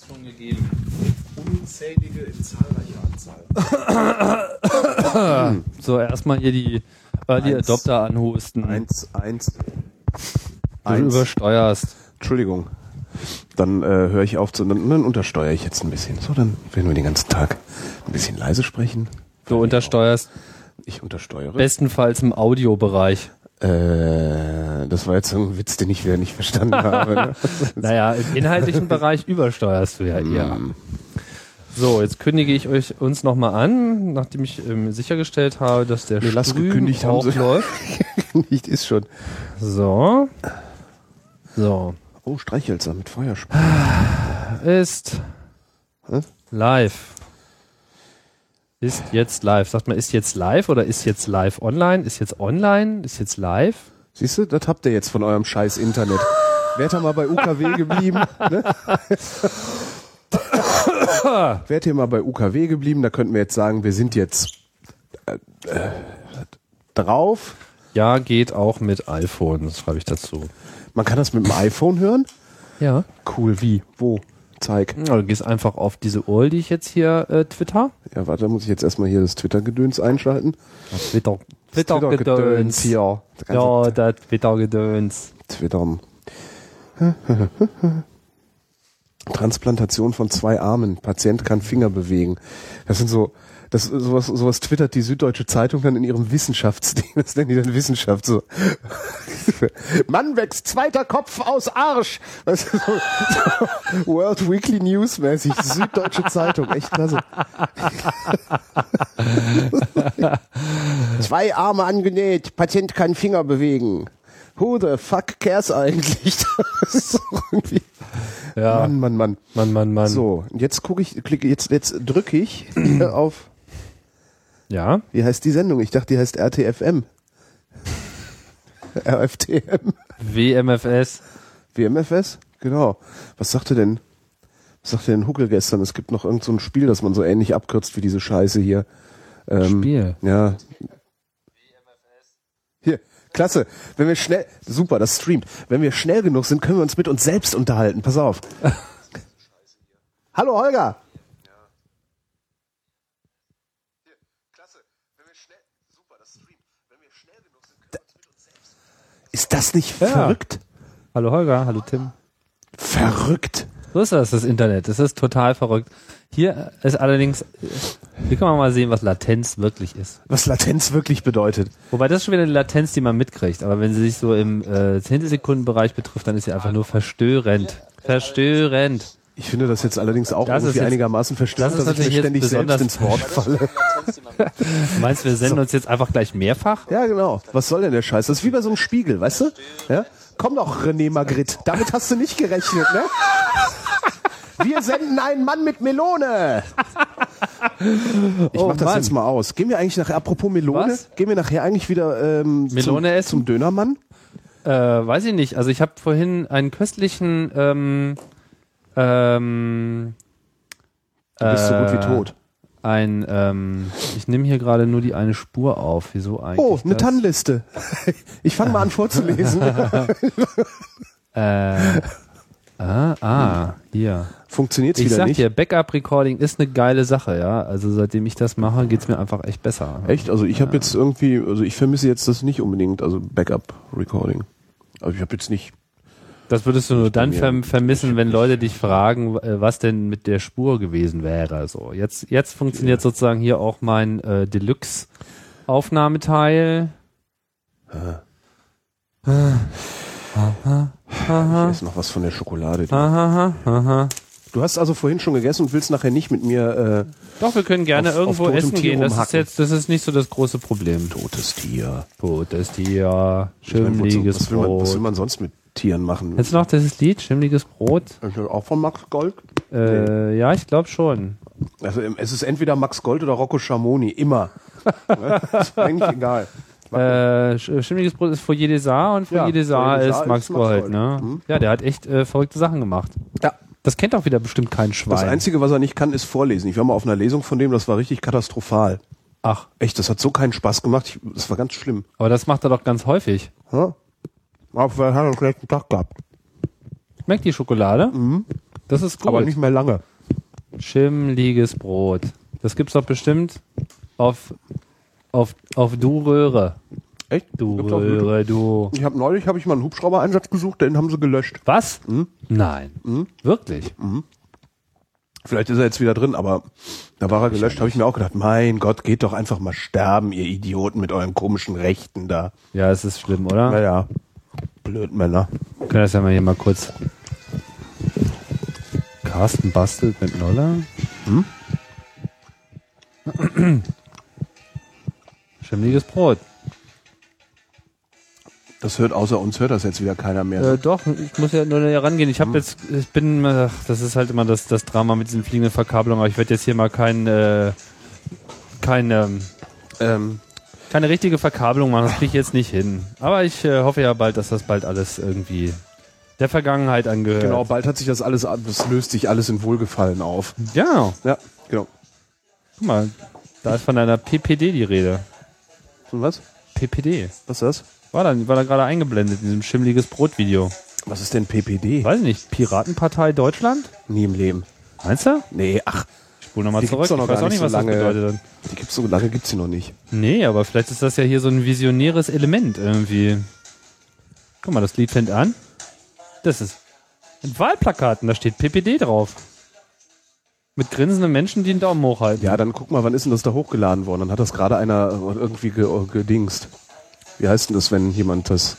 es schon gegeben. Unzählige in zahlreicher Anzahl. So, erstmal hier die Early Eins. Adopter anhusten. Eins, eins, du eins. übersteuerst. Entschuldigung. Dann äh, höre ich auf zu, dann, dann untersteuere ich jetzt ein bisschen. So, dann werden wir den ganzen Tag ein bisschen leise sprechen. Du untersteuerst Ich untersteuere. bestenfalls im Audiobereich. Äh, das war jetzt so ein Witz, den ich wieder nicht verstanden habe. Ne? Naja, im inhaltlichen Bereich übersteuerst du ja eher. So, jetzt kündige ich euch uns nochmal an, nachdem ich ähm, sichergestellt habe, dass der Nee, lass gekündigt haben auch sie. läuft. nicht ist schon. So. So. Oh, Streichhölzer mit Feuerspray. Ist Was? live. Ist jetzt live. Sagt man, ist jetzt live oder ist jetzt live online? Ist jetzt online? Ist jetzt live? Siehst du, das habt ihr jetzt von eurem scheiß Internet. Wärt ihr mal bei UKW geblieben? Ne? Wärt ihr mal bei UKW geblieben, da könnten wir jetzt sagen, wir sind jetzt äh, äh, drauf. Ja, geht auch mit iPhone. Das schreibe ich dazu. Man kann das mit dem iPhone hören. Ja. Cool, wie? Wo? Zeig. Du gehst einfach auf diese URL, die ich jetzt hier äh, Twitter. Ja, warte, muss ich jetzt erstmal hier das Twitter-Gedöns einschalten. Twitter. Twitter-Gedöns Twitter-Gedöns. hier. Das Ja, das Twitter-Gedöns. Twitter. Transplantation von zwei Armen. Patient kann Finger bewegen. Das sind so, das sowas, sowas twittert die Süddeutsche Zeitung dann in ihrem Wissenschaftsding. Das nennen die dann Wissenschaft so. Mann wächst zweiter Kopf aus Arsch. Weißt du, so, so World Weekly News mäßig. Süddeutsche Zeitung. Echt klasse. Zwei Arme angenäht. Patient kann Finger bewegen. Who the fuck cares eigentlich? Das ist so irgendwie. Ja. Mann, Mann, Mann. Mann, Mann, Mann. So, jetzt gucke ich, klicke, jetzt, jetzt drücke ich auf, Ja. wie heißt die Sendung? Ich dachte, die heißt RTFM. RFTM. WMFS. WMFS? Genau. Was sagte denn, was sagte denn Huckel gestern? Es gibt noch irgend so ein Spiel, das man so ähnlich abkürzt wie diese Scheiße hier. Ähm, Spiel. Ja. Hier, klasse. Wenn wir schnell, super, das streamt. Wenn wir schnell genug sind, können wir uns mit uns selbst unterhalten. Pass auf. Hallo Holger. Ist das nicht Ja. verrückt? Hallo Holger, hallo Tim. Verrückt. So ist das, das Internet. Das ist total verrückt. Hier ist allerdings, hier kann man mal sehen, was Latenz wirklich ist. Was Latenz wirklich bedeutet. Wobei das ist schon wieder eine Latenz, die man mitkriegt. Aber wenn sie sich so im äh, Zehntelsekundenbereich betrifft, dann ist sie einfach nur verstörend. Verstörend. Ich finde das jetzt allerdings auch Das irgendwie jetzt- einigermaßen verstörend, das dass ich mir ständig selbst ins Wort falle. Du meinst, wir senden uns jetzt einfach gleich mehrfach? Ja, genau. Was soll denn der Scheiß? Das ist wie bei so einem Spiegel, weißt du? Ja? Komm doch, René Magritte. Damit hast du nicht gerechnet, ne? Wir senden einen Mann mit Melone. Ich Oh mach das Mann. jetzt mal aus. Gehen wir eigentlich nachher, apropos Melone, Was? gehen wir nachher eigentlich wieder ähm, Melone zum, essen? zum Dönermann? Äh, weiß ich nicht. Also ich habe vorhin einen köstlichen ähm, ähm, Du bist so gut wie äh, tot. Ein, ähm, ich nehme hier gerade nur die eine Spur auf. Wieso eigentlich? Oh, eine das? Tannenliste. Ich fange mal an vorzulesen. Äh, ah, ah, hier. Funktioniert's Ich wieder sag nicht? dir, Backup-Recording ist eine geile Sache, ja. Also seitdem ich das mache, geht's mir einfach echt besser. Echt? Also ich habe jetzt irgendwie, also ich vermisse jetzt das nicht unbedingt, also Backup-Recording. Also ich habe jetzt nicht Das würdest du nur dann verm vermissen, wenn Leute dich fragen, äh, was denn mit der Spur gewesen wäre. So, jetzt, jetzt funktioniert sozusagen hier auch mein äh, Deluxe-Aufnahmeteil. Ich esse noch was von der Schokolade. Du hast also vorhin schon gegessen und willst nachher nicht mit mir äh, Doch, wir können gerne Auf- irgendwo auf essen Tier gehen. Das ist jetzt, das ist nicht so das große Problem. totes Tier. Totes Tier, Ich meine, wozu- schimmliges was, will man, was will man sonst mit Tieren machen? Jetzt noch dieses Lied, schimmliges Brot. Ist das auch von Max Gold? Äh, Ja, ich glaube schon. Also ähm, es ist entweder Max Gold oder Rocco Schamoni, immer. Ne? ist eigentlich egal. Äh, Sch- Schimmliges Brot ist Foyer des Arts und Foyer Ja, des Arts ist ist Max Gold, Gold. ne? Mhm. Ja, der hat echt äh, verrückte Sachen gemacht. Ja. Das kennt auch wieder bestimmt kein Schwein. Das Einzige, was er nicht kann, ist vorlesen. Ich war mal auf einer Lesung von dem, das war richtig katastrophal. Ach, Echt, das hat so keinen Spaß gemacht. Ich, das war ganz schlimm. aber das macht er doch ganz häufig. Ja? Aber er hat einen schlechten Tag gehabt. Schmeckt die Schokolade? Mhm. Das ist gut. Aber nicht mehr lange. Schimmliges Brot. Das gibt's doch bestimmt auf, auf, auf Du Röhre. Echt? Du Gibt's? Röhre, du. Ich habe neulich habe ich mal einen Hubschrauber-Einsatz gesucht, den haben sie gelöscht. Was? Hm? Nein. Wirklich? Vielleicht ist er jetzt wieder drin, aber da war er gelöscht, habe ich mir auch gedacht, mein Gott, geht doch einfach mal sterben, ihr Idioten mit euren komischen Rechten da. Ja, es ist schlimm, oder? Naja, Blödmänner. Wir können das ja mal hier mal kurz. Carsten bastelt mit Noller. Hm? Schimmliges Brot. Das hört außer uns hört das jetzt wieder keiner mehr. Äh, doch, ich muss ja nur näher rangehen. Ich habe jetzt, ich bin, ach, das ist halt immer das, das Drama mit diesen fliegenden Verkabelungen, aber ich werde jetzt hier mal kein, äh, kein, ähm, ähm, keine richtige Verkabelung machen. Das kriege ich jetzt nicht hin. Aber ich äh, hoffe ja bald, dass das bald alles irgendwie der Vergangenheit angehört. genau, bald hat sich das alles, das löst sich alles in Wohlgefallen auf. Ja, Ja, genau. guck mal, da ist von einer PPD die Rede. Und was? PPD. Was ist das? War da, war da gerade eingeblendet in diesem schimmliges Brot-Video. Was ist denn PPD? Weiß ich nicht, Piratenpartei Deutschland? Nie im Leben. Meinst du? Nee, ach, Ich spule nochmal Die zurück. gibt's doch Ich noch weiß auch nicht, nicht was so das lange. bedeutet dann. die gibt's so lange gibt's sie noch nicht. Nee, aber vielleicht ist das ja hier so ein visionäres Element irgendwie. Guck mal, das Lied fängt an. Das ist ein Wahlplakaten, da steht PPD drauf. Mit grinsenden Menschen, die einen Daumen hochhalten. Ja, dann guck mal, wann ist denn das da hochgeladen worden? Dann hat das gerade einer irgendwie ge gedingst. Wie heißt denn das, wenn jemand das?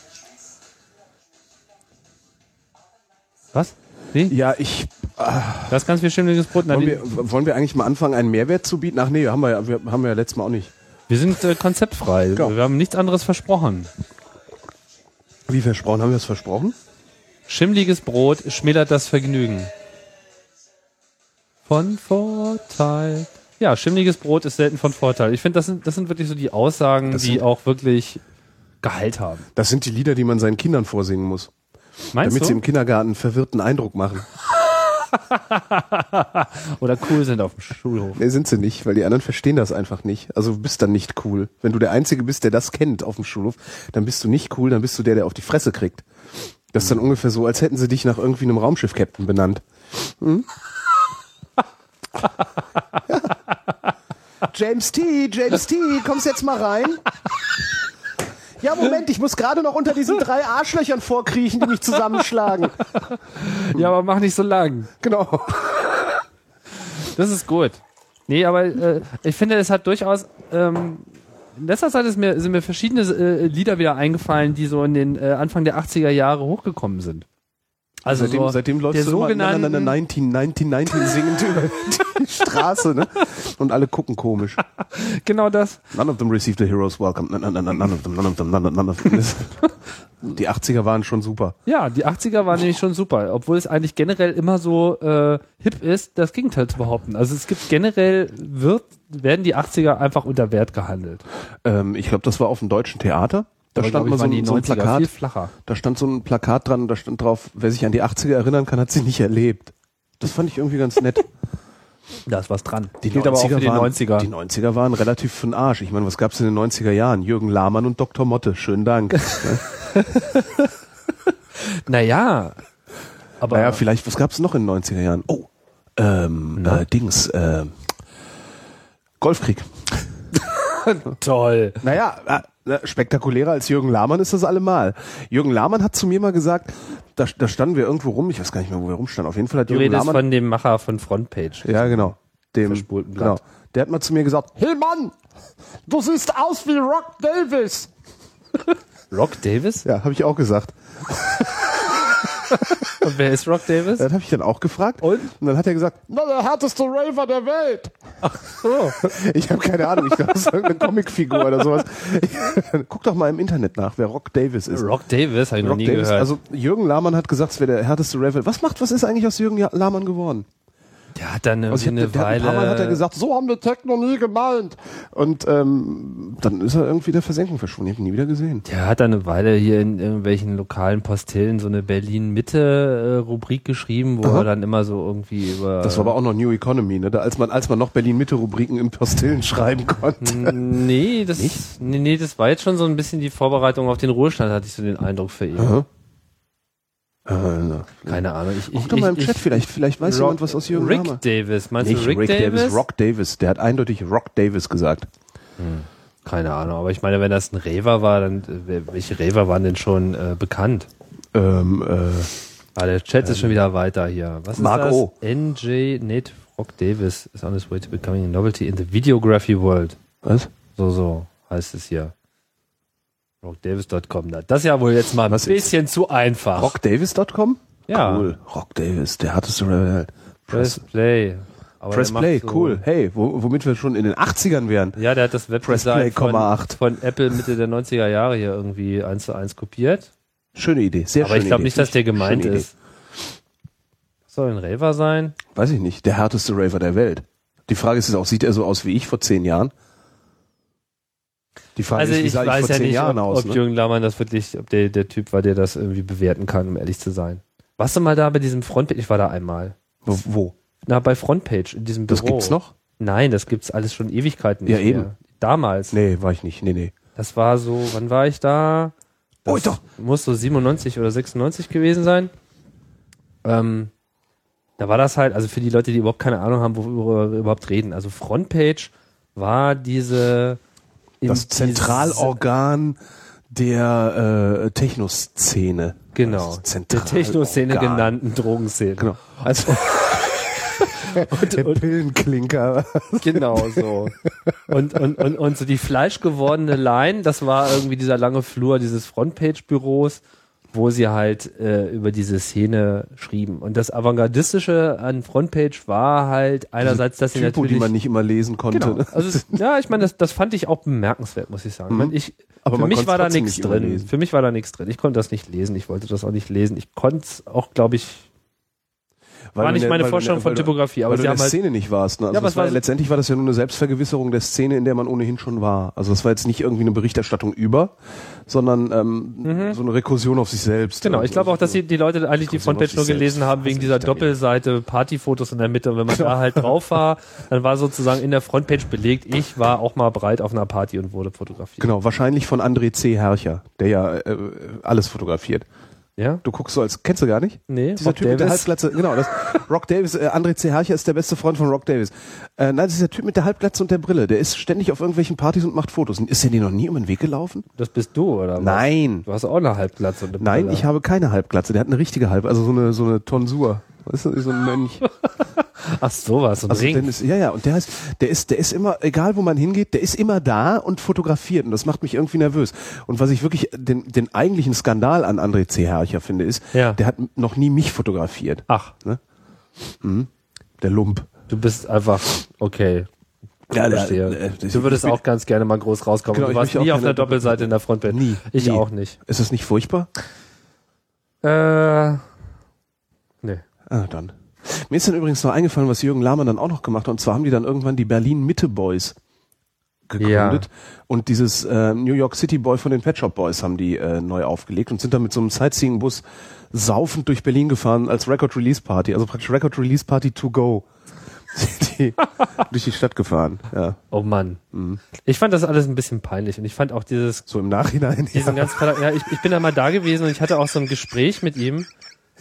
Was? Wie? Ja, ich Da ist ganz viel schimmliges Brot. Wollen wir, wollen wir eigentlich mal anfangen, einen Mehrwert zu bieten? Ach nee, haben wir ja, wir, haben wir ja letztes Mal auch nicht. wir sind äh, konzeptfrei. Genau. Wir haben nichts anderes versprochen. Wie versprochen? Haben wir es versprochen? Schimmliges Brot schmälert das Vergnügen. Von Vorteil. Ja, schimmliges Brot ist selten von Vorteil. Ich finde, das sind, das sind wirklich so die Aussagen, Das die sind- auch wirklich Gehalt haben. Das sind die Lieder, die man seinen Kindern vorsingen muss, Meinst damit sie du? im Kindergarten einen verwirrten Eindruck machen. Oder cool sind auf dem Schulhof. Nee, sind sie nicht, weil die anderen verstehen das einfach nicht. Also du bist dann nicht cool. Wenn du der Einzige bist, der das kennt auf dem Schulhof, dann bist du nicht cool, dann bist du der, der auf die Fresse kriegt. Das ist dann ungefähr so, als hätten sie dich nach irgendwie einem Raumschiff-Captain benannt. Hm? ja. James T., James T., kommst jetzt mal rein? Ja, Moment, ich muss gerade noch unter diesen drei Arschlöchern vorkriechen, die mich zusammenschlagen. Ja, aber mach nicht so lang. Genau. Das ist gut. Nee, aber äh, ich finde, es hat durchaus. Ähm, in letzter Zeit ist mir, sind mir verschiedene äh, Lieder wieder eingefallen, die so in den äh, Anfang der 80er Jahre hochgekommen sind. Also seitdem, so seitdem läufst der du immer na, na, na, sogenannten, 19, 19, 19 singend über die Straße, ne? Und alle gucken komisch. genau das. None of them received a hero's welcome. None, none, none, none of them, none of them, none, none of them. Die 80er waren schon super. Ja, die 80er waren nämlich schon super, obwohl es eigentlich generell immer so äh, hip ist, das Gegenteil zu behaupten. Also es gibt generell wird werden die 80er einfach unter Wert gehandelt. Ähm, ich glaube, das war auf dem deutschen Theater. Da Aber, stand mal so ein, die so ein 90er Plakat. Da stand so ein Plakat dran, da stand drauf, wer sich an die 80er erinnern kann, hat sie nicht erlebt. Das fand ich irgendwie ganz nett. Da ist was dran. Die Gilt aber auch für die waren, 90er. Die 90er waren relativ für den Arsch. Ich meine, was gab's in den 90er Jahren? Jürgen Lahmann und Dr. Motte. Schönen Dank. naja, aber Naja, vielleicht, was gab's noch in den 90er Jahren? Oh, ähm, äh, Dings, äh, Golfkrieg. toll. Naja, äh, na, spektakulärer als Jürgen Lahmann ist das allemal. Jürgen Lahmann hat zu mir mal gesagt, da, da standen wir irgendwo rum, ich weiß gar nicht mehr, wo wir rumstanden. Auf jeden Fall hat Du Jürgen redest Lahmann. von dem Macher von Frontpage. ja, genau. Dem, Verspulten genau. Der hat mal zu mir gesagt, hey Mann, du siehst aus wie Rock Davis. Rock Davis? Ja, habe ich auch gesagt. Und wer ist Rock Davis? Das habe ich dann auch gefragt. Und? dann hat er gesagt, na, der härteste Raver der Welt. So. Ich habe keine Ahnung, ich glaube, das ist irgendeine Comicfigur oder sowas. Guck doch mal im Internet nach, wer Rock Davis ist. Rock Davis, habe ich noch Rock nie Davis, gehört. also Jürgen Lahmann hat gesagt, es wäre der härteste Raver. Was macht, was ist eigentlich aus Jürgen Lahmann geworden? Der hat dann Also eine der hat ein paar Mal hat er Weile. gesagt, so haben wir Techno nie gemeint. Und ähm, dann ist er irgendwie der Versenkung verschwunden. Ich habe ihn nie wieder gesehen. Der hat dann eine Weile hier in irgendwelchen lokalen Postillen so eine Berlin-Mitte-Rubrik geschrieben, wo Aha. er dann immer so irgendwie über. Das war aber auch noch New Economy, ne? Da, als man als man noch Berlin Mitte Rubriken im Postillen schreiben konnte. Nee, das, nee, nee, das war jetzt schon so ein bisschen die Vorbereitung auf den Ruhestand, hatte ich so den Eindruck für ihn. Aha. Äh, na. Keine Ahnung. Ich, ich, Guck doch mal im ich, Chat, ich, vielleicht, vielleicht weiß Rock, jemand was aus Jürgen Rick Lama. Davis. Meinst Nicht du Rick, Davis? Rock Davis. Der hat eindeutig Rock Davis gesagt. Keine Ahnung. Aber ich meine, wenn das ein Raver war, dann äh, welche Raver waren denn schon äh, bekannt? Ähm, äh, Ah, der Chat ist schon wieder weiter hier. Was ist Mark das? O. NJ Nate Rock Davis is on his way to becoming a novelty in the videography world. was? So, so heißt es hier. Rockdavis.com. Das ist ja wohl jetzt mal ein Was bisschen zu einfach. Rockdavis.com? Ja. Cool. Rock Davis, der hatteste Rapper der Welt. Press Play. Aber Press Play, so- cool. Hey, wo, womit wir schon in den 80ern wären. Ja, der hat das Webdesign von, 8. von Apple Mitte der 90er Jahre hier irgendwie eins zu eins kopiert. Schöne Idee, sehr Aber schöne ich glaube nicht, dass der gemeint ist. Soll ein Raver sein? Weiß ich nicht. Der härteste Raver der Welt. Die Frage ist jetzt auch, sieht er so aus wie ich vor zehn Jahren? Die Frage Also ist, wie ich sah ich weiß vor ja zehn nicht, Jahren ob, aus? ob Ne? Jürgen Lahmann das wirklich, ob der, der Typ war, der das irgendwie bewerten kann, um ehrlich zu sein. Warst du mal da bei diesem Frontpage? Ich war da einmal. Wo? wo? Na, bei Frontpage, in diesem Büro. Das gibt's noch? Nein, das gibt's alles schon Ewigkeiten nicht Ja, eben. mehr. Damals. Nee, war ich nicht. Nee, nee. Das war so, wann war ich da? Das Oh, doch. Muss so 97 oder 96 gewesen sein. Ähm, da war das halt, also für die Leute, die überhaupt keine Ahnung haben, worüber wir überhaupt reden. Also Frontpage war diese Das Zentralorgan der äh, Techno-Szene. Genau. Das Der Techno-Szene Zentralorgan. genannten Drogenszene. Genau. Also der Pillenklinker. Genau so. Und, und, und, und so die fleischgewordene Line, das war irgendwie dieser lange Flur dieses Frontpage-Büros, wo sie halt äh, über diese Szene schrieben. Und das Avantgardistische an Frontpage war halt einerseits, dass sie Typo, natürlich... die man nicht immer lesen konnte. Genau. Also es, ja, ich meine, das, das fand ich auch bemerkenswert, muss ich sagen. Meine, ich, Aber für mich war da nichts drin. Für mich war da nichts drin. Ich konnte das nicht lesen. Ich wollte das auch nicht lesen. Ich konnte es auch, glaube ich, war nicht meine Vorstellung von Typografie. Aber weil sie in haben der halt Szene nicht warst. Ne? Also Ja, war war so- letztendlich war das ja nur eine Selbstvergewisserung der Szene, in der man ohnehin schon war. Also das war jetzt nicht irgendwie eine Berichterstattung über, sondern ähm, so eine Rekursion auf sich selbst. Genau, ich glaube auch, dass die, die Leute eigentlich die Frontpage nur gelesen haben wegen Also dieser. Doppelseite Partyfotos in der Mitte. Und wenn man da halt drauf war, dann war sozusagen in der Frontpage belegt, ich war auch mal breit auf einer Party und wurde fotografiert. Genau, wahrscheinlich von André C. Herrcher, der ja äh, alles fotografiert. Ja? Du guckst so als, kennst du gar nicht? Nee, Dieser Rock Typ mit der Davis? Halbglatze, genau, das, Rock Davis, äh, André C. Hercher ist der beste Freund von Rock Davis. Äh, nein, das ist der Typ mit der Halbglatze und der Brille, der ist ständig auf irgendwelchen Partys und macht Fotos. Und ist der dir noch nie um den Weg gelaufen? Das bist du, oder was? Nein. Du hast auch eine Halbglatze und eine Nein, Brille. ich habe keine Halbglatze, der hat eine richtige Halb, also so eine, so eine Tonsur. Weißt du, so ein Mönch. Ach sowas, so ein Also Ring. Dennis, ja, ja, und der heißt, der ist, der ist immer, egal wo man hingeht, der ist immer da und fotografiert und das macht mich irgendwie nervös. Und was ich wirklich den, den eigentlichen Skandal an André C. Hercher finde, ist, Ja. der hat noch nie mich fotografiert. Ach, Der Lump. du bist einfach, okay. Ja, der- Verstehe. das- du würdest auch ganz gerne mal groß rauskommen. Genau, du warst nie auf einer Doppelseite in der Frontpage. Nie. Ich nie. auch nicht. Ist das nicht furchtbar? Äh. Ah, dann. Mir ist dann übrigens noch eingefallen, was Jürgen Lahmann dann auch noch gemacht hat. Und zwar haben die dann irgendwann die Berlin Mitte Boys gegründet. Und dieses äh, New York City Boy von den Pet Shop Boys haben die äh, neu aufgelegt und sind dann mit so einem Sightseeing-Bus saufend durch Berlin gefahren als Record Release Party. Also praktisch Record Release Party to go. Sind die durch die Stadt gefahren. Ja. Oh Mann. Mhm. Ich fand das alles ein bisschen peinlich und ich fand auch dieses, So im Nachhinein. diesen ganz, ja, ich, ich bin da mal da gewesen und ich hatte auch so ein Gespräch mit ihm,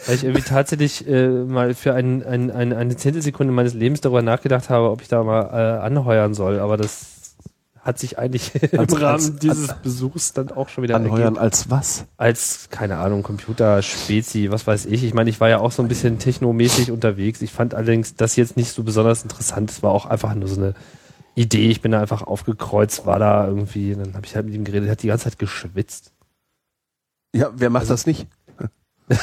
weil ich irgendwie tatsächlich äh, mal für ein, ein, ein, eine Zehntelsekunde meines Lebens darüber nachgedacht habe, ob ich da mal äh, anheuern soll, aber das hat sich eigentlich im Als- Rahmen als- dieses Besuchs dann auch schon wieder Anheuern ergeben. als was? Als, keine Ahnung, Computer, Spezi, was weiß ich. Ich meine, ich war ja auch so ein bisschen technomäßig unterwegs. Ich fand allerdings das jetzt nicht so besonders interessant. Es war auch einfach nur so eine Idee. Ich bin da einfach aufgekreuzt, war da irgendwie, dann habe ich halt mit ihm geredet, hat die ganze Zeit geschwitzt. Ja, wer macht Also- das nicht?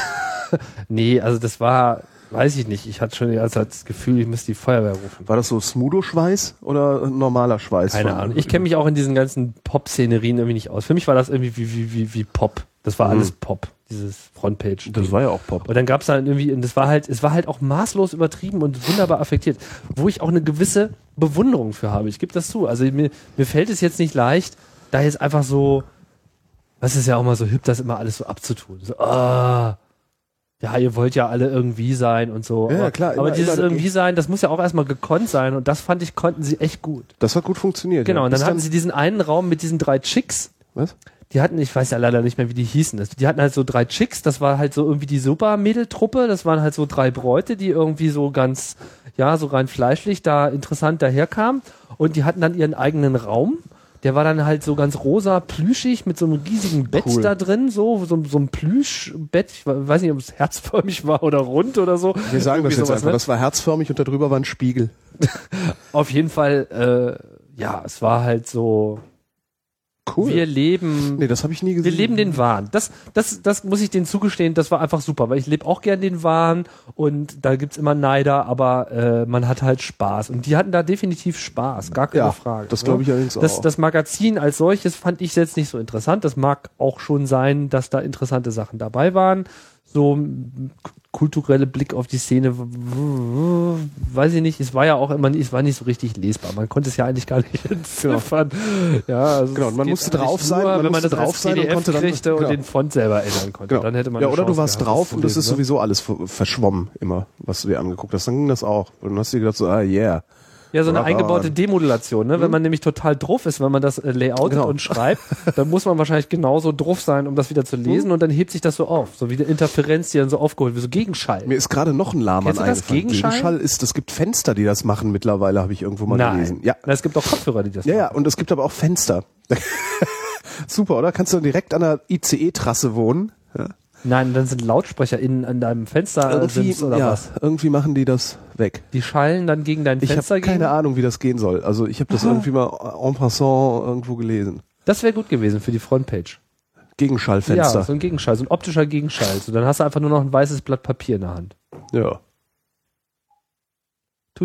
Nee, also das war, weiß ich nicht. Ich hatte schon Zeit das Gefühl, ich müsste die Feuerwehr rufen. War das so Smudo-Schweiß oder normaler Schweiß? Keine Ahnung. Ich kenne mich auch in diesen ganzen Pop-Szenerien irgendwie nicht aus. Für mich war das irgendwie wie, wie, wie, wie Pop. Das war Mhm. alles Pop, dieses Frontpage. Das war ja auch Pop. Und dann gab es dann irgendwie, und das war halt, es war halt auch maßlos übertrieben und wunderbar affektiert, wo ich auch eine gewisse Bewunderung für habe. Ich gebe das zu. Also mir, mir fällt es jetzt nicht leicht, da jetzt einfach so, was ist ja auch mal so hübsch, das immer alles so abzutun. So, ah, ja, ihr wollt ja alle irgendwie sein und so. Ja, aber, klar, aber immer- dieses immer- irgendwie sein, das muss ja auch erstmal gekonnt sein und das fand ich, konnten sie echt gut. Das hat gut funktioniert. Genau, ja. und dann Bis hatten sie diesen einen Raum mit diesen drei Chicks, Was? die hatten, ich weiß ja leider nicht mehr, wie die hießen. Das- Die hatten halt so drei Chicks, das war halt so irgendwie die Super-Mädeltruppe, das waren halt so drei Bräute, die irgendwie so ganz, ja, so rein fleischlich da interessant daherkamen. Und die hatten dann ihren eigenen Raum. Der war dann halt so ganz rosa, plüschig, mit so einem riesigen Bett Cool. da drin, so, so, so ein Plüschbett. Ich weiß nicht, ob es herzförmig war oder rund oder so. Wir sagen das jetzt einfach. ne? Das war herzförmig und darüber war ein Spiegel. Auf jeden Fall, äh, ja, es war halt so, Cool. wir leben nee, das habe ich nie gesehen. Wir leben den Wahn. Das, das, das muss ich denen zugestehen, das war einfach super, weil ich lebe auch gern den Wahn und da gibt's immer Neider, aber äh, man hat halt Spaß. Und die hatten da definitiv Spaß, gar keine Ja, Frage. das glaube ich allerdings das, auch. das Magazin als solches fand ich jetzt nicht so interessant. Das mag auch schon sein, dass da interessante Sachen dabei waren. So kulturelle Blick auf die Szene, weiß ich nicht. Es war ja auch immer, es war nicht so richtig lesbar. Man konnte es ja eigentlich gar nicht entziffern. Ja, also Genau, man musste drauf sein, nur, man wenn man musste das drauf sein und konnte dann- kriegte und genau. den Font selber ändern konnte. Genau. Dann hätte man ja, oder du warst gehabt, das drauf zu und das ist ne? sowieso alles ver- verschwommen immer, was du dir angeguckt hast. Dann ging das auch. Und dann hast du dir gedacht so, ah yeah. Ja, so eine eingebaute on. Demodulation, ne? Wenn man nämlich total drauf ist, wenn man das äh, layoutet Genau. und schreibt, dann muss man wahrscheinlich genauso drauf sein, um das wieder zu lesen und dann hebt sich das so auf. So wie eine Interferenz, die dann so aufgeholt wird, so Gegenschall. Mir ist gerade noch ein Lahmann eingefallen. Gegenschall? ist, es gibt Fenster, die das machen mittlerweile, habe ich irgendwo mal gelesen. Ja. Na, es gibt auch Kopfhörer, die das Ja, ja, machen. und es gibt aber auch Fenster. Super, oder? Kannst du direkt an der ICE-Trasse wohnen? Ja. Nein, dann sind Lautsprecher innen an deinem Fenster Irgendwie, oder ja, was. irgendwie machen die das weg. Die schallen dann gegen dein Ich Fenster habe keine. Ahnung, wie das gehen soll. Also ich habe das irgendwie mal en passant irgendwo gelesen. Das wäre gut gewesen für die Frontpage. Gegenschallfenster. Ja, so ein Gegenschall, so ein optischer Gegenschall. So, dann hast du einfach nur noch ein weißes Blatt Papier in der Hand. Ja.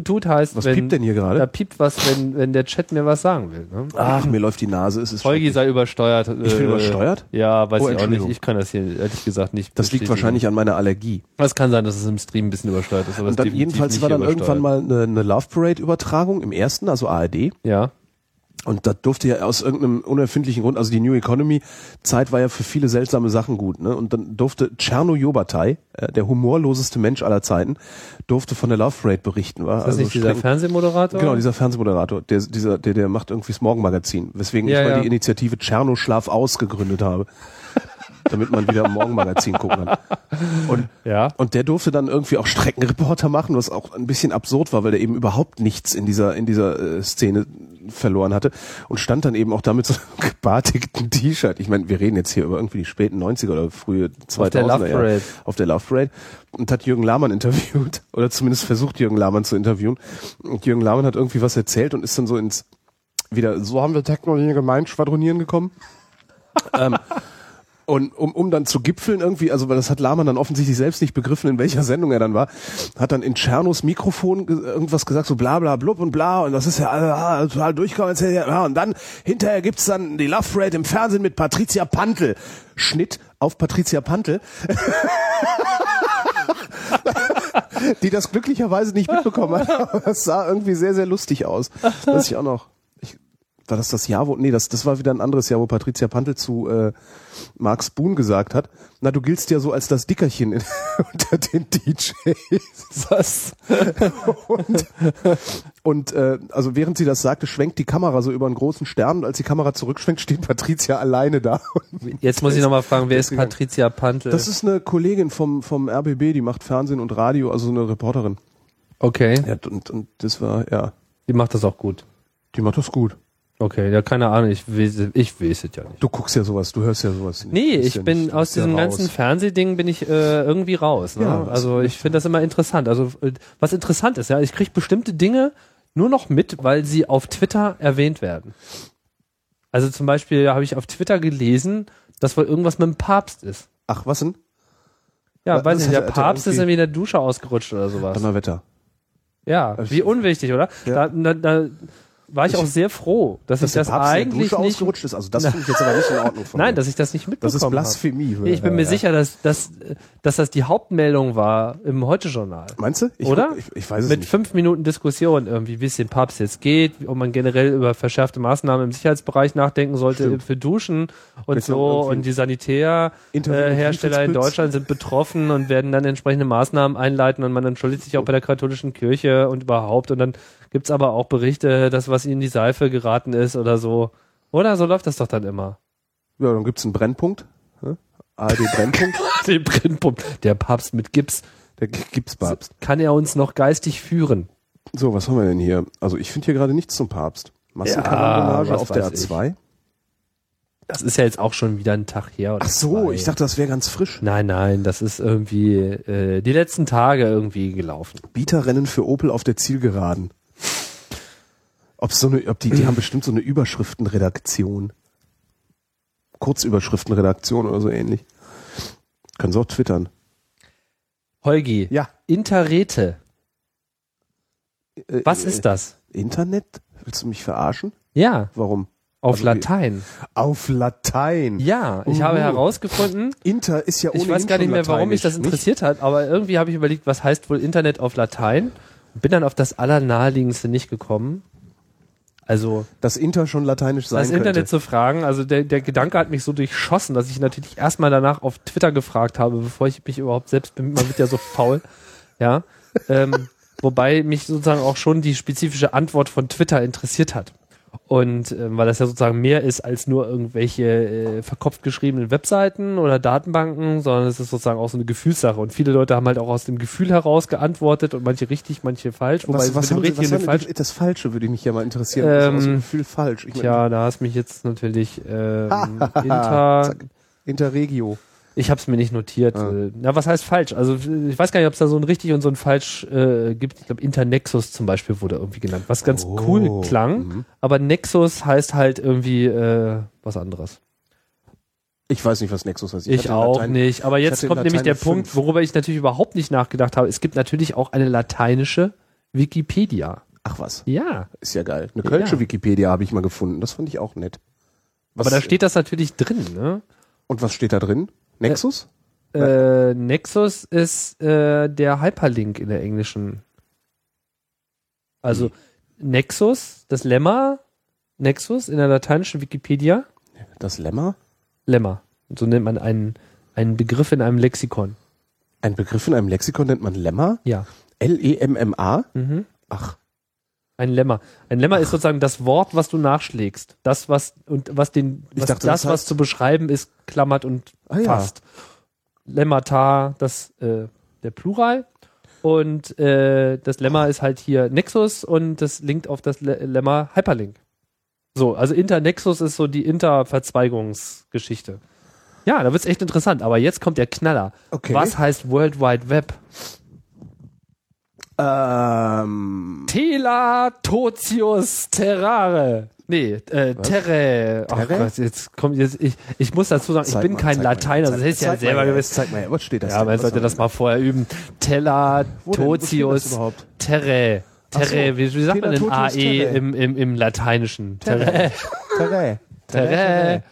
Tut tut heißt, Was wenn, piept denn hier da gerade? piept was, wenn, wenn der Chat mir was sagen will. Ne? Ach, mir läuft die Nase. Es ist Holgi sei übersteuert. Ich bin äh, übersteuert? Ja, weiß Oh, ich auch nicht. Ich kann das hier ehrlich gesagt nicht. Das liegt wahrscheinlich an meiner Allergie. Es kann sein, dass es im Stream ein bisschen übersteuert ist. Aber Und dann jedenfalls war dann irgendwann mal eine, eine Love Parade Übertragung im ersten, also ARD. Ja. Und das durfte ja aus irgendeinem unerfindlichen Grund, also die New Economy Zeit war ja für viele seltsame Sachen gut, ne? Und dann durfte Tscherno Jobatai, äh, der humorloseste Mensch aller Zeiten, durfte von der Love Parade berichten, war Ist das nicht dieser streng- Fernsehmoderator? Genau, dieser Fernsehmoderator, der, dieser, der, der macht irgendwie das Morgenmagazin, weswegen Ja, ich mal ja. die Initiative Tscherno Schlaf aus gegründet habe. damit man wieder im Morgenmagazin gucken kann. Und Ja. und der durfte dann irgendwie auch Streckenreporter machen, was auch ein bisschen absurd war, weil der eben überhaupt nichts in dieser, in dieser äh, Szene verloren hatte und stand dann eben auch damit so einem gebartigten T-Shirt. Ich meine, wir reden jetzt hier über irgendwie die späten 90er oder frühe 2000er Auf der Love Jahre. Parade. Auf der Love Parade. Und hat Jürgen Lahmann interviewt oder zumindest versucht, Jürgen Lahmann zu interviewen. Und Jürgen Lahmann hat irgendwie was erzählt und ist dann so ins, wieder, so haben wir Technologie gemeint, schwadronieren gekommen. ähm, und um, um dann zu gipfeln irgendwie, also weil das hat Lahmann dann offensichtlich selbst nicht begriffen, in welcher Sendung er dann war, hat dann in Tschernos Mikrofon ge irgendwas gesagt, so bla bla blub und bla und das ist ja ah, total durchgekommen. Und dann hinterher gibt's dann die Love Parade im Fernsehen mit Patricia Pantel. Schnitt auf Patricia Pantel. die das glücklicherweise nicht mitbekommen hat. Aber das sah irgendwie sehr, sehr lustig aus. Weiß ich auch noch. War das das Jahr, wo, nee, das, das war wieder ein anderes Jahr, wo Patricia Pantel zu äh, Mark Spoon gesagt hat, na, du giltst ja so als das Dickerchen in, unter den DJs. Was? Und, und äh, also während sie das sagte, schwenkt die Kamera so über einen großen Stern und als die Kamera zurückschwenkt, steht Patricia alleine da. Jetzt muss ich nochmal fragen, wer ist gegangen. Patricia Pantel? das ist eine Kollegin vom, vom RBB, die macht Fernsehen und Radio, also eine Reporterin. okay, Ja, und, und das war, ja, die macht das auch gut. die macht das gut. Okay, ja, keine Ahnung, ich weiß, ich weiß es ja nicht. Du guckst ja sowas, du hörst ja sowas nicht. Nee, ich ja bin nicht- aus diesem ganzen Fernsehding bin ich äh, irgendwie raus. Ne? Ja, also ich finde das immer interessant. Also äh, was interessant ist, ja, ich kriege bestimmte Dinge nur noch mit, weil sie auf Twitter erwähnt werden. Also zum Beispiel habe ich auf Twitter gelesen, dass wohl irgendwas mit dem Papst ist. Ach, was denn? Ja, Was- weiß nicht, der er Papst ist irgendwie- irgendwie in der Dusche ausgerutscht oder sowas. Donnerwetter. Ja, wie unwichtig, oder? Ja. Da, da, da war ich auch sehr froh, dass, Dass ich das Papst eigentlich nicht ausgerutscht ist, also das finde ich jetzt aber nicht in Ordnung von Nein, mir. dass ich das nicht mitbekommen das ist habe. Blasphemie. Ich bin mir Ja. sicher, dass, dass, dass das die Hauptmeldung war im Heute-Journal. Meinst du? Ich, Oder? Ich, ich weiß es Mit nicht. fünf Minuten Diskussion irgendwie, wie es dem Papst jetzt geht, ob man generell über verschärfte Maßnahmen im Sicherheitsbereich nachdenken sollte Stimmt. für Duschen und Mit so Und die Sanitärhersteller äh, in. Deutschland sind betroffen und werden dann entsprechende Maßnahmen einleiten und man entschuldigt sich auch bei der katholischen Kirche und überhaupt. Und dann gibt's aber auch Berichte, dass was ihnen die Seife geraten ist oder so. Oder so läuft das doch dann immer. Ja, dann gibt's einen Brennpunkt. ne? ARD Brennpunkt. Den Brennpunkt. Der Papst mit Gips. Der Gipspapst. Kann er uns noch geistig führen? So, was haben wir denn hier? Also ich finde hier gerade nichts zum Papst. Massenkanonage was auf der weiß ich. A2. Das ist ja jetzt auch schon wieder ein Tag her. Ach so, zwei. ich dachte, das wäre ganz frisch. Nein, nein, das ist irgendwie äh, die letzten Tage irgendwie gelaufen. Bieterrennen für Opel auf der Zielgeraden. Ob's so eine, ob die, die haben bestimmt so eine Überschriftenredaktion. Kurzüberschriftenredaktion oder so ähnlich. Können sie auch twittern. Holgi, Ja. Interrete. Äh, Was äh, ist das? Internet? Willst du mich verarschen? Ja, Warum? auf Also, Latein. Auf Latein. Ja, ich Uh. habe herausgefunden, Inter ist ja ohnehin ich weiß gar nicht mehr, warum mich das interessiert hat, aber irgendwie habe ich überlegt, was heißt wohl Internet auf Latein? Bin dann auf das Allernaheliegendste nicht gekommen. Also? Dass Inter schon lateinisch sein das Internet könnte. zu fragen, also der, der Gedanke hat mich so durchschossen, dass ich natürlich erstmal danach auf Twitter gefragt habe, bevor ich mich überhaupt selbst bin, man wird ja so faul, ja. Ähm, wobei mich sozusagen auch schon die spezifische Antwort von Twitter interessiert hat. Und ähm, weil das ja sozusagen mehr ist als nur irgendwelche äh, verkopft geschriebenen Webseiten oder Datenbanken, sondern es ist sozusagen auch so eine Gefühlssache. Und viele Leute haben halt auch aus dem Gefühl heraus geantwortet und manche richtig, manche falsch. Wobei Was, was haben Sie, Richtigen was haben falsch das Falsche würde ich mich ja mal interessieren. Was ist aus dem Ähm, Gefühl falsch. Ich meine, Tja, da hast mich jetzt natürlich ähm, Inter. Interregio. Ich habe es mir nicht notiert. Ah. Äh, Na, was heißt falsch? Also ich weiß gar nicht, ob es da so ein richtig und so ein falsch äh, gibt. Ich glaube, Internexus zum Beispiel wurde irgendwie genannt, was ganz Oh, cool klang. mhm. Aber Nexus heißt halt irgendwie äh, was anderes. Ich weiß nicht, was Nexus heißt. Ich, in auch Latein- nicht. Aber ich jetzt kommt nämlich der Latein Punkt, fünf. worüber ich natürlich überhaupt nicht nachgedacht habe. Es gibt natürlich auch eine lateinische Wikipedia. Ach was, Ja, ist ja geil. Eine kölsche Ja. Wikipedia habe ich mal gefunden. Das fand ich auch nett. Was, aber da steht das natürlich drin. Ne? Und was steht da drin? Nexus? Äh, Nexus ist äh, der Hyperlink in der englischen. Also Nexus, das Lemma, Nexus in der lateinischen Wikipedia, Das Lemma? Lemma. So nennt man einen, einen Begriff in einem Lexikon. Ein Begriff in einem Lexikon nennt man Lemma? Ja. L-E-M-M-A? Mhm. Ach, Ein Lemma. Ein Lemma ist sozusagen das Wort, was du nachschlägst. Das, was, und was den, was dachte, das, das was heißt- zu beschreiben ist, klammert und Ah, ja. fasst. Lemmata, das, äh, der Plural. Und äh, das Lemma ist halt hier Nexus und das linkt auf das Le Lemma Hyperlink. So, also Internexus ist so die Interverzweigungsgeschichte. Ja, da wird's echt interessant. Aber jetzt kommt der Knaller. Okay. Was heißt World Wide Web? Ähm, Tela totius terrare. Nee, äh, terre. Ach Terre? Gott, jetzt kommt jetzt, ich, ich muss dazu sagen, ich zeig bin mal, kein zeig mal, Lateiner, das du ja selber gewusst. Zeig mal, was steht das Ja, denn? man sollte das mal vorher üben. Tela Wo denn? Wo steht das totius überhaupt? terre. Ach so. Terre, wie, wie sagt man denn AE terre. im, im, im Lateinischen? Terre. Terre. Terre. Terre.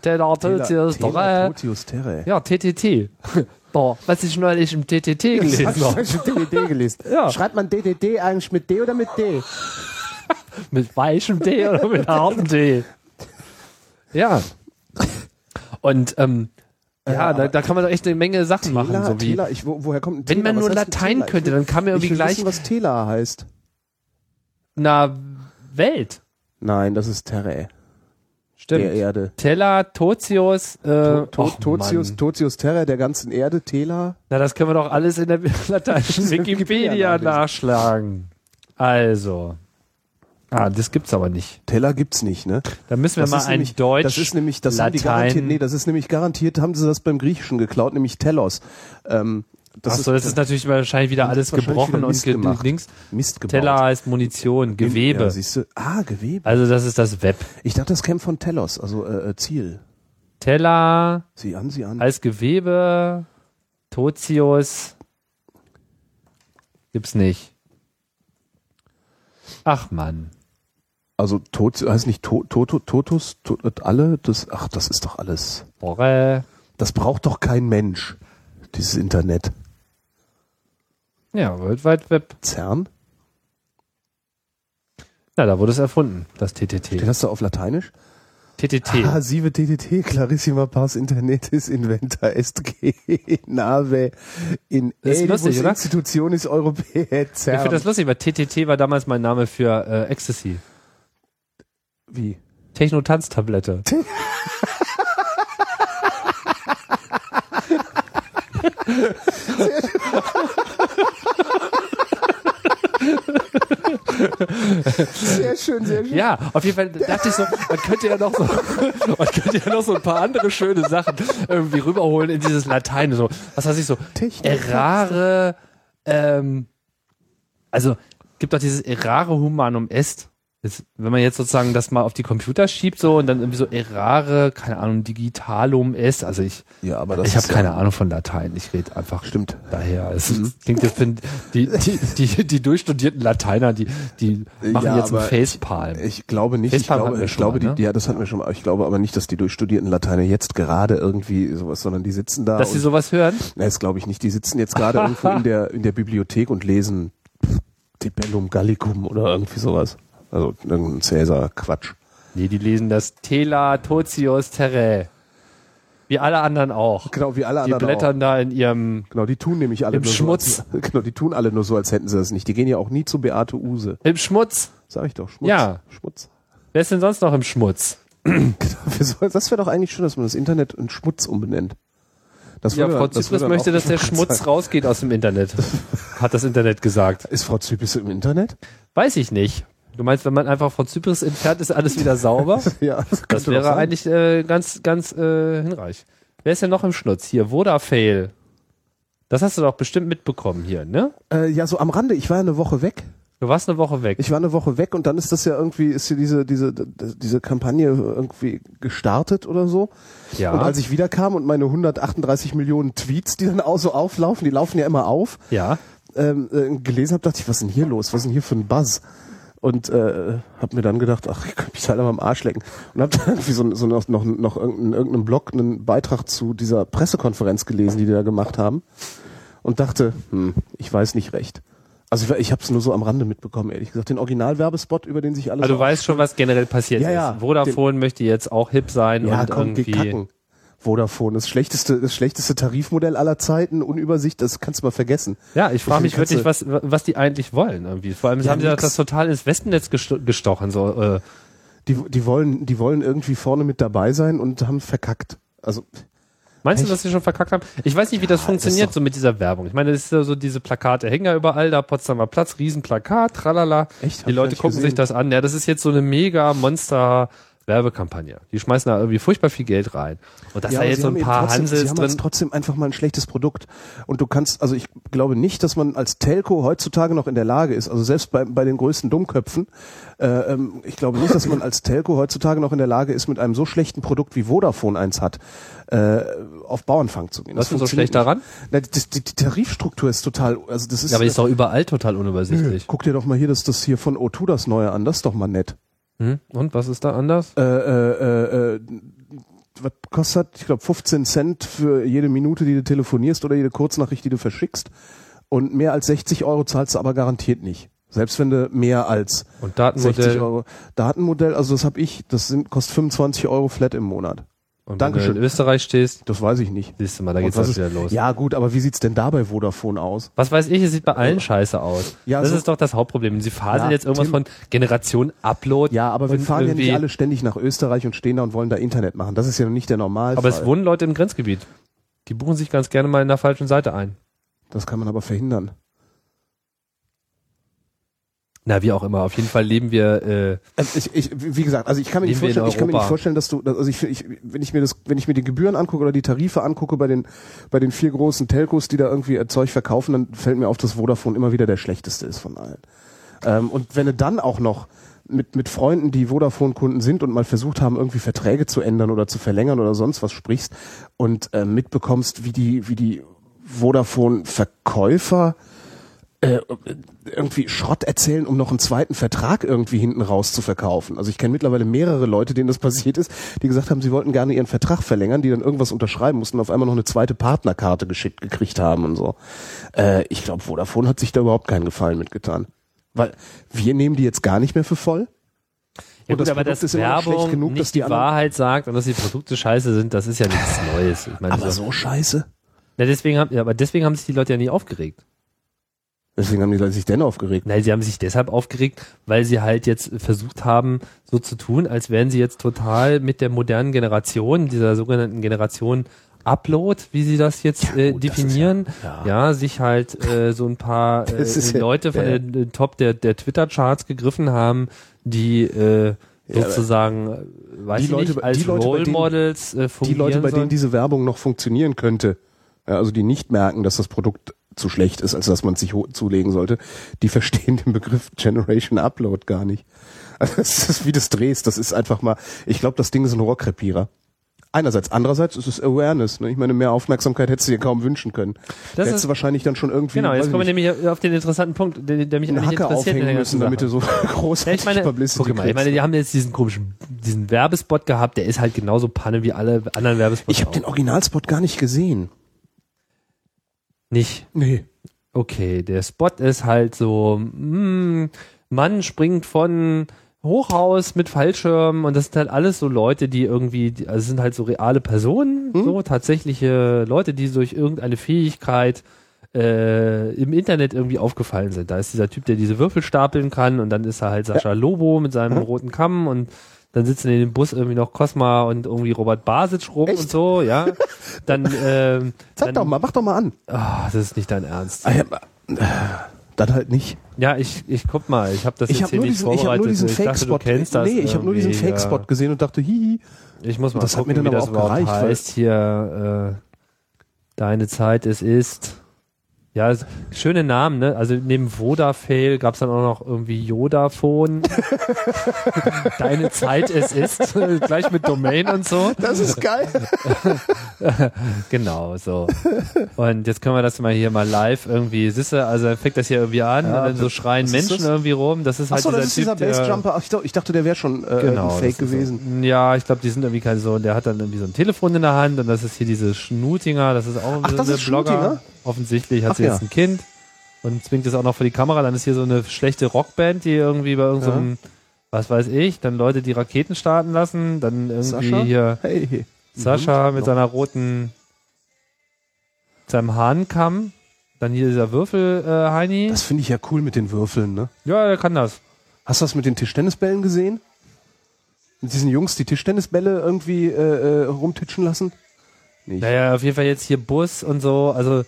Tela Tela- totius Tela terre. Totius Terre. Ja, TTT. Boah, was ich neulich im TTT gelesen habe. gelesen? Ja. Schreibt man DDD eigentlich mit D oder mit D? Mit weichem D oder mit hartem D? Ja. Und ähm, ja, da, da kann man doch echt eine Menge Sachen machen. Tela, So wie, Tela, ich, wo, woher kommt ein wenn Tela? man Was nur Latein Tela? könnte, dann kann man irgendwie ich will gleich wissen, was Tela heißt. na Welt. Nein, das ist Terre. Stimmt. Der Erde. Tela, Totius, äh, To, to, och, Totius, Mann. Totius Terre, der ganzen Erde, Tela. Na, das können wir doch alles in der lateinischen Wikipedia nachschlagen. Also. Ah, das gibt's aber nicht. Teller gibt's nicht, ne? Da müssen wir Das mal ein nämlich, Deutsch, das ist nämlich, das haben die Latein. garantiert, nee, das ist nämlich garantiert, haben sie das beim Griechischen geklaut, nämlich Telos. Ähm, das Achso, das ist natürlich wahrscheinlich wieder alles ist gebrochen wieder und ge gemacht. Dings. Mist gebaut. Teller heißt Munition, Gewebe. Ja, siehst du? Ah, Gewebe. also das ist das Web. Ich dachte, das käme von Telos, also äh, äh, Ziel. Teller Sieh an, sieh an. als Gewebe, Totius gibt's nicht. Ach Mann. Also tot heißt nicht to, to, to, Totus, to, alle, das, ach, das ist doch alles. Borre. Das braucht doch kein Mensch, dieses Internet. Ja, World Wide Web. CERN? Na, ja, da wurde es erfunden, das TTT. Steht das da auf Lateinisch? TTT. Ah, Sieve TTT, clarissima pars internetis inventa est nave in lustig, oder? institutionis europae CERN. Ich finde das lustig, weil TTT war damals mein Name für äh, Ecstasy. Wie? Technotanztablette. Sehr schön. sehr schön. Ja, auf jeden Fall dachte ich so, man könnte ja noch so, man könnte ja noch so ein paar andere schöne Sachen irgendwie rüberholen in dieses Latein. So, was weiß ich so, errare, ähm, also gibt doch dieses errare humanum est. Das, wenn man jetzt sozusagen das mal auf die Computer schiebt so und dann irgendwie so errare, keine Ahnung, digitalum est. Also ich, Ja, aber das ich habe ist ja- keine Ahnung von Latein. Ich rede einfach Stimmt. daher. Es klingt jetzt für die, die, die, die durchstudierten Lateiner, die, die machen Ja, jetzt einen Facepalm. Ich glaube nicht. Ich Facepalm hatten glaube, ich glaube, mal, die, ne? ja, das hatten wir schon mal. Ich glaube aber nicht, dass die durchstudierten Lateiner jetzt gerade irgendwie sowas, sondern die sitzen da. Dass sie sowas hören? Nee, das glaube ich nicht. Die sitzen jetzt gerade irgendwo in der, in der Bibliothek und lesen Tibellum Gallicum oder irgendwie sowas. Also irgendein Cäsar-Quatsch. Nee, die lesen das Tela Totius Terrae. Wie alle anderen auch. Genau, wie alle Die anderen blättern da in ihrem, auch. Genau, die tun nämlich alle Im nur Schmutz. So, als, genau, die tun alle nur so, als hätten sie das nicht. Die gehen ja auch nie zu Beate Use. im Schmutz. Sag ich doch, Schmutz. Ja. Schmutz. Wer ist denn sonst noch im Schmutz? Wieso- Das wäre doch eigentlich schön, dass man das Internet in Schmutz umbenennt. Das Ja, Frau Zypris möchte, auch- dass der Schmutz rausgeht aus dem Internet. Hat das Internet gesagt. Ist Frau Zypris im Internet? Weiß ich nicht. Du meinst, wenn man einfach von Zypris entfernt, ist alles wieder sauber? Ja, Das doch wäre eigentlich äh, ganz, ganz äh, hinreich. Wer ist denn noch im Schnutz? Hier, Vodafail. Das hast du doch bestimmt mitbekommen hier, ne? Äh, ja, so am Rande. Ich war ja eine Woche weg. Du warst eine Woche weg. Ich war eine Woche weg und dann ist das ja irgendwie, ist hier diese, diese, diese Kampagne irgendwie gestartet oder so. ja. Und als ich wiederkam und meine 138 Millionen Tweets, die dann auch so auflaufen, die laufen ja immer auf, ja. ähm, äh, gelesen habe, dachte ich, was ist denn hier los? Was ist denn hier für ein Buzz? Und äh, habe mir dann gedacht, ach, ich könnte mich halt am Arsch lecken. Und habe dann irgendwie so, so noch, noch, noch irgendeinen, irgendeinem Blog einen Beitrag zu dieser Pressekonferenz gelesen, die die da gemacht haben. Und dachte, hm, ich weiß nicht recht. Also ich, ich habe es nur so am Rande mitbekommen, ehrlich gesagt. Den Originalwerbespot, über den sich alle Also du weißt schon, was generell passiert Ja, ja. ist. Vodafone möchte jetzt auch hip sein ja, und komm, irgendwie. kacken. Vodafone, das schlechteste, das schlechteste Tarifmodell aller Zeiten, Unübersicht, das kannst du mal vergessen. Ja, ich frage Ich mich wirklich, was, was die eigentlich wollen irgendwie. Vor allem Ja, haben sie das total ins Wespennetz gesto gestochen. So, äh, Die, die wollen, die wollen irgendwie vorne mit dabei sein und haben verkackt. Also, meinst du, dass sie schon verkackt haben? Ich weiß nicht, wie das Ah, funktioniert das so mit dieser Werbung. Ich meine, das ist ja so diese Plakate hängen ja überall, da Potsdamer Platz, Riesenplakat, tralala. Echt? Die Leute gucken gesehen. sich das an. Ja, das ist jetzt so eine mega Monster Werbekampagne. Die schmeißen da irgendwie furchtbar viel Geld rein. Und dass ja, da jetzt so ein paar trotzdem, Hansels sie haben drin. jetzt trotzdem einfach mal ein schlechtes Produkt. Und du kannst, also ich glaube nicht, dass man als Telco heutzutage noch in der Lage ist, also selbst bei, bei den größten Dummköpfen, äh, ähm, ich glaube nicht, dass man als Telco heutzutage noch in der Lage ist, mit einem so schlechten Produkt wie Vodafone eins hat, äh, auf Bauernfang zu gehen. Was ist denn so schlecht daran? Na, die, die, die Tarifstruktur ist total, also das ist, Ja, aber ist doch überall total unübersichtlich. guck dir doch mal hier das, das hier von O2 das neue an, das ist doch mal nett. Hm? Und was ist da anders? äh, äh, äh, äh, was kostet, ich glaube 15 Cent für jede Minute, die du telefonierst oder jede Kurznachricht, die du verschickst. Und mehr als 60 Euro zahlst du aber garantiert nicht. Selbst wenn du mehr als Und 60 Datenmodell. Euro. Datenmodell, also das habe ich, das sind, kostet 25 Euro flat im Monat. Und wenn Dankeschön. du in Österreich stehst, Das weiß ich nicht. siehst du mal, da geht's was ist- wieder los. Ja gut, aber wie sieht's denn da bei Vodafone aus? Was weiß ich, es sieht bei allen scheiße aus. Ja, das so- ist doch das Hauptproblem. Sie faseln Ja, jetzt irgendwas Tim- von Generation Upload. Ja, aber wir fahren ja nicht alle ständig nach Österreich und stehen da und wollen da Internet machen. Das ist ja noch nicht der Normalfall. Aber es wohnen Leute im Grenzgebiet. Die buchen sich ganz gerne mal in der falschen Seite ein. das kann man aber verhindern. Na, wie auch immer. Auf jeden Fall leben wir, äh, Also ich, ich, wie gesagt, also ich kann mir nicht vorstellen, ich kann mir nicht vorstellen, dass du, also ich, ich, wenn ich mir das, wenn ich mir die Gebühren angucke oder die Tarife angucke bei den, bei den vier großen Telcos, die da irgendwie äh, Zeug verkaufen, dann fällt mir auf, dass Vodafone immer wieder der schlechteste ist von allen. Ähm, und wenn du dann auch noch mit, mit Freunden, die Vodafone-Kunden sind und mal versucht haben, irgendwie Verträge zu ändern oder zu verlängern oder sonst was sprichst und äh, mitbekommst, wie die, wie die Vodafone-Verkäufer äh, irgendwie Schrott erzählen, um noch einen zweiten Vertrag irgendwie hinten raus zu verkaufen. Also ich kenne mittlerweile mehrere Leute, denen das passiert ist, die gesagt haben, sie wollten gerne ihren Vertrag verlängern, die dann irgendwas unterschreiben mussten auf einmal noch eine zweite Partnerkarte geschickt gekriegt haben und so. Äh, ich glaube, Vodafone hat sich da überhaupt keinen Gefallen mitgetan. Weil wir nehmen die jetzt gar nicht mehr für voll. ja Und gut, das aber Produkt dass ist Werbung genug, nicht dass die die Wahrheit sagt und dass die Produkte scheiße sind, das ist ja nichts Neues. Ich meine, Aber so. so scheiße. Na, deswegen haben, ja, aber deswegen haben sich die Leute ja nie aufgeregt. Deswegen haben die Leute sich denn aufgeregt. Nein, sie haben sich deshalb aufgeregt, weil sie halt jetzt versucht haben, so zu tun, als wären sie jetzt total mit der modernen Generation, dieser sogenannten Generation Upload, wie sie das jetzt äh, gut, definieren. ja- ja, sich halt äh, so ein paar äh, ja- Leute von ja. den den Top der, der Twitter-Charts gegriffen haben, die äh, Ja, sozusagen, äh, weiß die ich Leute, nicht, als die Leute, Role denen- Models äh, Die fungieren Leute, bei denen sollen. diese Werbung noch funktionieren könnte, ja, also die nicht merken, dass das Produkt zu schlecht ist, als dass man sich zulegen sollte, die verstehen den Begriff Generation Upload gar nicht. Also das ist wie das drehst, das ist einfach mal, ich glaube, das Ding ist ein Rohrkrepierer. Einerseits, andererseits ist es Awareness. Ne? Ich meine, mehr Aufmerksamkeit hättest du dir kaum wünschen können. Das Da hättest ist- du wahrscheinlich dann schon irgendwie Genau, jetzt kommen wir nämlich auf den interessanten Punkt, der, der mich einen eigentlich Hacker interessiert in der aufhängen müssen, damit du so großartig Ja, ich meine, Publicity guck mal, ich meine, die haben jetzt diesen komischen, diesen Werbespot gehabt, der ist halt genauso Panne wie alle anderen Werbespots. Ich habe den Originalspot gar nicht gesehen. Nicht. Nee. Okay, der Spot ist halt so, mh, Mann springt von Hochhaus mit Fallschirm und das sind halt alles so Leute, die irgendwie, also sind halt so reale Personen, so tatsächliche Leute, die durch irgendeine Fähigkeit äh, im Internet irgendwie aufgefallen sind. Da ist dieser Typ, der diese Würfel stapeln kann und dann ist er halt Sascha Lobo mit seinem roten Kamm und dann sitzen in dem Bus irgendwie noch Cosma und irgendwie Robert Basic rum Echt? und so, ja. Dann, ähm, Zeig dann, doch mal, mach doch mal an. Ah, das ist nicht dein Ernst. Ah, äh, Dann halt nicht. Ja, ich, ich guck mal, ich habe das Ich jetzt habe hier nicht diesen, ich hab vorbereitet. nur diesen ich Fake-Spot. das Nee, ich habe nur diesen Fake-Spot gesehen und dachte, hihi. Ich muss mal Das hat gucken, mir dann wie aber das auch gereicht, heißt hier. Äh, deine Zeit, es ist. Ja, es- schöne Namen, ne? Also neben Vodafale gab's dann auch noch irgendwie Yodaphone. Deine Zeit, es ist. Gleich mit Domain und so. Das ist geil. Genau, so. Und jetzt können wir das mal hier mal live irgendwie, siehst du, also fängt das hier irgendwie an Ja, und dann so schreien Menschen das? irgendwie rum. Das ist halt Achso, dieser das ist dieser Typ, der- Bassjumper. Ach, Ich, dachte- ich dachte, der wäre schon äh, Genau, ein Fake gewesen. So. Ja, ich glaube, die sind irgendwie kein so, der hat dann irgendwie so ein Telefon in der Hand und das ist hier diese Schnutinger, das ist auch irgendwie Ach, so das eine ist Blogger. Schnutinger? Offensichtlich hat Ach sie ja. jetzt ein Kind und zwingt es auch noch vor die Kamera. Dann ist hier so eine schlechte Rockband, die irgendwie bei irgendeinem, was weiß ich, dann Leute, die Raketen starten lassen, dann irgendwie Sascha? hier Hey. Sascha mit Noch. seiner roten, seinem Hahnkamm, dann hier dieser Würfel, äh, Heini. Das finde ich ja cool mit den Würfeln, ne? Ja, der kann das. Hast du das mit den Tischtennisbällen gesehen? Mit diesen Jungs, die Tischtennisbälle irgendwie äh, äh, rumtitschen lassen? Nicht. Naja, auf jeden Fall jetzt hier Bus und so, also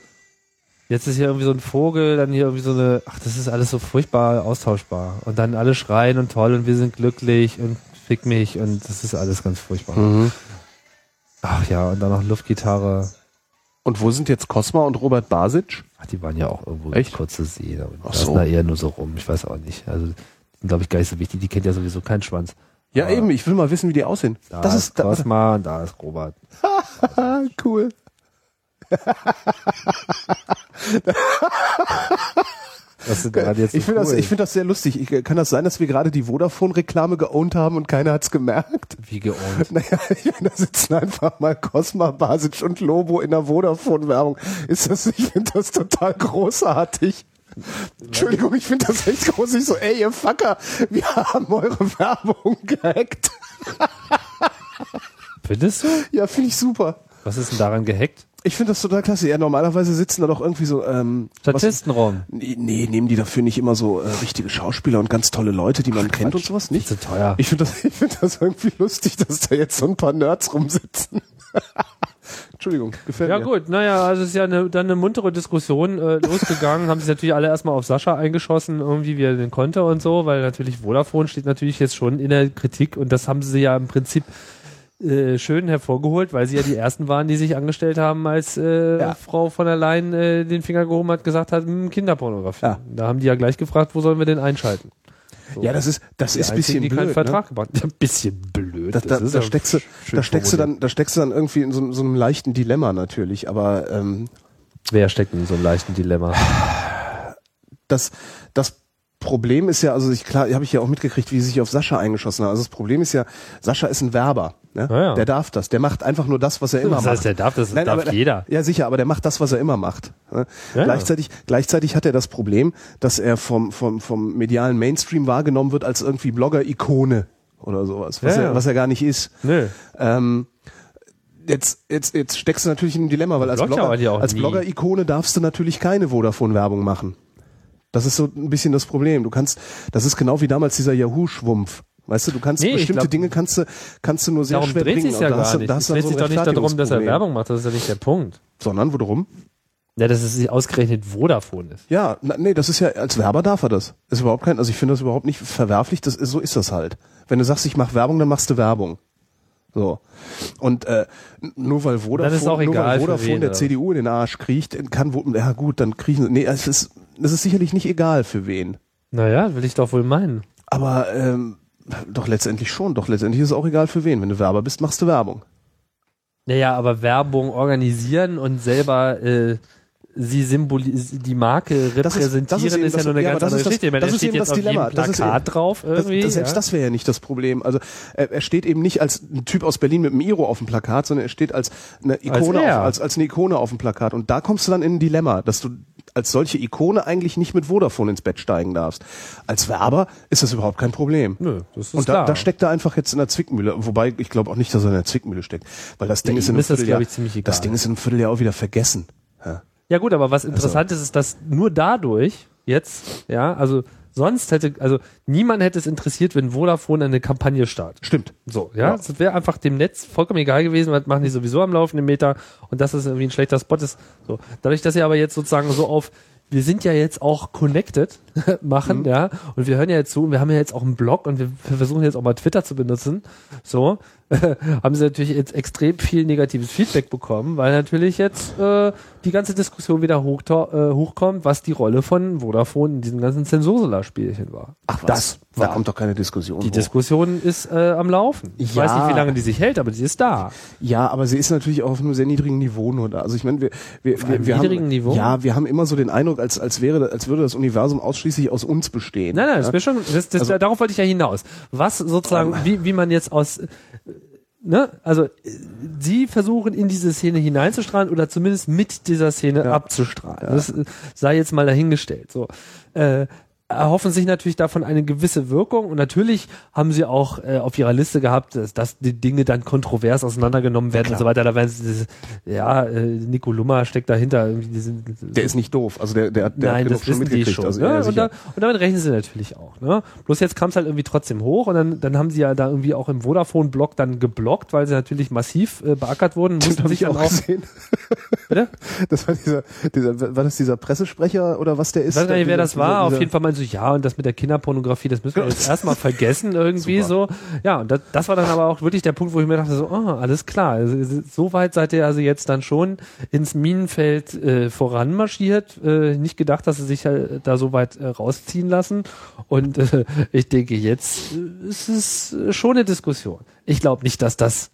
jetzt ist hier irgendwie so ein Vogel, dann hier irgendwie so eine, ach, das ist alles so furchtbar austauschbar. Und dann alle schreien und toll und wir sind glücklich und fick mich und das ist alles ganz furchtbar. Mhm. Ach ja, und dann noch Luftgitarre. Und wo sind jetzt Cosma und Robert Basic? Ach, die waren ja auch irgendwo Echt? kurz zu sehen. Aber Ach die so. da eher nur so rum. Ich weiß auch nicht. Also, die sind, glaube ich, gar nicht so wichtig. Die kennt ja sowieso keinen Schwanz. Ja, Ah. eben, ich will mal wissen, wie die aussehen. Da das ist ist da, Cosma und da ist Robert. cool. Das sind gerade jetzt Ich so finde das, cool. ich finde das sehr lustig. Ich, kann das sein, dass wir gerade die Vodafone-Reklame geowned haben und keiner hat's gemerkt? Wie geohnt. Naja, ich meine, da sitzen einfach mal Cosma, Basic und Lobo in der Vodafone-Werbung. Ist das, ich finde das total großartig. Entschuldigung, ich finde das echt groß. Ich so, ey, ihr Fucker, wir haben eure Werbung gehackt. Findest du? Ja, finde ich super. Was ist denn daran gehackt? Ich finde das total klasse. Ja, normalerweise sitzen da doch irgendwie so, ähm, was- Statistenraum. Nee, nee, nehmen die dafür nicht immer so äh, richtige Schauspieler und ganz tolle Leute, die man kennt und sowas nicht? Zu teuer. Ich finde das, ich find das irgendwie lustig, dass da jetzt so ein paar Nerds rumsitzen. Entschuldigung, gefällt Ja mir. gut, naja, also es ist ja eine, dann eine muntere Diskussion äh, losgegangen, haben sich natürlich alle erstmal auf Sascha eingeschossen, irgendwie wie er den konnte und so, weil natürlich Vodafone steht natürlich jetzt schon in der Kritik und das haben sie ja im Prinzip äh, schön hervorgeholt, weil sie ja die ersten waren, die sich angestellt haben, als äh, Ja. Frau von der Leyen äh, den Finger gehoben hat, gesagt hat, hm, Kinderpornografie. Ja. Da haben die ja gleich gefragt, wo sollen wir den einschalten? So. Ja, das ist, das Die ist ein einzigen, bisschen die keinen blöd. Vertrag ne? gemacht. Ein bisschen blöd. Da, da, da steckst du, da steckst du dann, da steckst du dann irgendwie in so, so einem leichten Dilemma natürlich. Aber ähm, Wer steckt in so einem leichten Dilemma? das, das Problem ist ja, also ich klar, habe ich ja auch mitgekriegt, wie sie sich auf Sascha eingeschossen haben. Also das Problem ist ja, Sascha ist ein Werber. Ne? Ja, ja. Der darf das. Der macht einfach nur das, was er immer Das macht. heißt, der darf das, darf aber, jeder. Ja, sicher, aber der macht das, was er immer macht. ne? Ja. Gleichzeitig, gleichzeitig hat er das Problem, dass er vom, vom, vom medialen Mainstream wahrgenommen wird als irgendwie Blogger-Ikone oder sowas, was, Ja, er, ja. was er gar nicht ist. Nö. Ähm, jetzt, jetzt, jetzt steckst du natürlich in einem Dilemma, weil als ja Blogger, als. Blogger-Ikone darfst du natürlich keine Vodafone-Werbung machen. Das ist so ein bisschen das Problem. Du kannst, das ist genau wie damals dieser Yahoo-Schwumpf. Weißt du, du kannst Nee, bestimmte glaub- Dinge kannst du, kannst du nur sehr Darum schwer dreht bringen. sich ja da hast gar du- nicht. Da Es hast dreht dann sich so doch nicht darum, dass er. Werbung macht, das ist ja nicht der Punkt. Sondern, worum? Ja, dass es sich ausgerechnet Vodafone ist. Ja, na, nee, das ist ja, als Werber darf er das. Ist überhaupt kein, also ich finde das überhaupt nicht verwerflich, das ist, so ist das halt. Wenn du sagst, ich mache Werbung, dann machst du Werbung. So. Und äh, nur weil Vodafone, Dann ist auch nur weil Vodafone der? CDU in den Arsch kriecht, kann ja gut, dann kriechen sie. Nee, es ist, das ist sicherlich nicht egal für wen. Naja, will ich doch wohl meinen. Aber ähm, doch letztendlich schon, doch letztendlich ist es auch egal für wen. Wenn du Werber bist, machst du Werbung. Naja, aber Werbung organisieren und selber äh, sie symbolisieren, die Marke Das ist- repräsentieren, das ist, ist ja das- nur eine ja, ganz das andere ist das- Geschichte. Meine, das ist eben das Dilemma. Das ist Plakat eben- drauf Das, irgendwie. das, selbst ja. das wäre ja nicht das Problem. Also er, er steht eben nicht als ein Typ aus Berlin mit einem Iro auf dem Plakat, sondern er steht als eine Ikone, er. auf, als, als eine Ikone auf dem Plakat. Und da kommst du dann in ein Dilemma, dass du als solche Ikone eigentlich nicht mit Vodafone ins Bett steigen darfst. Als Werber ist das überhaupt kein Problem. Nö, das ist Und da, klar. da steckt er einfach jetzt in der Zwickmühle. Wobei ich glaube auch nicht, dass er in der Zwickmühle steckt. Weil das Ding Ja, ist in einem das, Vierteljahr, egal. das Ding ist in einem Vierteljahr auch wieder vergessen. Ja. Ja gut, aber was interessant ist, ist, dass nur dadurch jetzt, ja, also sonst hätte, also niemand hätte es interessiert, wenn Vodafone eine Kampagne startet. Stimmt. So, ja, Ja. es wäre einfach dem Netz vollkommen egal gewesen, weil das machen die sowieso am laufenden Meter und dass es irgendwie ein schlechter Spot ist. So, dadurch, dass sie aber jetzt sozusagen so auf wir sind ja jetzt auch connected machen, ja, und wir hören ja jetzt zu, und wir haben ja jetzt auch einen Blog und wir versuchen jetzt auch mal Twitter zu benutzen, so, haben sie natürlich jetzt extrem viel negatives Feedback bekommen, weil natürlich jetzt äh, die ganze Diskussion wieder hoch, äh, hochkommt, was die Rolle von Vodafone in diesem ganzen Zensursula-Spielchen war. Ach Das Da war- kommt doch keine Diskussion. Die hoch. Diskussion ist äh, am Laufen. Ich Ja. weiß nicht, wie lange die sich hält, aber sie ist da. Ja, aber sie ist natürlich auch auf einem sehr niedrigen Niveau nur da. Also ich meine, wir, wir, wir, wir haben, Niveau? Ja, wir haben immer so den Eindruck, als, als wäre, als würde das Universum ausschließlich aus uns bestehen. Nein, nein, das ja? wäre schon, das, das, Also- darauf wollte ich ja hinaus. Was sozusagen, wie, wie man jetzt aus, ne, also äh, sie versuchen in diese Szene hineinzustrahlen oder zumindest mit dieser Szene Ja. abzustrahlen. Das äh, sei jetzt mal dahingestellt. So. Äh, erhoffen sich natürlich davon eine gewisse Wirkung und natürlich haben sie auch äh, auf ihrer Liste gehabt, dass, dass die Dinge dann kontrovers auseinandergenommen werden und so weiter. Da werden sie, ja, äh, Nico Lummer steckt dahinter. Diese, Der ist nicht doof. Also der, der, hat- der Nein, hat das schon mitgekriegt. schon. Also, ne? ja, und, da, und damit rechnen sie natürlich auch. Ne? Bloß jetzt kam es halt irgendwie trotzdem hoch und dann, dann haben sie ja da irgendwie auch im Vodafone-Blog dann geblockt, weil sie natürlich massiv äh, beackert wurden. Mussten Stimmt, hab sich ich auch auch, gesehen. bitte? Das war dieser, dieser, war das dieser Pressesprecher oder was der ist? Ich weiß gar nicht, wer das war. dieser- Auf jeden Fall meinte so, ja, und das mit der Kinderpornografie, das müssen wir jetzt erstmal vergessen irgendwie so. Ja, und das, das war dann aber auch wirklich der Punkt, wo ich mir dachte so, oh, alles klar. Also, so weit seid ihr also jetzt dann schon ins Minenfeld äh, voranmarschiert. Äh, nicht gedacht, dass sie sich halt da so weit äh, rausziehen lassen. Und äh, ich denke, jetzt äh, ist es äh, schon eine Diskussion. Ich glaube nicht, dass das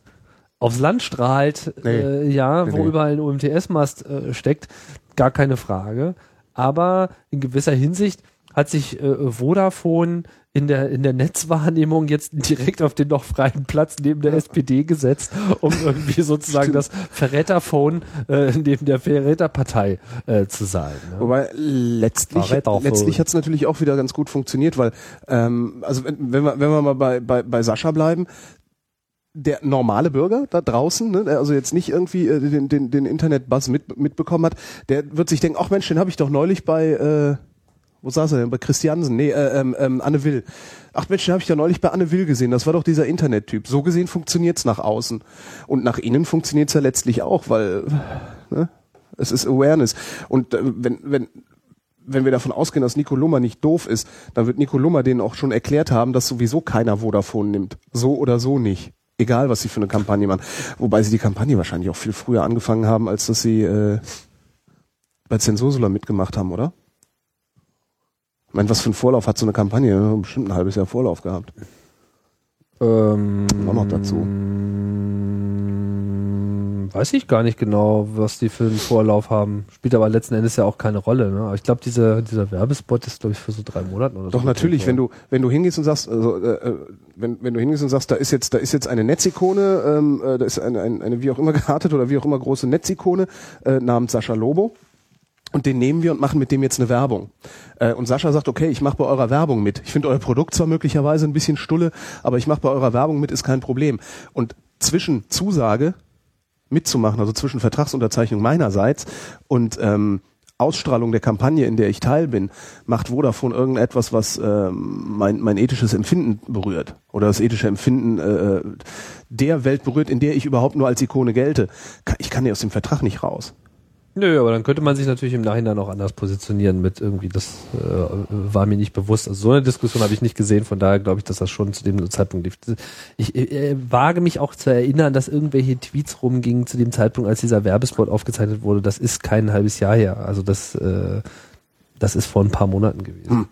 aufs Land strahlt, Nee. äh, ja, Nee, wo nee. überall ein UMTS-Mast äh, steckt, gar keine Frage. Aber in gewisser Hinsicht hat sich äh, Vodafone in der, in der Netzwahrnehmung jetzt direkt auf den noch freien Platz neben der SPD gesetzt, um irgendwie sozusagen das Verräterphone äh, neben der Verräterpartei äh, zu sein. Ne? Wobei letztlich, letztlich hat es natürlich auch wieder ganz gut funktioniert, weil ähm, also wenn, wenn wir wenn wir mal bei, bei, bei Sascha bleiben, der normale Bürger da draußen, ne, der also jetzt nicht irgendwie äh, den, den, den Internet-Buzz mit, mitbekommen hat, der wird sich denken, ach Mensch, den habe ich doch neulich bei äh, wo saß er denn? Bei Christiansen? Nee, äh, ähm, ähm, Anne Will. Ach Mensch, den habe ich ja neulich bei Anne Will gesehen. Das war doch dieser Internettyp. So gesehen funktioniert's nach außen. Und nach innen funktioniert's ja letztlich auch, weil ne, es ist Awareness. Und äh, wenn, wenn, wenn wir davon ausgehen, dass Nico Lummer nicht doof ist, dann wird Nico Lummer denen auch schon erklärt haben, dass sowieso keiner Vodafone nimmt. So oder so nicht. Egal, was sie für eine Kampagne machen. Wobei sie die Kampagne wahrscheinlich auch viel früher angefangen haben, als dass sie äh, bei Zensursula mitgemacht haben, oder? Ich meine, was für einen Vorlauf hat so eine Kampagne? Bestimmt ein halbes Jahr Vorlauf gehabt. Ähm, Auch noch dazu. Weiß ich gar nicht genau, was die für einen Vorlauf haben. Spielt aber letzten Endes ja auch keine Rolle. Ne? Aber ich glaube, dieser, dieser Werbespot ist, glaube ich, für so drei Monate oder so. Doch natürlich, wenn du wenn du hingehst und sagst, also, äh, äh, wenn wenn du hingehst und sagst, da ist jetzt da ist jetzt eine Netzikone, ähm, äh, da ist eine, eine, eine wie auch immer geartete oder wie auch immer große Netzikone äh, namens Sascha Lobo. Und den nehmen wir und machen mit dem jetzt eine Werbung. Äh, und Sascha sagt, okay, ich mache bei eurer Werbung mit. Ich finde euer Produkt zwar möglicherweise ein bisschen stulle, aber ich mache bei eurer Werbung mit, ist kein Problem. Und zwischen Zusage mitzumachen, also zwischen Vertragsunterzeichnung meinerseits und ähm, Ausstrahlung der Kampagne, in der ich Teil bin, macht Vodafone irgendetwas, was ähm, mein, mein ethisches Empfinden berührt oder das ethische Empfinden äh, der Welt berührt, in der ich überhaupt nur als Ikone gelte. Ich kann ja aus dem Vertrag nicht raus. Nö, aber dann könnte man sich natürlich im Nachhinein auch anders positionieren mit irgendwie, das äh, war mir nicht bewusst. Also so eine Diskussion habe ich nicht gesehen, von daher glaube ich, dass das schon zu dem Zeitpunkt lief. Ich äh, wage mich auch zu erinnern, dass irgendwelche Tweets rumgingen zu dem Zeitpunkt, als dieser Werbespot aufgezeichnet wurde. Das ist kein halbes Jahr her. Also das, äh, das ist vor ein paar Monaten gewesen. Hm.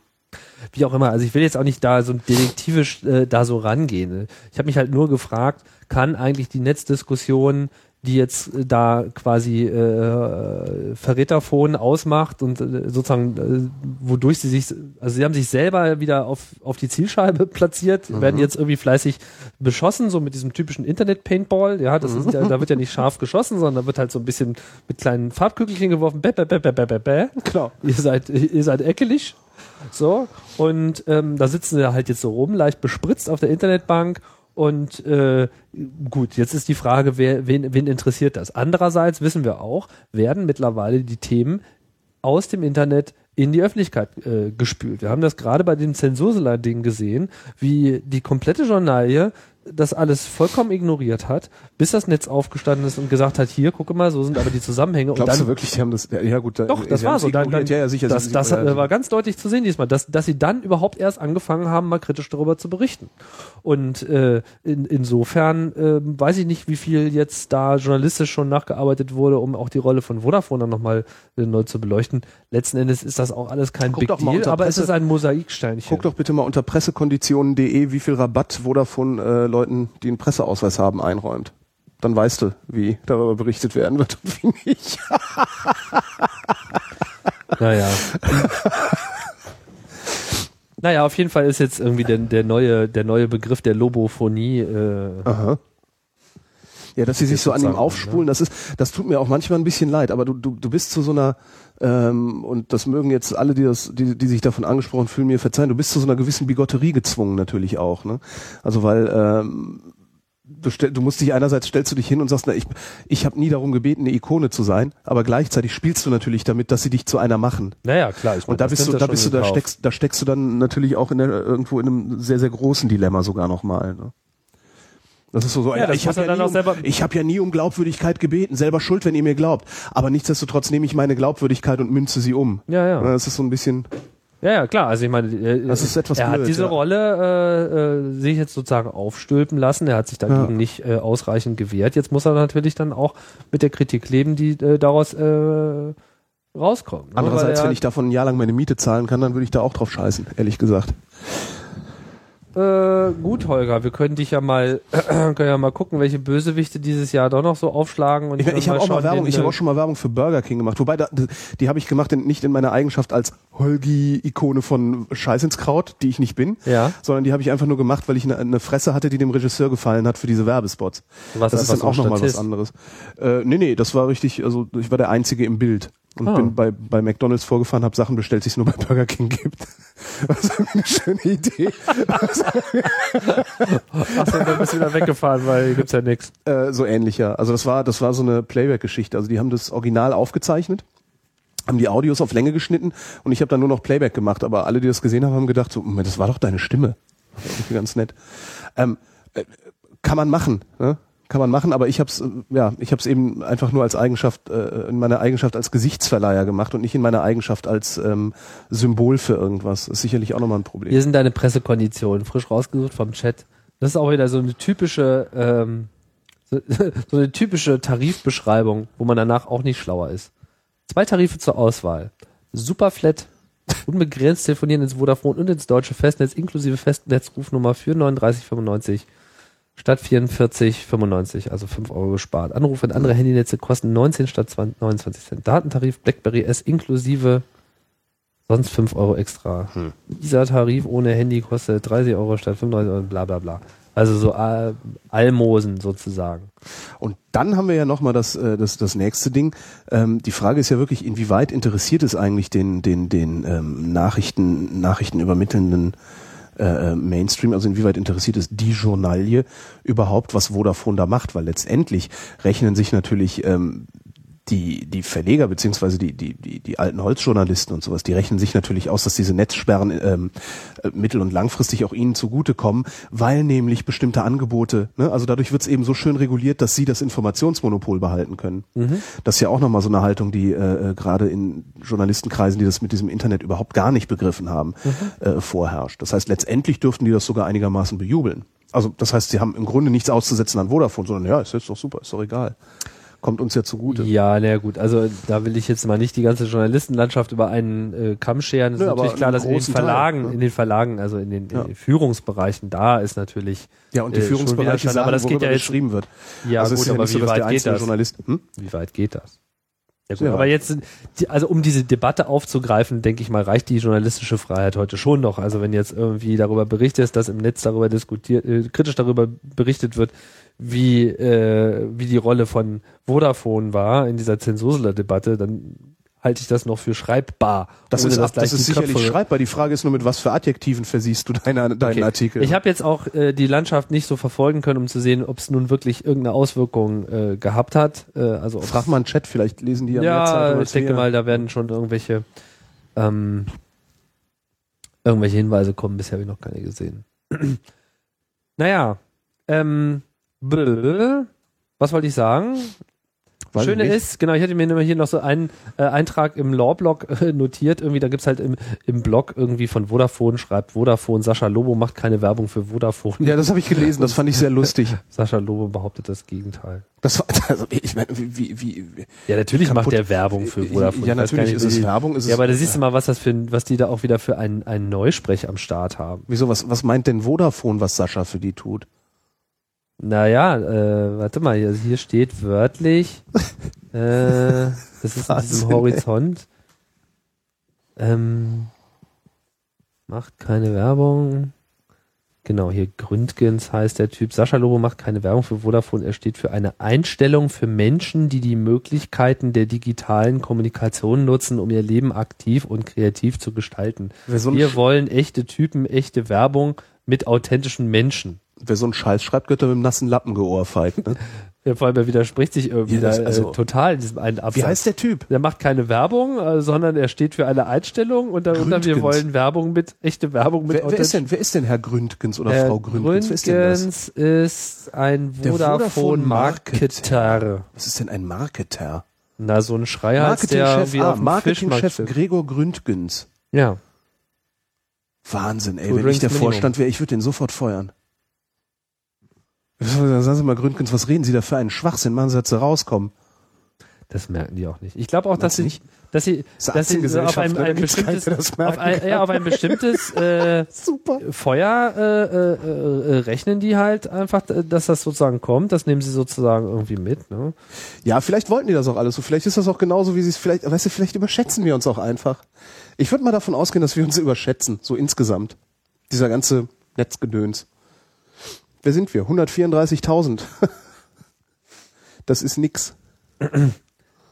Wie auch immer, also ich will jetzt auch nicht da so detektivisch äh, da so rangehen. Ich habe mich halt nur gefragt, kann eigentlich die Netzdiskussion die jetzt äh, da quasi äh, Verräterphone ausmacht und äh, sozusagen äh, wodurch sie sich, also sie haben sich selber wieder auf, auf die Zielscheibe platziert, werden jetzt irgendwie fleißig beschossen, so mit diesem typischen Internet-Paintball, ja, das ist ja, da wird ja nicht scharf geschossen, sondern da wird halt so ein bisschen mit kleinen Farbkügelchen geworfen, bäh, bäh, bäh, bäh, bäh, bäh, bäh. Genau. Ihr seid, ihr seid eckelig. So, und ähm, da sitzen sie halt jetzt so rum, leicht bespritzt auf der Internetbank und äh, gut, jetzt ist die Frage, wer, wen, wen interessiert das? Andererseits wissen wir auch, werden mittlerweile die Themen aus dem Internet in die Öffentlichkeit äh, gespült. Wir haben das gerade bei dem Zensursela-Ding gesehen, wie die komplette Journalie das alles vollkommen ignoriert hat, bis das Netz aufgestanden ist und gesagt hat, hier, gucke mal, so sind aber die Zusammenhänge. und Glaubst dann, du wirklich, die haben das, ja, gut, da- doch, das war so. Dann, dann, ja, ja, sicher. das das äh, war ganz deutlich zu sehen diesmal, dass, dass sie dann überhaupt erst angefangen haben, mal kritisch darüber zu berichten. Und äh, in, insofern äh, weiß ich nicht, wie viel jetzt da journalistisch schon nachgearbeitet wurde, um auch die Rolle von Vodafone dann nochmal äh, neu zu beleuchten. Letzten Endes ist das auch alles kein Guck Big Deal, aber es ist ein Mosaiksteinchen. Guck doch bitte mal unter pressekonditionen.de, wie viel Rabatt Vodafone äh, Leuten, die einen Presseausweis haben, einräumt. Dann weißt du, wie darüber berichtet werden wird und wie nicht. Naja. naja, auf jeden Fall ist jetzt irgendwie der, der neue, der neue Begriff der Lobophonie äh, Aha. Ja, dass sie sich so an ihm sozusagen, aufspulen, das ist, das tut mir auch manchmal ein bisschen leid, aber du, du, du bist zu so einer, ähm, und das mögen jetzt alle, die das, die, die sich davon angesprochen fühlen, mir verzeihen, du bist zu so einer gewissen Bigotterie gezwungen natürlich auch, ne? Also weil, ähm, du, stell, du musst dich einerseits stellst du dich hin und sagst, na, ich, ich habe nie darum gebeten, eine Ikone zu sein, aber gleichzeitig spielst du natürlich damit, dass sie dich zu einer machen. Naja, klar. Ich Und da bist du, da bist du, da steckst, da steckst du dann natürlich auch in der, irgendwo in einem sehr, sehr großen Dilemma sogar nochmal. Ne? Das ist so, so Ja, ich habe ja, um, hab ja nie um Glaubwürdigkeit gebeten, selber schuld, wenn ihr mir glaubt. Aber nichtsdestotrotz nehme ich meine Glaubwürdigkeit und münze sie um. Ja, ja. Das ist so ein bisschen, Ja, ja, klar. Also ich meine, äh, Das ist etwas er hat blöd, diese ja. Rolle äh, äh, sich jetzt sozusagen aufstülpen lassen. Er hat sich dagegen Ja. nicht äh, ausreichend gewehrt. Jetzt muss er natürlich dann auch mit der Kritik leben, die äh, daraus äh, rauskommt. ne? andererseits, er- wenn ich davon ein Jahr lang meine Miete zahlen kann, dann würde ich da auch drauf scheißen, ehrlich gesagt. Äh, gut, Holger, wir können dich ja mal, können ja mal gucken, welche Bösewichte dieses Jahr doch noch so aufschlagen. Und Ich, ich habe auch mal Werbung, ich habe auch schon mal Werbung für Burger King gemacht. Wobei, da, die habe ich gemacht, in, nicht in meiner Eigenschaft als Holgi-Ikone von Scheiß ins Kraut, die ich nicht bin, Ja. sondern die habe ich einfach nur gemacht, weil ich eine, eine Fresse hatte, die dem Regisseur gefallen hat für diese Werbespots. Warst das ist dann auch nochmal was anderes. Äh, nee, nee, das war richtig, also ich war der Einzige im Bild. Und Ah. bin bei, bei McDonalds vorgefahren, habe Sachen bestellt, die es nur bei Burger King gibt. Was eine schöne Idee. Achso, dann bist du wieder weggefahren, weil hier gibt's ja nichts. Äh, so ähnlich, ja. Also das war, das war so eine Playback-Geschichte. Also die haben das Original aufgezeichnet, haben die Audios auf Länge geschnitten und ich habe dann nur noch Playback gemacht. Aber alle, die das gesehen haben, haben gedacht, so, Moment, das war doch deine Stimme. Irgendwie ganz nett. Ähm, äh, kann man machen, ne? Kann man machen, aber ich habe es ja, ich habe eben einfach nur als Eigenschaft äh, in meiner Eigenschaft als Gesichtsverleiher gemacht und nicht in meiner Eigenschaft als ähm, Symbol für irgendwas. Das ist sicherlich auch nochmal ein Problem. Hier sind deine Pressekonditionen, frisch rausgesucht vom Chat. Das ist auch wieder so eine typische, ähm, so, so eine typische Tarifbeschreibung, wo man danach auch nicht schlauer ist. Zwei Tarife zur Auswahl. Superflat, unbegrenzt telefonieren ins Vodafone und ins deutsche Festnetz inklusive Festnetzrufnummer für 39,95 statt 44,95, also 5 Euro gespart. Anrufe in andere Handynetze kosten 19 statt 20, 29 Cent. Datentarif BlackBerry S inklusive sonst 5 Euro extra. Dieser Tarif ohne Handy kostet 30 Euro statt 35 Euro, bla bla bla. Also so Al Almosen sozusagen. Und dann haben wir ja nochmal das, äh, das, das nächste Ding. Ähm, die Frage ist ja wirklich, inwieweit interessiert es eigentlich den, den, den ähm, Nachrichten, Nachrichten übermittelnden äh, Mainstream, also inwieweit interessiert es die Journalie überhaupt, was Vodafone da macht, weil letztendlich rechnen sich natürlich ähm, die, die Verleger beziehungsweise die, die, die, die alten Holzjournalisten und sowas, die rechnen sich natürlich aus, dass diese Netzsperren ähm, äh, mittel- und langfristig auch ihnen zugutekommen, weil nämlich bestimmte Angebote, ne, also dadurch wird es eben so schön reguliert, dass sie das Informationsmonopol behalten können. Das ist ja auch nochmal so eine Haltung, die äh, äh, gerade in Journalistenkreisen, die das mit diesem Internet überhaupt gar nicht begriffen haben, äh, vorherrscht. Das heißt, letztendlich dürften die das sogar einigermaßen bejubeln. Also das heißt, sie haben im Grunde nichts auszusetzen an Vodafone, sondern ja, ist jetzt doch super, ist doch egal. Kommt uns ja zugute. Ja, na gut, also da will ich jetzt mal nicht die ganze Journalistenlandschaft über einen äh, Kamm scheren. Es ist aber natürlich klar, dass in den großen Teil, Verlagen, ne? in den Verlagen, also in den, in Ja. den Führungsbereichen, da ist natürlich Ja, und die äh, Führungsbereiche sagen, aber das geht ja jetzt, geschrieben wird. ja also gut, ist ja aber so, wie weit geht das? Journalist, hm? Wie weit geht das? Ja, gut, Sehr aber jetzt, also um diese Debatte aufzugreifen, denke ich mal, reicht die journalistische Freiheit heute schon noch. Also wenn jetzt irgendwie darüber berichtet ist, dass im Netz darüber diskutiert, äh, kritisch darüber berichtet wird, wie, äh, wie die Rolle von Vodafone war in dieser Zensursler-Debatte, dann halte ich das noch für schreibbar. Das ist, das gleich ist sicherlich Köpfe- schreibbar. Die Frage ist nur, mit was für Adjektiven versiehst du deine, deinen Okay. Artikel? Ich habe jetzt auch äh, die Landschaft nicht so verfolgen können, um zu sehen, ob es nun wirklich irgendeine Auswirkung äh, gehabt hat. Äh, also Frag mal einen Chat, vielleicht lesen die ja, mehr ja, Zeitung ich denke mal, da werden schon irgendwelche ähm, irgendwelche Hinweise kommen. Bisher habe ich noch keine gesehen. naja, ähm. Was wollte ich sagen? Weiß Schöne nicht. ist, genau, ich hatte mir nämlich hier noch so einen äh, Eintrag im Law-Blog äh, notiert. Irgendwie, da gibt's halt im, im Blog irgendwie von Vodafone, schreibt Vodafone, Sascha Lobo macht keine Werbung für Vodafone. Ja, das habe ich gelesen, das fand ich sehr lustig. Sascha Lobo behauptet das Gegenteil. Das war, also ich meine, wie, wie, wie, Ja, natürlich Kaputt. macht er Werbung für Vodafone. Ja, natürlich nicht, ist es Werbung. Ist Ja, aber da siehst du mal, was das für ein, was die da auch wieder für einen, einen Neusprech am Start haben. Wieso, was, was meint denn Vodafone, was Sascha für die tut? Naja, äh, warte mal, hier, hier steht wörtlich, äh, das ist in diesem Horizont, ähm, macht keine Werbung. Genau, hier Gründgens heißt der Typ. Sascha Lobo macht keine Werbung für Vodafone. Er steht für eine Einstellung für Menschen, die die Möglichkeiten der digitalen Kommunikation nutzen, um ihr Leben aktiv und kreativ zu gestalten. Wir wollen echte Typen, echte Werbung mit authentischen Menschen. Wer so einen Scheiß schreibt, wird er mit dem nassen Lappen geohrfeigt. Ne? Ja, vor allem, er widerspricht sich irgendwie Ja, das- da, also- äh, total in diesem einen Absatz. Wie heißt der Typ? Der macht keine Werbung, äh, sondern er steht für eine Einstellung und darunter wir Gründgens. wollen Werbung mit, echte Werbung mit Wer, wer, ist denn, wer ist denn Herr Gründgens oder Herr Frau Gründgens? Wer ist? Gründgens ist ein Der Vodafone-Marketer. Was ist denn ein Marketer? Na, so ein Schreihals, der Marketingchef, wie ah, auf Marketingchef. Gregor Gründgens. Ja. Wahnsinn, ey. Wenn ich der. Vorstand wäre, ich würde den sofort feuern. Sagen Sie mal, Gründgens, was reden Sie da für einen Schwachsinn? Machen Sie, dass Sie rauskommen. Das merken die auch nicht. Ich glaube auch, dass sie, nicht? dass sie, dass sie auf ein, ein bestimmtes, auf ein, ja, auf ein bestimmtes äh. Feuer äh, äh, äh, rechnen die halt einfach, dass das sozusagen kommt. Das nehmen sie sozusagen irgendwie mit. Ne? Ja, vielleicht wollten die das auch alles so. Vielleicht ist das auch genauso, wie sie es vielleicht, weißt du, vielleicht überschätzen wir uns auch einfach. Ich würde mal davon ausgehen, dass wir uns überschätzen, so insgesamt. Dieser ganze Netzgedöns. Wer sind wir? 134.000. Das ist nix.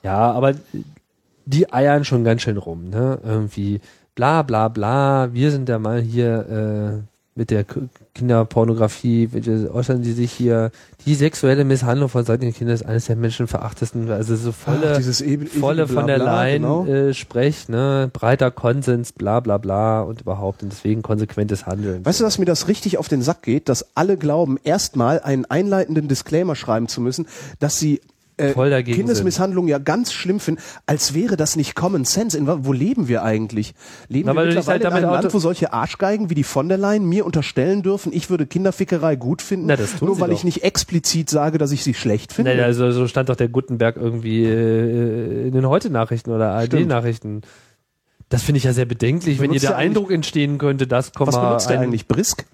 Ja, aber die eiern schon ganz schön rum. Ne? Irgendwie bla bla bla. Wir sind ja mal hier äh, mit der Kinderpornografie. Äußern sie sich hier. Die sexuelle Misshandlung von Seiten der Kinder ist eines der menschenverachtesten. Also so volle. Ach, ewige volle von der Blabla, Leyen genau. äh, Sprech, ne, breiter Konsens, bla bla bla und überhaupt und deswegen konsequentes Handeln. Weißt du, dass mir das richtig auf den Sack geht, dass alle glauben, erstmal einen einleitenden Disclaimer schreiben zu müssen, dass sie äh, Voll dagegen Kindesmisshandlung ja ganz schlimm finden, als wäre das nicht Common Sense. In, wo leben wir eigentlich? Leben Na, wir mittlerweile halt in einem Land, wo solche Arschgeigen wie die von der Leyen mir unterstellen dürfen, ich würde Kinderfickerei gut finden, Na, das tun nur weil doch. ich nicht explizit sage, dass ich sie schlecht finde? Nee, also so stand doch der Gutenberg irgendwie äh, in den Heute-Nachrichten oder ARD-Nachrichten. Das finde ich ja sehr bedenklich, wenn Benutzt ihr der Eindruck entstehen könnte, das Komma Was benutzt der ein- eigentlich? Brisk?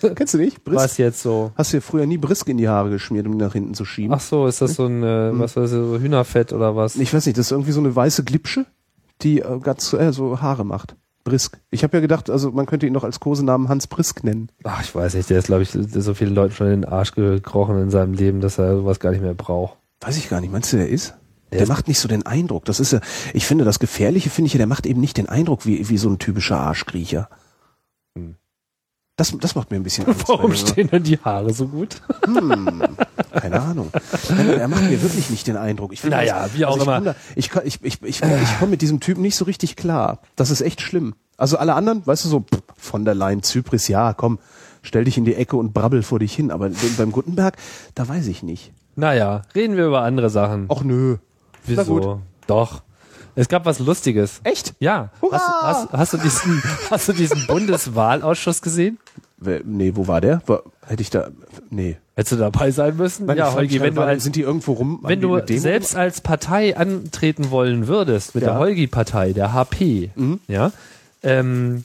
Kennst du nicht? Brisk? was jetzt so. Hast du dir früher nie Brisk in die Haare geschmiert, um die nach hinten zu schieben? Ach so, ist das so ein, äh, was weiß ich, so Hühnerfett oder was? Ich weiß nicht, das ist irgendwie so eine weiße Glipsche, die äh, ganz äh, so Haare macht. Brisk. Ich habe ja gedacht, also man könnte ihn noch als Kosenamen Hans Brisk nennen. Ach, ich weiß nicht, der ist, glaube ich, so vielen Leuten schon in den Arsch gekrochen in seinem Leben, dass er sowas gar nicht mehr braucht. Weiß ich gar nicht. Meinst du, der ist? Der Der ist- macht nicht so den Eindruck. Das ist ja, ich finde, das Gefährliche finde ich ja, der macht eben nicht den Eindruck wie, wie so ein typischer Arschkriecher. Hm. Das, das macht mir ein bisschen Angst. Warum stehen denn die Haare so gut? Keine Ahnung. Er macht mir wirklich nicht den Eindruck. Ich finde Naja, das- wie auch ich immer. Da, ich ich, ich, ich, ich komme mit diesem Typen nicht so richtig klar. Das ist echt schlimm. Also alle anderen, weißt du, so pff, von der Leyen, Zypris, ja, komm, stell dich in die Ecke und brabbel vor dich hin. Aber beim Gutenberg, da weiß ich nicht. Naja, reden wir über andere Sachen. Och nö. Wieso? Doch. Es gab was Lustiges. Echt? Ja. Hurra! Hast, hast, hast, du diesen, hast du diesen Bundeswahlausschuss gesehen? Nee, wo war der? War, hätte ich da. Nee. Hättest du dabei sein müssen? Nein, ja, Holgi, wenn du als sind die irgendwo rum? wenn du selbst als Partei antreten wollen würdest, mit Ja. der Holgi-Partei, der HP, Mhm. ja, ähm,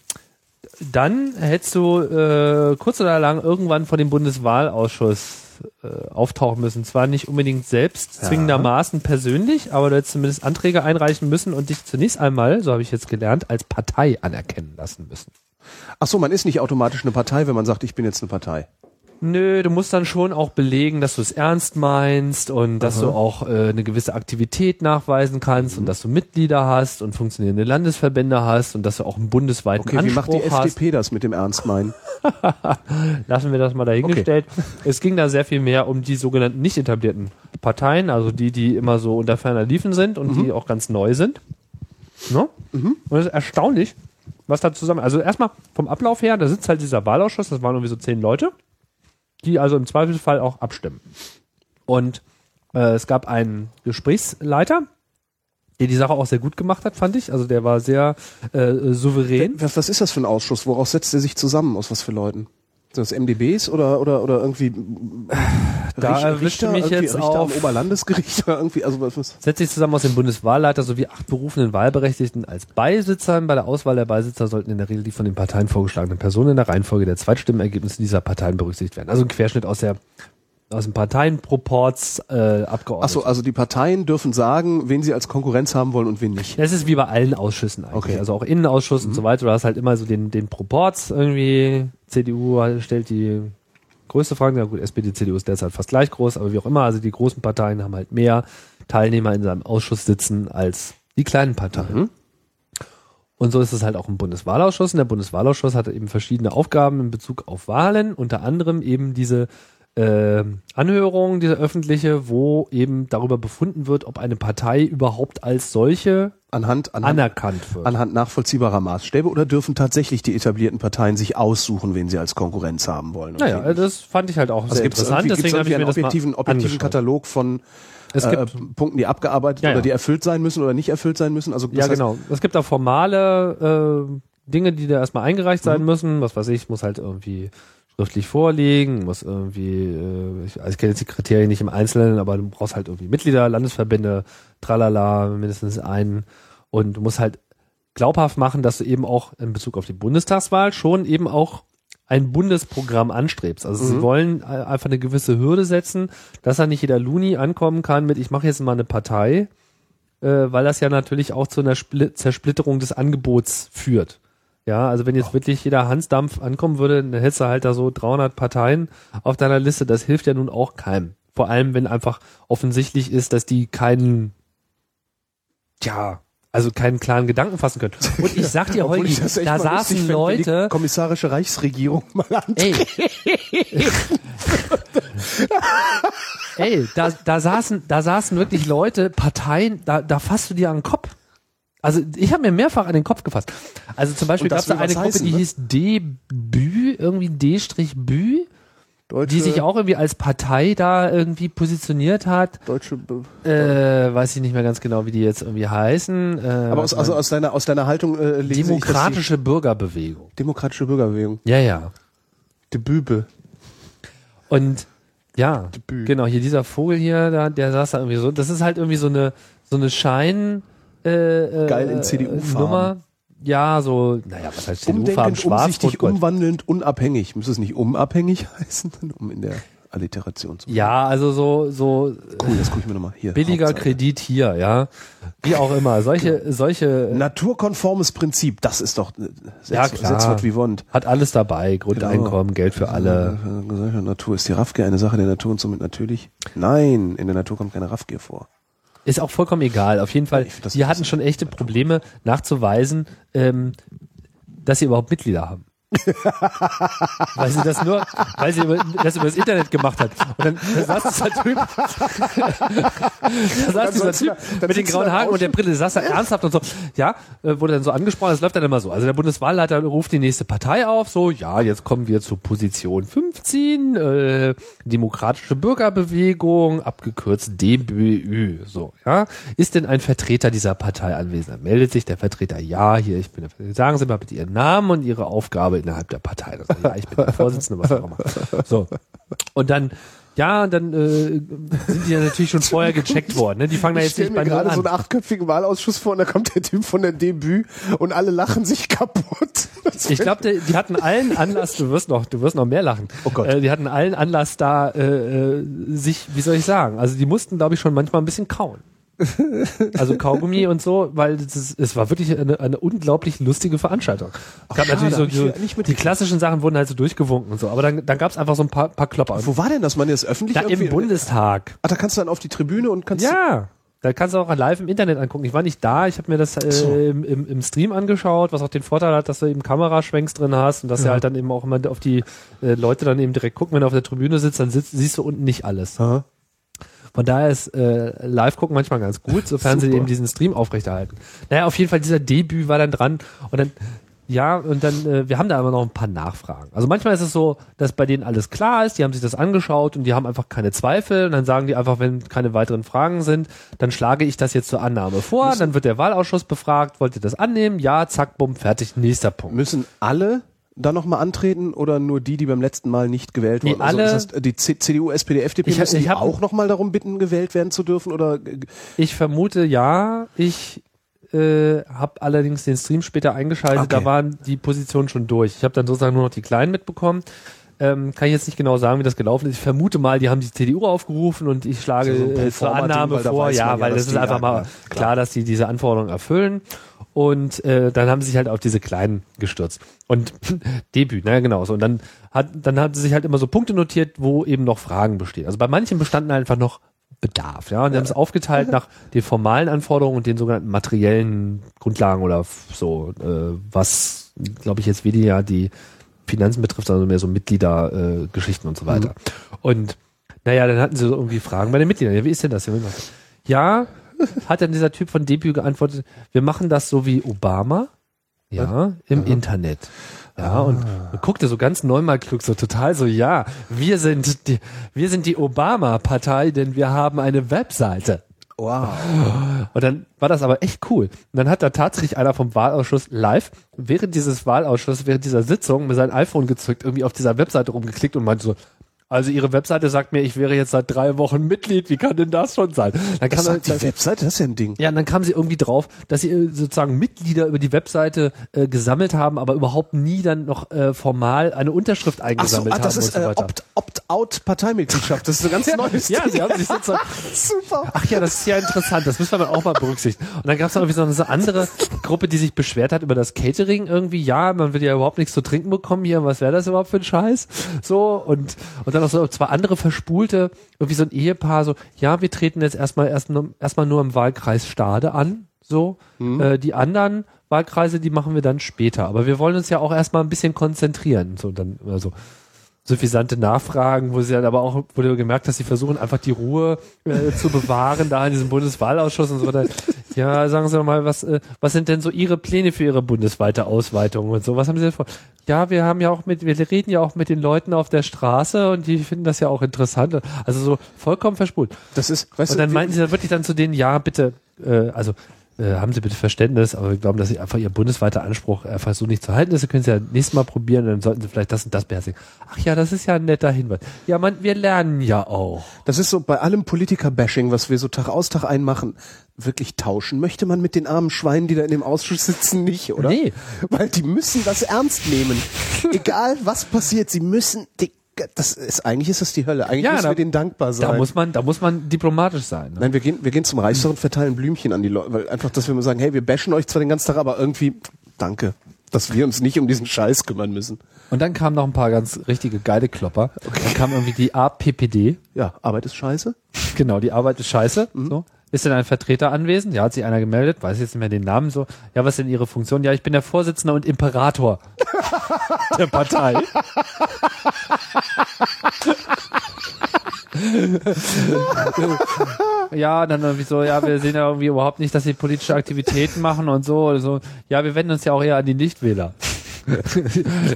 dann hättest du äh, kurz oder lang irgendwann vor dem Bundeswahlausschuss äh, auftauchen müssen. Zwar nicht unbedingt selbst Ja. zwingendermaßen persönlich, aber du hättest zumindest Anträge einreichen müssen und dich zunächst einmal, so habe ich jetzt gelernt, als Partei anerkennen lassen müssen. Ach so, man ist nicht automatisch eine Partei, wenn man sagt, ich bin jetzt eine Partei. Nö, du musst dann schon auch belegen, dass du es ernst meinst und dass du auch äh, eine gewisse Aktivität nachweisen kannst und dass du Mitglieder hast und funktionierende Landesverbände hast und dass du auch einen bundesweiten Okay, wie macht Anspruch die hast. FDP das mit dem Ernstmeinen? Lassen wir das mal dahingestellt. Es ging da sehr viel mehr um die sogenannten nicht etablierten Parteien, also die, die immer so unter ferner Liefen sind und die auch ganz neu sind. Ne? Und es ist erstaunlich, was da zusammen, also erstmal vom Ablauf her, da sitzt halt dieser Wahlausschuss, das waren irgendwie so zehn Leute, die also im Zweifelsfall auch abstimmen. Und äh, es gab einen Gesprächsleiter, der die Sache auch sehr gut gemacht hat, fand ich. Also der war sehr äh, souverän. Was, was ist das für ein Ausschuss? Woraus setzt er sich zusammen? Aus was für Leuten? Das MDBs oder, oder, oder irgendwie Da Rich- erwischt du mich jetzt Richter auf- Oberlandesgericht oder irgendwie, also was, was setzt sich zusammen aus dem Bundeswahlleiter sowie acht berufenen Wahlberechtigten als Beisitzern. Bei der Auswahl der Beisitzer sollten in der Regel die von den Parteien vorgeschlagenen Personen in der Reihenfolge der Zweitstimmenergebnisse dieser Parteien berücksichtigt werden. Also ein Querschnitt aus der aus dem Parteienproports äh, abgeordnet. Achso, also die Parteien dürfen sagen, wen sie als Konkurrenz haben wollen und wen nicht. Das ist wie bei allen Ausschüssen eigentlich. Okay. Mhm. Also auch Innenausschuss und so weiter. Du hast halt immer so den, den Proports irgendwie. CDU stellt die größte Frage. Ja gut, SPD, CDU ist derzeit fast gleich groß, aber wie auch immer. Also die großen Parteien haben halt mehr Teilnehmer in seinem Ausschuss sitzen als die kleinen Parteien. Mhm. Und so ist es halt auch im Bundeswahlausschuss. Und der Bundeswahlausschuss hatte eben verschiedene Aufgaben in Bezug auf Wahlen, unter anderem eben diese äh, Anhörung, diese öffentliche, wo eben darüber befunden wird, ob eine Partei überhaupt als solche Anhand, anhand, anerkannt wird. anhand nachvollziehbarer Maßstäbe oder dürfen tatsächlich die etablierten Parteien sich aussuchen, wen sie als Konkurrenz haben wollen? naja, nicht? das fand ich halt auch also sehr gibt es interessant, irgendwie, gibt's deswegen habe ich irgendwie mir einen objektiven, objektiven. Katalog von Es äh, gibt, Punkten, die abgearbeitet Ja, oder ja. die erfüllt sein müssen oder nicht erfüllt sein müssen? Also ja genau, es gibt da formale äh, Dinge, die da erstmal eingereicht sein Mhm. müssen, was weiß ich, muss halt irgendwie schriftlich vorlegen, muss irgendwie, äh, ich, also ich kenne jetzt die Kriterien nicht im Einzelnen, aber du brauchst halt irgendwie Mitglieder, Landesverbände, tralala, mindestens einen und du musst halt glaubhaft machen, dass du eben auch in Bezug auf die Bundestagswahl schon eben auch ein Bundesprogramm anstrebst. Also sie Mhm. wollen äh, einfach eine gewisse Hürde setzen, dass da nicht jeder Luni ankommen kann mit, ich mache jetzt mal eine Partei, äh, weil das ja natürlich auch zu einer Spli Zersplitterung des Angebots führt. Ja, also wenn jetzt wirklich jeder Hansdampf ankommen würde, dann hättest du halt da so 300 Parteien auf deiner Liste. Das hilft ja nun auch keinem. Vor allem, wenn einfach offensichtlich ist, dass die keinen, tja, also keinen klaren Gedanken fassen können. Und ich sag dir, Holgi, da lustig saßen wenn Leute, Die kommissarische Reichsregierung mal an. Ey. Ey, da, da saßen, da saßen wirklich Leute, Parteien, da, da fasst du dir an den Kopf. Also ich habe mir mehrfach an den Kopf gefasst. Also zum Beispiel gab es da eine Gruppe, heißen, die ne? hieß D-Bü, irgendwie D-Bü, Deutsche, die sich auch irgendwie als Partei da irgendwie positioniert hat. deutsche, Äh, weiß ich nicht mehr ganz genau, wie die jetzt irgendwie heißen. Äh, aber aus, also aus deiner, aus deiner Haltung äh, lese ich, Demokratische Bürgerbewegung. die demokratische Bürgerbewegung. Ja, ja. Die Bübe. Und ja, Debüt. genau, hier dieser Vogel hier, da, der saß da irgendwie so. Das ist halt irgendwie so eine, so eine Schein, äh, äh, Geil in CDU-Farben. Nummer. Ja, so, naja, was heißt CDU-Farben? Schwarz, umsichtig, umwandelnd, unabhängig. Müsste es nicht unabhängig heißen, um in der Alliteration zu Ja, also so, so Cool, das gucke ich mir nochmal hier. billiger Hauptsache. Kredit hier, ja. Wie auch immer. Solche, solche, Naturkonformes Prinzip, das ist doch äh, Setz, Ja, klar. Setz what we want. hat alles dabei. Grundeinkommen, Geld für alle. Äh, Natur ist die Raffgier eine Sache der Natur und somit natürlich? Nein, in der Natur kommt keine Raffgier vor. Ist auch vollkommen egal. Auf jeden Fall, das die hatten schon echte Probleme nachzuweisen, ähm, dass sie überhaupt Mitglieder haben. weil sie das nur, weil sie über, das über das Internet gemacht hat. Und dann da saß dieser Typ, da saß dieser Typ da- mit den grauen Haaren draußen. und der Brille saß da ernsthaft und so, ja, äh, wurde dann so angesprochen, das läuft dann immer so. Also der Bundeswahlleiter ruft die nächste Partei auf, so, ja, jetzt kommen wir zu Position 15, äh, Demokratische Bürgerbewegung, abgekürzt DBÜ, so, ja. Ist denn ein Vertreter dieser Partei anwesend? Dann meldet sich der Vertreter, ja, hier, ich bin der Vertreter. Sagen Sie mal bitte Ihren Namen und Ihre Aufgabe innerhalb der Partei. Das, ja, ich bin der Vorsitzende, was auch immer. So. Und dann, ja, und dann äh, sind die ja natürlich schon vorher gecheckt worden. Ne? Die fangen da jetzt nicht bei gerade an. so einen achtköpfigen Wahlausschuss vor und da kommt der Typ von der Debüt und alle lachen sich kaputt. Das Ich glaube, die, die hatten allen Anlass, du wirst noch, du wirst noch mehr lachen. Oh Gott. Äh, die hatten allen Anlass da, äh, äh, sich, wie soll ich sagen, also die mussten, glaube ich, schon manchmal ein bisschen kauen. Also Kaugummi und so, weil ist, es war wirklich eine, eine unglaublich lustige Veranstaltung. Gab schade, natürlich so, so ja die klassischen Sachen wurden halt so durchgewunken und so, aber dann, dann gab es einfach so ein paar, paar Klopper. Wo war denn das? Man ist öffentlich Da im Bundestag. Ah, da kannst du dann auf die Tribüne und kannst Ja. Da kannst du auch live im Internet angucken. Ich war nicht da, ich habe mir das äh, so. im, im, im Stream angeschaut, was auch den Vorteil hat, dass du eben Kameraschwenks drin hast und dass du halt dann eben auch immer auf die äh, Leute dann eben direkt gucken. Wenn du auf der Tribüne sitzt, dann sitzt, siehst du unten nicht alles. Aha. Von daher ist äh, live gucken manchmal ganz gut, sofern sie Super. eben diesen Stream aufrechterhalten. Naja, auf jeden Fall dieser Debüt war dann dran und dann ja, und dann, äh, wir haben da aber noch ein paar Nachfragen. Also manchmal ist es so, dass bei denen alles klar ist, die haben sich das angeschaut und die haben einfach keine Zweifel und dann sagen die einfach, wenn keine weiteren Fragen sind, dann schlage ich das jetzt zur Annahme vor, dann wird der Wahlausschuss befragt, wollt ihr das annehmen? Ja, zack, bumm, fertig, nächster Punkt. Müssen alle da nochmal antreten oder nur die, die beim letzten Mal nicht gewählt Nee, wurden? Also, alle- das heißt, die C CDU, SPD, FDP Ich müssen ich die hab- auch nochmal darum bitten, gewählt werden zu dürfen? Oder Ich vermute ja, ich äh, habe allerdings den Stream später eingeschaltet, Okay. da waren die Positionen schon durch. Ich habe dann sozusagen nur noch die Kleinen mitbekommen. Ähm, kann ich jetzt nicht genau sagen, wie das gelaufen ist. Ich vermute mal, die haben die CDU aufgerufen und ich schlage So ein äh, zur Annahme vor, ja, ja, weil das ist einfach mal klar. klar. dass die diese Anforderungen erfüllen. Und äh, dann haben sie sich halt auf diese Kleinen gestürzt. Und Debüt, naja, genau so. Und dann hat, dann haben sie sich halt immer so Punkte notiert, wo eben noch Fragen bestehen. Also bei manchen bestanden einfach noch Bedarf, ja. Und die haben es aufgeteilt nach den formalen Anforderungen und den sogenannten materiellen Grundlagen oder so, äh, was, glaube ich, jetzt weniger die Finanzen betrifft, sondern mehr so Mitgliedergeschichten äh, und so weiter. Und naja, dann hatten sie so irgendwie Fragen bei den Mitgliedern. Ja, wie ist denn das? Ja, hat dann dieser Typ von Debüt geantwortet, wir machen das so wie Obama, ja, im Internet. Ja, und, und guckte so ganz neunmal klug, so total so, ja, wir sind die, wir sind die Obama-Partei, denn wir haben eine Webseite. Wow. Und dann war das aber echt cool. Und dann hat da tatsächlich einer vom Wahlausschuss live während dieses Wahlausschusses, während dieser Sitzung mit seinem iPhone gezückt, irgendwie auf dieser Webseite rumgeklickt und meinte so, also ihre Webseite sagt mir, ich wäre jetzt seit drei Wochen Mitglied, wie kann denn das schon sein? Dann Das kam sagt dann, die Webseite, das ist ja ein Ding. ja, und dann kam sie irgendwie drauf, dass sie äh, sozusagen Mitglieder über die Webseite äh, gesammelt haben, aber überhaupt nie dann noch äh, formal eine Unterschrift Ach so, eingesammelt ah, das haben ist und so äh, Opt-out-Parteimitgliedschaft. Das ist ein ganz neues ja, Ding. sie haben sich sozusagen Super. Ach ja, das ist ja interessant. Das müssen wir dann auch mal berücksichtigen. Und dann gab es noch irgendwie so eine andere Gruppe, die sich beschwert hat über das Catering irgendwie. Ja, man will ja überhaupt nichts zu trinken bekommen hier. Was wäre das überhaupt für ein Scheiß? So und und dann noch so zwei andere Verspulte, irgendwie so ein Ehepaar. So, ja, wir treten jetzt erstmal erst nur, erstmal nur im Wahlkreis Stade an. So, äh, die anderen Wahlkreise, die machen wir dann später. Aber wir wollen uns ja auch erstmal ein bisschen konzentrieren. So dann also suffisante Nachfragen, wo sie dann aber auch, wo du gemerkt hast, sie versuchen einfach die Ruhe äh, zu bewahren, da in diesem Bundeswahlausschuss und so weiter. Ja, sagen Sie mal, was, äh, was sind denn so Ihre Pläne für Ihre bundesweite Ausweitung und so? Was haben Sie denn vor? Ja, wir haben ja auch mit, wir reden ja auch mit den Leuten auf der Straße und die finden das ja auch interessant. Also so vollkommen verspult. Das ist, weißt Und dann meinten sie dann wirklich dann zu denen, ja, bitte, äh, also äh, haben Sie bitte Verständnis, aber wir glauben, dass Sie einfach Ihr bundesweiter Anspruch einfach so nicht zu halten ist. Sie können es ja nächstes Mal probieren, dann sollten Sie vielleicht das und das beherzigen. Ach ja, das ist ja ein netter Hinweis. Ja, man, wir lernen ja auch. das ist so bei allem Politiker-Bashing, was wir so Tag aus, Tag ein machen, wirklich tauschen möchte man mit den armen Schweinen, die da in dem Ausschuss sitzen, nicht, oder? Nee. Weil die müssen das ernst nehmen. Egal was passiert, sie müssen, die, das ist, eigentlich ist das die Hölle. Eigentlich Ja, müssen da- wir denen dankbar sein. Da muss man, da muss man diplomatisch sein. Ne? Nein, wir gehen, wir gehen zum Reichstag und verteilen Blümchen an die Leute, weil einfach, dass wir mal sagen, hey, wir bashen euch zwar den ganzen Tag, aber irgendwie, danke, dass wir uns nicht um diesen Scheiß kümmern müssen. Und dann kamen noch ein paar ganz richtige geile Klopper. Dann kam irgendwie die APPD. Ja, Arbeit ist scheiße. Genau, die Arbeit ist scheiße. So. Ist denn ein Vertreter anwesend? Ja, hat sich einer gemeldet, weiß jetzt nicht mehr den Namen so. Ja, was ist denn Ihre Funktion? Ja, ich bin der Vorsitzende und Imperator der Partei. ja, dann irgendwie so, ja, wir sehen ja irgendwie überhaupt nicht, dass sie politische Aktivitäten machen und so oder so. Ja, wir wenden uns ja auch eher an die Nichtwähler.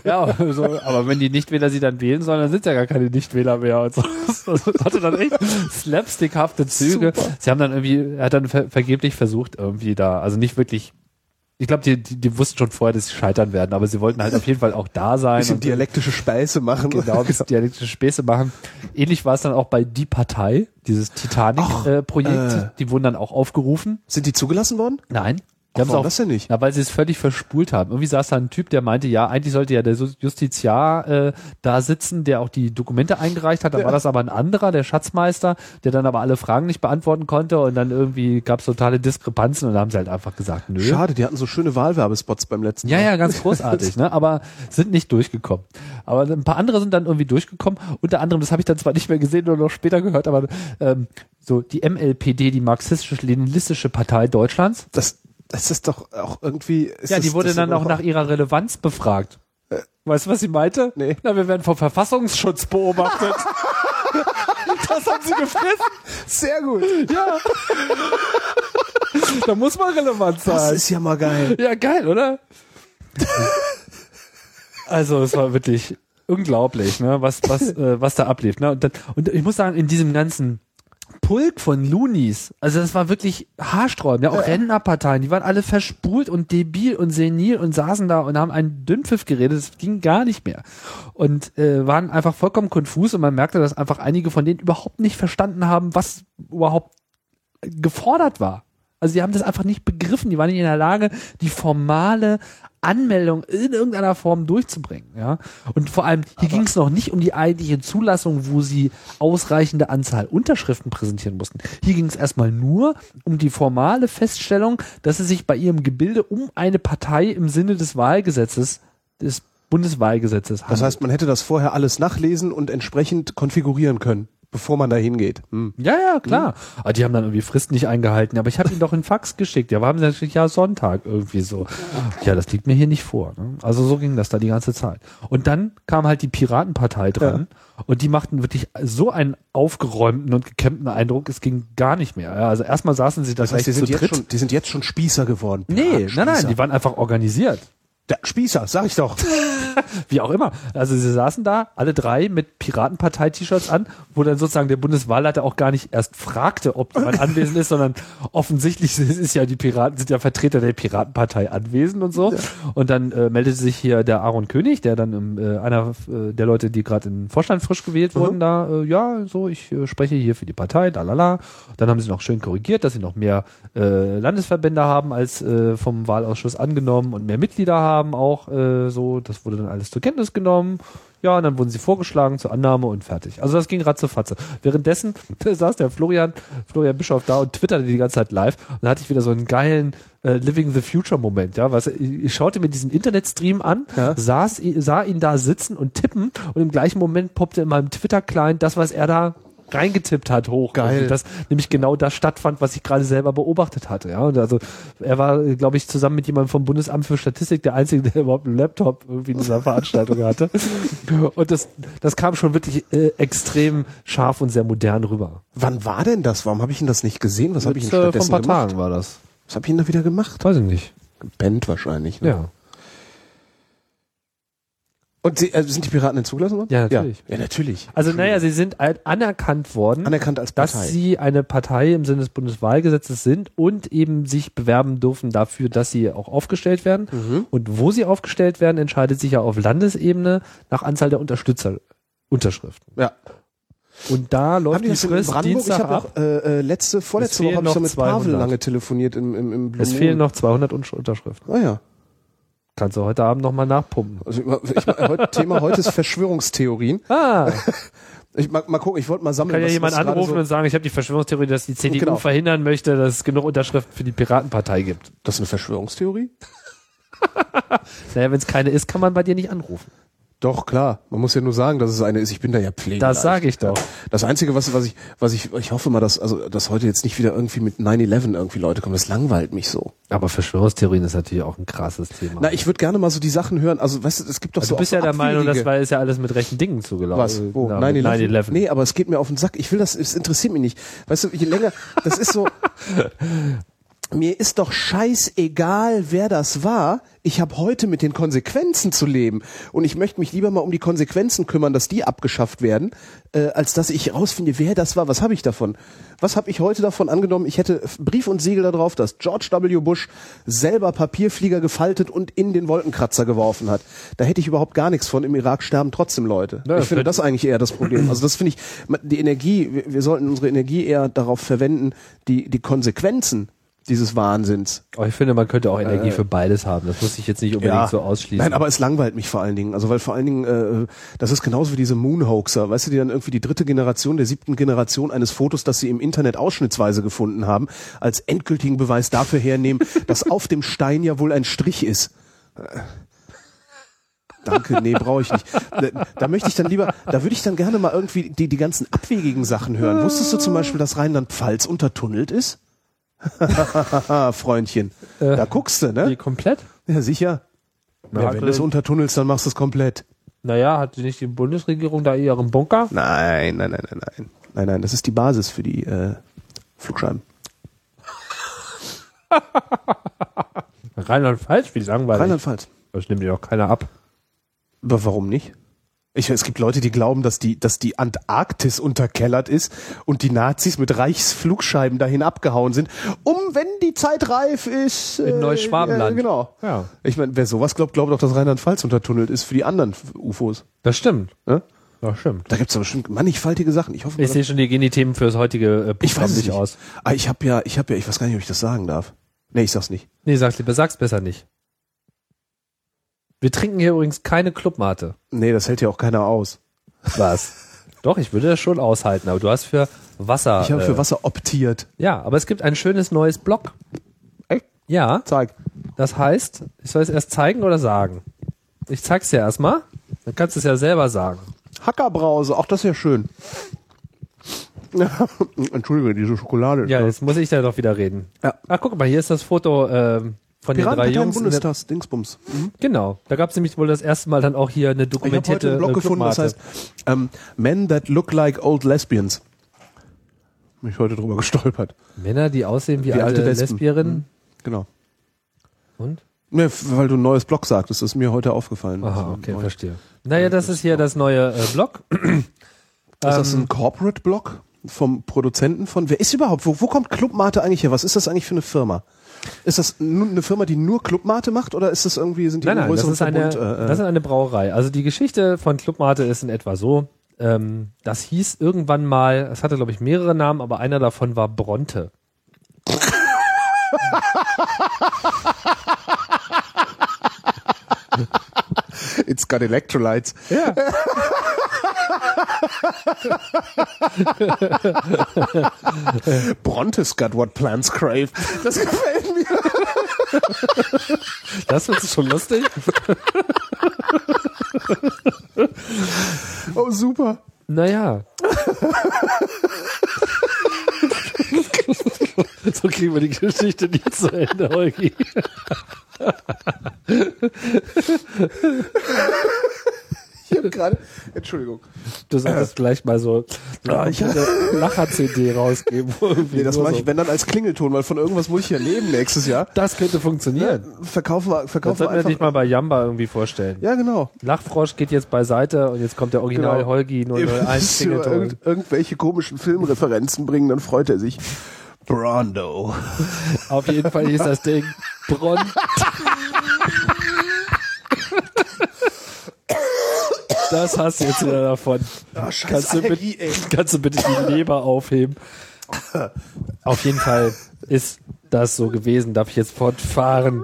Ja, so, aber wenn die Nichtwähler sie dann wählen sollen, dann sind ja gar keine Nichtwähler mehr und so. Das hatte dann echt slapstickhafte Züge. Super. Sie haben dann irgendwie, er hat dann ver vergeblich versucht, irgendwie da, also nicht wirklich, ich glaube, die, die, die wussten schon vorher, dass sie scheitern werden, aber sie wollten halt auf jeden Fall auch da sein. Bisschen und dialektische Speise machen. genau, ein bisschen dialektische Späße machen. Ähnlich war es dann auch bei Die Partei, dieses Titanic-Projekt. äh. die wurden dann auch aufgerufen. Sind die zugelassen worden? Nein. Die warum das denn nicht? Ja, weil sie es völlig verspult haben. Irgendwie saß da ein Typ, der meinte, ja, eigentlich sollte ja der Justiziar äh, da sitzen, der auch die Dokumente eingereicht hat. Dann war das aber ein anderer, der Schatzmeister, der dann aber alle Fragen nicht beantworten konnte und dann irgendwie gab es totale Diskrepanzen und dann haben sie halt einfach gesagt, nö. Schade, die hatten so schöne Wahlwerbespots beim letzten Ja, Mal. ja, ganz großartig, ne? Aber sind nicht durchgekommen. Aber ein paar andere sind dann irgendwie durchgekommen. Unter anderem, das habe ich dann zwar nicht mehr gesehen, nur noch später gehört, aber ähm, so die MLPD, die marxistisch-leninistische Partei Deutschlands. Das, das ist doch auch irgendwie. Ja, das, die wurde das dann auch nach ihrer Relevanz befragt. Weißt du, was sie meinte? Nee. Na, wir werden vom Verfassungsschutz beobachtet. das haben sie gefressen. Sehr gut. Ja. da muss man relevant Das sein. ist ja mal geil. Ja, geil, oder? also, es war wirklich unglaublich, ne, was, was, äh, was da ablief. Ne? Und, dann, und ich muss sagen, in diesem ganzen Pulk von Loonies, also das war wirklich haarsträubend, ja, auch Rentnerparteien, die waren alle verspult und debil und senil und saßen da und haben einen Dünnpfiff geredet, das ging gar nicht mehr. Und äh, waren einfach vollkommen konfus und man merkte, dass einfach einige von denen überhaupt nicht verstanden haben, was überhaupt gefordert war. Also die haben das einfach nicht begriffen, die waren nicht in der Lage, die formale Anmeldung in irgendeiner Form durchzubringen. Ja? Und vor allem, hier ging es noch nicht um die eigentliche Zulassung, wo sie ausreichende Anzahl Unterschriften präsentieren mussten. Hier ging es erstmal nur um die formale Feststellung, dass es sich bei ihrem Gebilde um eine Partei im Sinne des Wahlgesetzes, des Bundeswahlgesetzes handelt. Das heißt, man hätte das vorher alles nachlesen und entsprechend konfigurieren können, bevor man da hingeht. Hm. Ja, ja, klar. Aber die haben dann irgendwie Fristen nicht eingehalten. Aber ich habe ihnen doch einen Fax geschickt. Ja, haben sie natürlich ja Sonntag irgendwie so. Ja, das liegt mir hier nicht vor. Ne? Also so ging das da die ganze Zeit. Und dann kam halt die Piratenpartei dran und die machten wirklich so einen aufgeräumten und gekämmten Eindruck, es ging gar nicht mehr. Ja, also erstmal saßen sie da Das heißt, die gleich zu sind, jetzt dritt. schon, die sind jetzt schon Spießer geworden. nee, nein, nein, die waren einfach organisiert. Der Spießer, sag ich doch. Wie auch immer. Also sie saßen da, alle drei mit Piratenpartei-T-Shirts an, wo dann sozusagen der Bundeswahlleiter auch gar nicht erst fragte, ob jemand anwesend ist, sondern offensichtlich ist ja die Piraten, sind ja Vertreter der Piratenpartei anwesend und so. Und dann äh, meldete sich hier der Aaron König, der dann äh, einer äh, der Leute, die gerade in Vorstand frisch gewählt wurden, da, äh, ja, so, ich äh, spreche hier für die Partei, da lala. Dann haben sie noch schön korrigiert, dass sie noch mehr äh, Landesverbände haben als äh, vom Wahlausschuss angenommen und mehr Mitglieder haben auch äh, so. Das wurde dann alles zur Kenntnis genommen. Ja, und dann wurden sie vorgeschlagen zur Annahme und fertig. Also das ging ratzefatze. Währenddessen saß der Florian, Florian Bischof da und twitterte die ganze Zeit live. Und da hatte ich wieder so einen geilen äh, Living the Future Moment. Ja, was, ich, ich schaute mir diesen Internetstream an, Ja. saß, sah ihn da sitzen und tippen und im gleichen Moment poppte in meinem Twitter-Client das, was er da reingetippt hat, hoch. Geil. Und das nämlich genau das stattfand, was ich gerade selber beobachtet hatte. Ja, und also er war, glaube ich, zusammen mit jemandem vom Bundesamt für Statistik der Einzige, der überhaupt einen Laptop irgendwie in dieser Veranstaltung hatte. Und das, das kam schon wirklich äh, extrem scharf und sehr modern rüber. Wann war denn das? Warum habe ich ihn das nicht gesehen? Was habe ich ihn äh, vor ein stattdessen paar gemacht? Tagen war das. Was habe ich ihn da wieder gemacht? Weiß ich nicht. Gepennt wahrscheinlich. Ne? Ja. Und sie, äh, sind die Piraten denn zugelassen worden? Ja, natürlich. Ja, ja natürlich. Also naja, sie sind anerkannt worden. Anerkannt als Partei. dass sie eine Partei im Sinne des Bundeswahlgesetzes sind und eben sich bewerben dürfen dafür, dass sie auch aufgestellt werden. Mhm. Und wo sie aufgestellt werden, entscheidet sich ja auf Landesebene nach Anzahl der Unterstützer, Unterschriften. ja. Und da läuft Haben die die Frist Brandenburg? Ich Dienstag habe ab. auch äh, äh, letzte, vorletzte Woche habe ich so noch mit Pavel 200. lange telefoniert im, im, im Blue Es fehlen noch 200 Unsch- Unterschriften. Ah ja. Kannst du heute Abend nochmal nachpumpen. Also ich, heute, Thema heute ist Verschwörungstheorien. Ah, Ich mal, mal gucken, ich wollte mal sammeln. kann ja jemand anrufen so, und sagen, ich habe die Verschwörungstheorie, dass die CDU Genau. verhindern möchte, dass es genug Unterschriften für die Piratenpartei gibt. Das ist eine Verschwörungstheorie? Naja, wenn es keine ist, kann man bei dir nicht anrufen. Doch, klar. Man muss ja nur sagen, dass es eine ist. Ich bin da ja Pfleger. Das sage ich doch. Das Einzige, was, was ich, was ich, ich hoffe mal, dass, also, dass heute jetzt nicht wieder irgendwie mit 9-11 irgendwie Leute kommen. Das langweilt mich so. Aber Verschwörungstheorien ist natürlich auch ein krasses Thema. Na, ich würde gerne mal so die Sachen hören. Also, weißt du, es gibt doch also so du bist ja der Meinung, das war, ist ja alles mit rechten Dingen zugelaufen. Was? Wo? Genau, mit 9-11? 9/11. Nee, aber es geht mir auf den Sack. Ich will das, es interessiert mich nicht. Weißt du, je länger, das ist so, mir ist doch scheißegal, wer das war. Ich habe heute mit den Konsequenzen zu leben. Und ich möchte mich lieber mal um die Konsequenzen kümmern, dass die abgeschafft werden, äh, als dass ich rausfinde, wer das war. Was habe ich davon? Was habe ich heute davon angenommen? Ich hätte Brief und Siegel darauf, dass George W. Bush selber Papierflieger gefaltet und in den Wolkenkratzer geworfen hat. Da hätte ich überhaupt gar nichts von. Im Irak sterben trotzdem Leute. Ja, ich finde das eigentlich eher das Problem. Also das finde ich, die Energie, wir, wir sollten unsere Energie eher darauf verwenden, die, die Konsequenzen dieses Wahnsinns Aber ich finde, man könnte auch Energie für beides haben. Das muss ich jetzt nicht unbedingt so ausschließen. Nein, aber es langweilt mich vor allen Dingen. Also weil vor allen Dingen, äh, das ist genauso wie diese Moonhoaxer, weißt du, die dann irgendwie die dritte Generation der siebten Generation eines Fotos, das sie im Internet ausschnittsweise gefunden haben, als endgültigen Beweis dafür hernehmen, dass auf dem Stein ja wohl ein Strich ist. Äh, Danke, nee, brauche ich nicht. Da, da möchte ich dann lieber, da würde ich dann gerne mal irgendwie die, die ganzen abwegigen Sachen hören. Wusstest du zum Beispiel, dass Rheinland-Pfalz untertunnelt ist? Freundchen. Äh, da guckst du, Die ne? komplett? Ja, sicher. Na, Ja, wenn du es er- untertunnelst, dann machst du es komplett. Naja, hat nicht die Bundesregierung da ihren Bunker? Nein, nein, nein, nein, nein. Nein, nein, das ist die Basis für die äh, Flugscheiben. Rheinland-Pfalz, wie langweilig. Rheinland-Pfalz. Das nimmt dir doch keiner ab. Aber warum nicht? Ich, es gibt Leute, die glauben, dass die, dass die Antarktis unterkellert ist und die Nazis mit Reichsflugscheiben dahin abgehauen sind, um, wenn die Zeit reif ist. In Neuschwabenland. Äh, genau. Ja. Ich meine, wer sowas glaubt, glaubt auch, dass Rheinland-Pfalz untertunnelt ist für die anderen UFOs. Das stimmt. Ne? Das stimmt. Da gibt's aber bestimmt mannigfaltige Sachen. Ich hoffe, Ich sehe schon, die gehen die Themen fürs heutige äh, ich weiß es nicht nicht aus. Ah, ich habe ja, ich habe ja, ich weiß gar nicht, ob ich das sagen darf. Nee, ich sag's nicht. Nee, sag's lieber, sag's besser nicht. Wir trinken hier übrigens keine Clubmate. Nee, das hält ja auch keiner aus. Was? Doch, ich würde das schon aushalten, aber du hast für Wasser. Ich habe für äh, Wasser optiert. Ja, aber es gibt ein schönes neues Blog. Echt? Ja, Zeig. das heißt, ich soll es erst zeigen oder sagen? Ich zeig's dir erstmal, dann kannst du es ja selber sagen. Hackerbrause, auch das ist ja schön. Entschuldige, diese Schokolade. Ja, jetzt muss ich da doch wieder reden. Ja. Ach, guck mal, hier ist das Foto ähm, von den drei Jungs. Bundestag, Dingsbums. Mhm. Genau, da gab es nämlich wohl das erste Mal dann auch hier eine Ich habe dokumentierte heute einen Blog äh, gefunden, das heißt ähm, Men that look like old lesbians. Bin ich heute drüber gestolpert. Männer, die aussehen wie, Wie alte, alte. Lesbierinnen. Genau. Und? Ne, weil du ein neues Blog sagtest, das ist mir heute aufgefallen. Aha, Also, okay, neu. verstehe. Naja, das ist hier das neue äh, Blog. Ist das Ähm, ein Corporate-Blog vom Produzenten von? Wer ist überhaupt? Wo, wo kommt Clubmate eigentlich her? Was ist das eigentlich für eine Firma? Ist das eine Firma, die nur Clubmate macht oder ist das irgendwie sind die Nein, ein nein, das größeren ist, eine, Verbund? Äh, das ist eine Brauerei. Also die Geschichte von Clubmate ist in etwa so. Ähm, das hieß irgendwann mal, es hatte glaube ich mehrere Namen, aber einer davon war Bronte. It's got electrolytes. Ja. Brontes got what plants crave. Das gefällt mir. Das ist schon lustig. Oh, super. Naja. so kriegen wir die Geschichte nicht zu Ende, Holgi. Habe gerade, Entschuldigung. Du solltest gleich mal so eine ich- Lacher-CD rausgeben. Nee, das mache so- ich, wenn dann als Klingelton, weil von irgendwas muss ich ja leben nächstes Jahr. Das könnte funktionieren. Verkaufen wir, Das verkaufen wir sollten wir einfach. dich mal bei Jamba irgendwie vorstellen. ja, genau. Lachfrosch geht jetzt beiseite und jetzt kommt der Original Genau. Holgi Ihr müsst 001 über Klingelton. irgend, irgendwelche komischen Filmreferenzen bringen, dann freut er sich. Brando. Auf jeden Fall hieß das Ding Bron. Das hast du jetzt wieder davon. Ah, scheiß Kannst du, Allergie, bitte, ey. kannst du bitte die Leber aufheben? Auf jeden Fall ist das so gewesen. Darf ich jetzt fortfahren?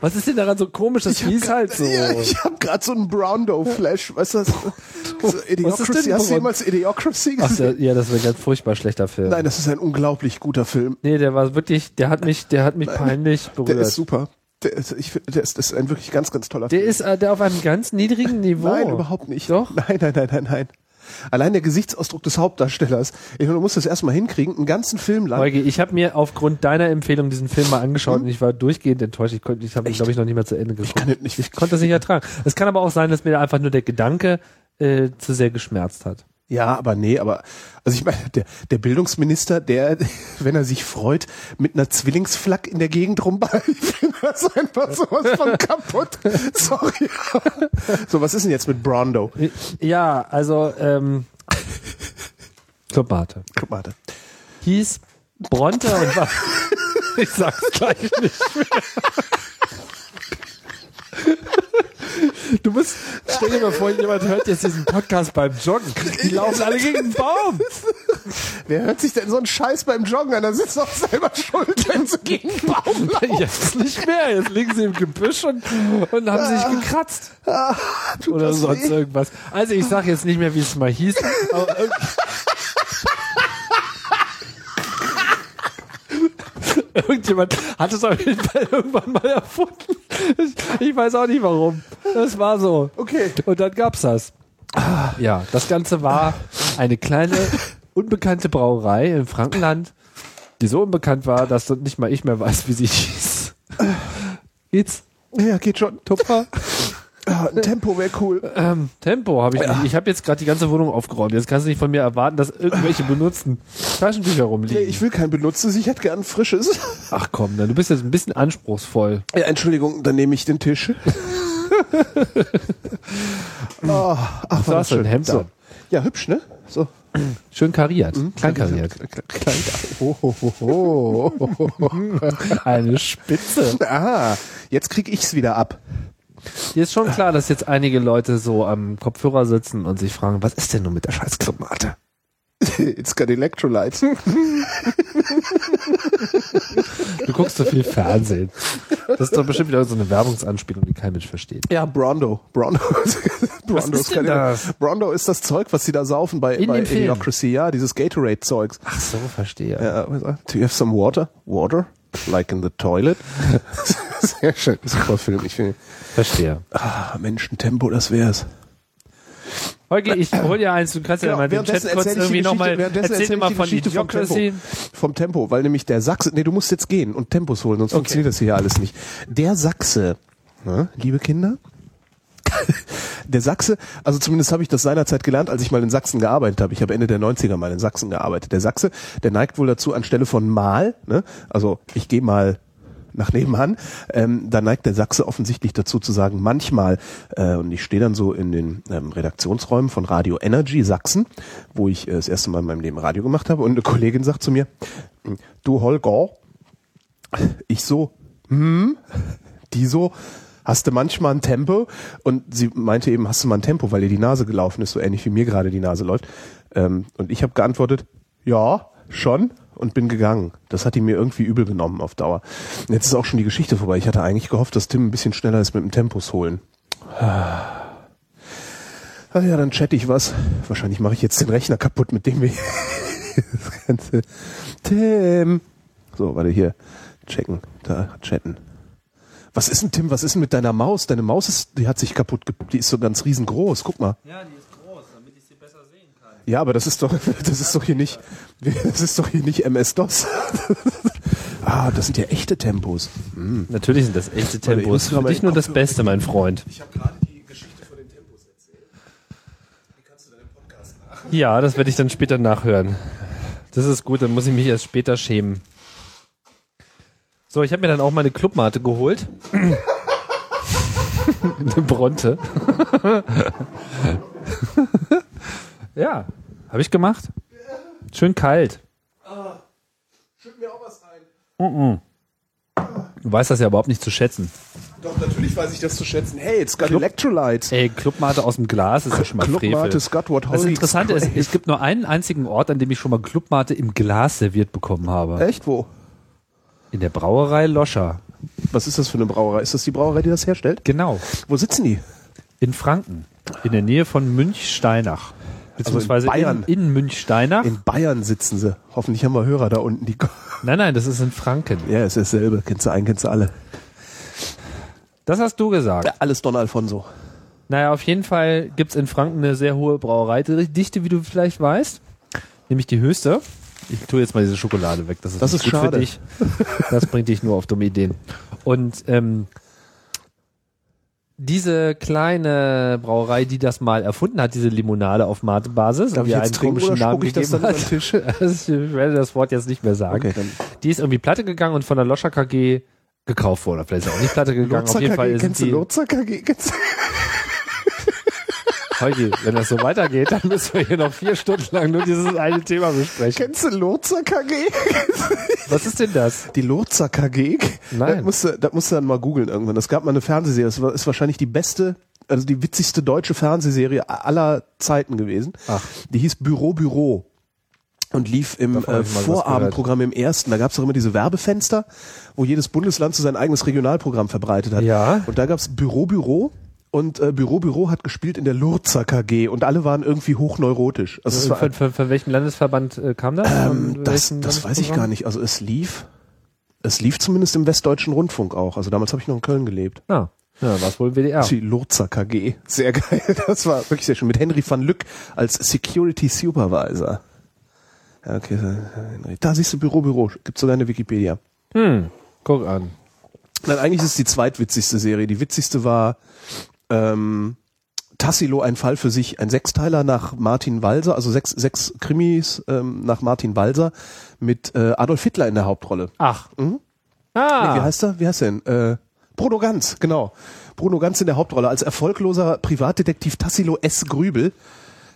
Was ist denn daran so komisch? Das hieß halt so. Ja, ich habe gerade so einen Brando-Flash. Weißt du das? So Idiocracy. denn Hast du jemals Idiocracy Ach, gesehen? der, ja, das war ein ganz furchtbar schlechter Film. Nein, das ist ein unglaublich guter Film. Nee, der war wirklich, der hat mich, der hat mich peinlich Der berührt. ist super. Der ist, ich finde, der ist, das ist ein wirklich ganz, ganz toller Der Film. ist äh, der auf einem ganz niedrigen Niveau. Nein, überhaupt nicht. Doch? Nein, nein, nein, nein, nein. Allein der Gesichtsausdruck des Hauptdarstellers. Ich meine, du musst das erstmal hinkriegen, einen ganzen Film lang. Eugi, ich habe mir aufgrund deiner Empfehlung diesen Film mal angeschaut Hm? und ich war durchgehend enttäuscht. Ich, konnte- ich habe ihn, glaube ich, noch nicht mal zu Ende geguckt. kann das nicht- ich konnte das nicht ertragen. Es kann aber auch sein, dass mir einfach nur der Gedanke äh, zu sehr geschmerzt hat. Ja, aber nee, aber also ich meine, der, der Bildungsminister, der, wenn er sich freut, mit einer Zwillingsflak in der Gegend finde das einfach sowas von kaputt. Sorry. So, was ist denn jetzt mit Brondo? Ja, also ähm, da. Hieß Bronte und war. ich sag's gleich nicht mehr. Du musst, stell dir mal vor, jemand hört jetzt diesen Podcast beim Joggen. Die laufen alle gegen den Baum. Wer hört sich denn so einen Scheiß beim Joggen an? Da sitzt doch selber schuld, wenn sie gegen den Baum laufen. Jetzt nicht mehr. Jetzt liegen sie im Gebüsch und, und haben sich gekratzt. Tut Oder sonst weh? irgendwas. Also ich sag jetzt nicht mehr, wie es mal hieß. Aber irg- Irgendjemand hat es auf jeden Fall irgendwann mal erfunden. Ich, weiß auch nicht warum. Das war so. Okay. Und dann gab's das. Ja, das Ganze war eine kleine, unbekannte Brauerei im Frankenland, die so unbekannt war, dass nicht mal ich mehr weiß, wie sie hieß. Geht's? Ja, geht schon. Tupfer? Ah, ein Tempo wäre cool. Ähm, Tempo habe ich. nicht. Ich habe jetzt gerade die ganze Wohnung aufgeräumt. Jetzt kannst du nicht von mir erwarten, dass irgendwelche benutzten Taschentücher rumliegen. Nee, ich will kein benutztes, ich hätte gern frisches. Ach komm, dann du bist jetzt ein bisschen anspruchsvoll. Ja, Entschuldigung, dann nehme ich den Tisch. oh, ach, Du hast ein Hemd so. an. Ja, hübsch, ne? So. Schön kariert. Klein kariert. Klein. Oh, oh, oh, oh. Eine Spitze. Ah, jetzt krieg ich's wieder ab. Hier ist schon klar, dass jetzt einige Leute so am Kopfhörer sitzen und sich fragen, was ist denn nun mit der scheiß Clubmate? It's got electrolytes. Du guckst so viel Fernsehen. Das ist doch bestimmt wieder so eine Werbungsanspielung, die kein Mensch versteht. Ja, Brondo. Brondo. Brondo ist das? Brondo ist das Zeug, was sie da saufen bei, In bei dem Film? Idiocracy. Ja, dieses Gatorade-Zeugs. Ach so, verstehe. Ja, do you have some water? Water? Like in the toilet? Sehr schön. Super Film. Ich finde, Verstehe. ah, Menschentempo, das wär's. Holgi, ich hol dir eins, du kannst ja Genau, mal den Chat kurz irgendwie nochmal, erzähl dir mal ich die von Geschichte vom Idiocracy. Vom Tempo, weil nämlich der Sachse, nee, du musst jetzt gehen und Tempos holen, sonst funktioniert das hier alles nicht. Der Sachse, ne, liebe Kinder, der Sachse, also zumindest habe ich das seinerzeit gelernt, als ich mal in Sachsen gearbeitet habe. Ich habe Ende der 90er mal in Sachsen gearbeitet. Der Sachse, der neigt wohl dazu, anstelle von mal, ne, also ich gehe mal nach nebenan, ähm, da neigt der Sachse offensichtlich dazu zu sagen, manchmal, äh, und ich stehe dann so in den ähm, Redaktionsräumen von Radio Energy Sachsen, wo ich äh, das erste Mal in meinem Leben Radio gemacht habe, und eine Kollegin sagt zu mir, du Holger, ich so, hm, die so, hast du manchmal ein Tempo? Und sie meinte eben, hast du mal ein Tempo, weil ihr die Nase gelaufen ist, so ähnlich wie mir gerade die Nase läuft. Ähm, und ich habe geantwortet, ja, schon und bin gegangen. Das hat die mir irgendwie übel genommen auf Dauer. Jetzt ist auch schon die Geschichte vorbei. Ich hatte eigentlich gehofft, dass Tim ein bisschen schneller ist mit dem Tempos holen. Ah ja, dann chatte ich was. Wahrscheinlich mache ich jetzt den Rechner kaputt, mit dem wir das ganze Tim. So, warte hier. Checken. Da, chatten. Was ist denn, Tim, was ist denn mit deiner Maus? Deine Maus ist, die hat sich kaputt, die ist so ganz riesengroß. Guck mal. Ja, die ist groß, damit ich sie besser sehen kann. Ja, aber das ist doch, das ist doch hier nicht, das ist doch hier nicht MS-DOS. ah, das sind ja echte Tempos. Natürlich sind das echte Tempos. Für dich nur das Beste, mein Freund. Ich habe gerade die Geschichte von den Tempos erzählt. Wie kannst du deinen Podcast nach? Ja, das werde ich dann später nachhören. Das ist gut, dann muss ich mich erst später schämen. So, ich habe mir dann auch meine Clubmate geholt. Eine Bronte. Ja, habe ich gemacht. Schön kalt. Schütt mir auch was ein. Du weißt das ja überhaupt nicht zu schätzen. Doch, natürlich weiß ich das zu schätzen. Hey, it's got Electrolytes. Ey, Clubmate aus dem Glas ist ja schon mal. Clubmate got what Das Interessante ist, es gibt nur einen einzigen Ort, an dem ich schon mal Clubmate im Glas serviert bekommen habe. Echt, wo? In der Brauerei Loscher. Was ist das für eine Brauerei? Ist das die Brauerei, die das herstellt? Genau. Wo sitzen die? In Franken. In der Nähe von Münchsteinach. Beziehungsweise Also Bayern. in, in Münchsteinach. In Bayern sitzen sie. Hoffentlich haben wir Hörer da unten. Die nein, nein, das ist in Franken. ja, ist dasselbe. Kennst du einen, kennst du alle. Das hast du gesagt. Ja, alles Don Alfonso. Naja, auf jeden Fall gibt's in Franken eine sehr hohe Brauereidichte, wie du vielleicht weißt. Nämlich die höchste. Ich tue jetzt mal diese Schokolade weg. Das ist, Das ist gut schade. für dich. Das bringt dich nur auf dumme Ideen. Und ähm, diese kleine Brauerei, die das mal erfunden hat, diese Limonade auf Mate-Basis, Darf und jetzt einen komischen Namen gegeben hat. Also ich werde das Wort jetzt nicht mehr sagen. Okay. Die ist irgendwie pleite gegangen und von der Loscher KG gekauft worden. Oder Vielleicht ist auch nicht pleite gegangen. Auf jeden Fall sind kennst du die, Lurzer KG? Kennst Holgi, wenn das so weitergeht, dann müssen wir hier noch vier Stunden lang nur dieses eine Thema besprechen. Kennst du Lurzer KG? Was ist denn das? Die Lurzer KG? Nein. Das musst du, das musst du dann mal googeln irgendwann. Es gab mal eine Fernsehserie. Das war, ist wahrscheinlich die beste, also die witzigste deutsche Fernsehserie aller Zeiten gewesen. Ach. Die hieß Büro Büro und lief im äh, Vorabendprogramm im ersten. Da gab es auch immer diese Werbefenster, wo jedes Bundesland so sein eigenes Regionalprogramm verbreitet hat. Ja. Und da gab es Büro Büro und äh, Büro Büro hat gespielt in der Lurzer KG und alle waren irgendwie hochneurotisch. Also es war, Von, von, von welchem Landesverband äh, kam das? ähm, das das weiß ich gar nicht. Also es lief, es lief zumindest im Westdeutschen Rundfunk auch. Also damals habe ich noch in Köln gelebt. Ah, ja, was wohl WDR. Die Lurzer KG. Sehr geil. Das war wirklich sehr schön. Mit Henry van Lück als Security Supervisor. Ja, okay. Da siehst du Büro, Büro. Gibt sogar eine Wikipedia. Hm, guck an. Nein, eigentlich ist es die zweitwitzigste Serie. Die witzigste war ähm, Tassilo, ein Fall für sich. Ein Sechsteiler nach Martin Walser, also sechs, sechs Krimis ähm, nach Martin Walser mit äh, Adolf Hitler in der Hauptrolle. Ach. Mhm. Ah. Nee, wie heißt er? Wie heißt er denn? Äh, Bruno Ganz, genau. Bruno Ganz in der Hauptrolle als erfolgloser Privatdetektiv Tassilo S. Grübel.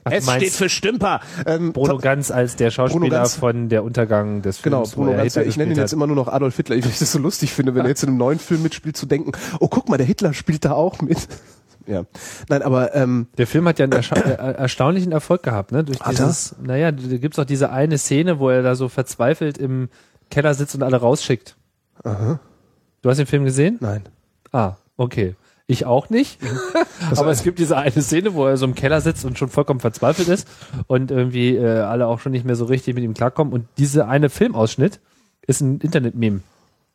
Ach, du S meinst steht für Stümper. Ähm, Bruno Ganz als der Schauspieler Ganz. von der Untergang des Genau, Films. wo Bruno Ganz. Hitler Ich nenne ihn jetzt immer nur noch Adolf Hitler, weil ich das so lustig finde, wenn er jetzt in einem neuen Film mitspielt, zu denken, oh guck mal, der Hitler spielt da auch mit. Ja. Nein, aber ähm, Der Film hat ja einen erscha äh, erstaunlichen Erfolg gehabt, ne? Durch Hat dieses, naja, da gibt's auch diese eine Szene, wo er da so verzweifelt im Keller sitzt und alle rausschickt. aha, Du hast den Film gesehen? nein. Ah, okay. Ich auch nicht. Aber es gibt diese eine Szene, wo er so im Keller sitzt und schon vollkommen verzweifelt ist und irgendwie äh, alle auch schon nicht mehr so richtig mit ihm klarkommen. Und diese eine Filmausschnitt ist ein Internet-Meme.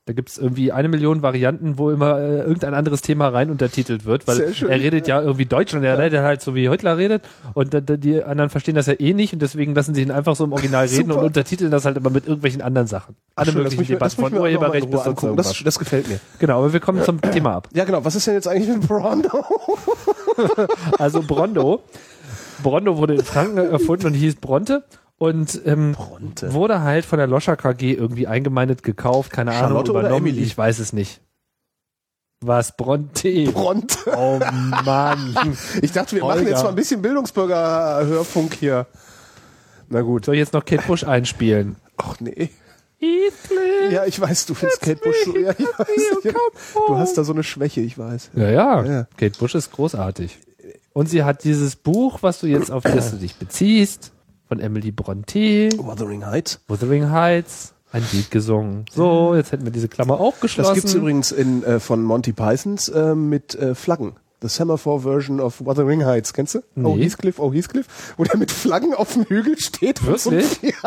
Da gibt's irgendwie eine Million Varianten, wo immer äh, irgendein anderes Thema rein untertitelt wird, weil schön. er redet ja irgendwie Deutsch und er redet halt so wie Hitler redet und da- die anderen verstehen das ja eh nicht und deswegen lassen sie ihn einfach so im Original reden und untertiteln das halt immer mit irgendwelchen anderen Sachen. Alle Schön, möglichen Debatten von Urheberrecht bis sonst irgendwas. Das, das gefällt mir. Genau, aber wir kommen zum Thema ab. Ja, genau. Was ist denn jetzt eigentlich mit Brando? Also Brondo. Brondo wurde in Franken erfunden und hieß Bronte. Und ähm, Bronte. wurde halt von der Loscher KG irgendwie eingemeindet, gekauft, keine Charlotte Ahnung, oder übernommen. Emily? Ich weiß es nicht. Was Bronte? Bronte. Oh Mann. Ich dachte, wir Holger. machen jetzt mal ein bisschen Bildungsbürger-Hörfunk hier. Na gut. Soll ich jetzt noch Kate Bush einspielen? Ach nee. Ja, ich weiß, du findest Kate Bush so. Ja, ich weiß. Ja, du hast da so eine Schwäche, ich weiß. Ja, ja, Ja. Kate Bush ist großartig. Und sie hat dieses Buch, was du jetzt auf das du dich beziehst, von Emily Bronte, Wuthering Heights. Wuthering Heights, ein Lied gesungen. So, jetzt hätten wir diese Klammer auch geschlossen. Das gibt's übrigens in, äh, von Monty Pythons äh, mit äh, Flaggen. The Semaphore Version of Wuthering Heights. Kennst du? Oh, Nee. Heathcliff, oh, Heathcliff. Wo der mit Flaggen auf dem Hügel steht. Wirklich?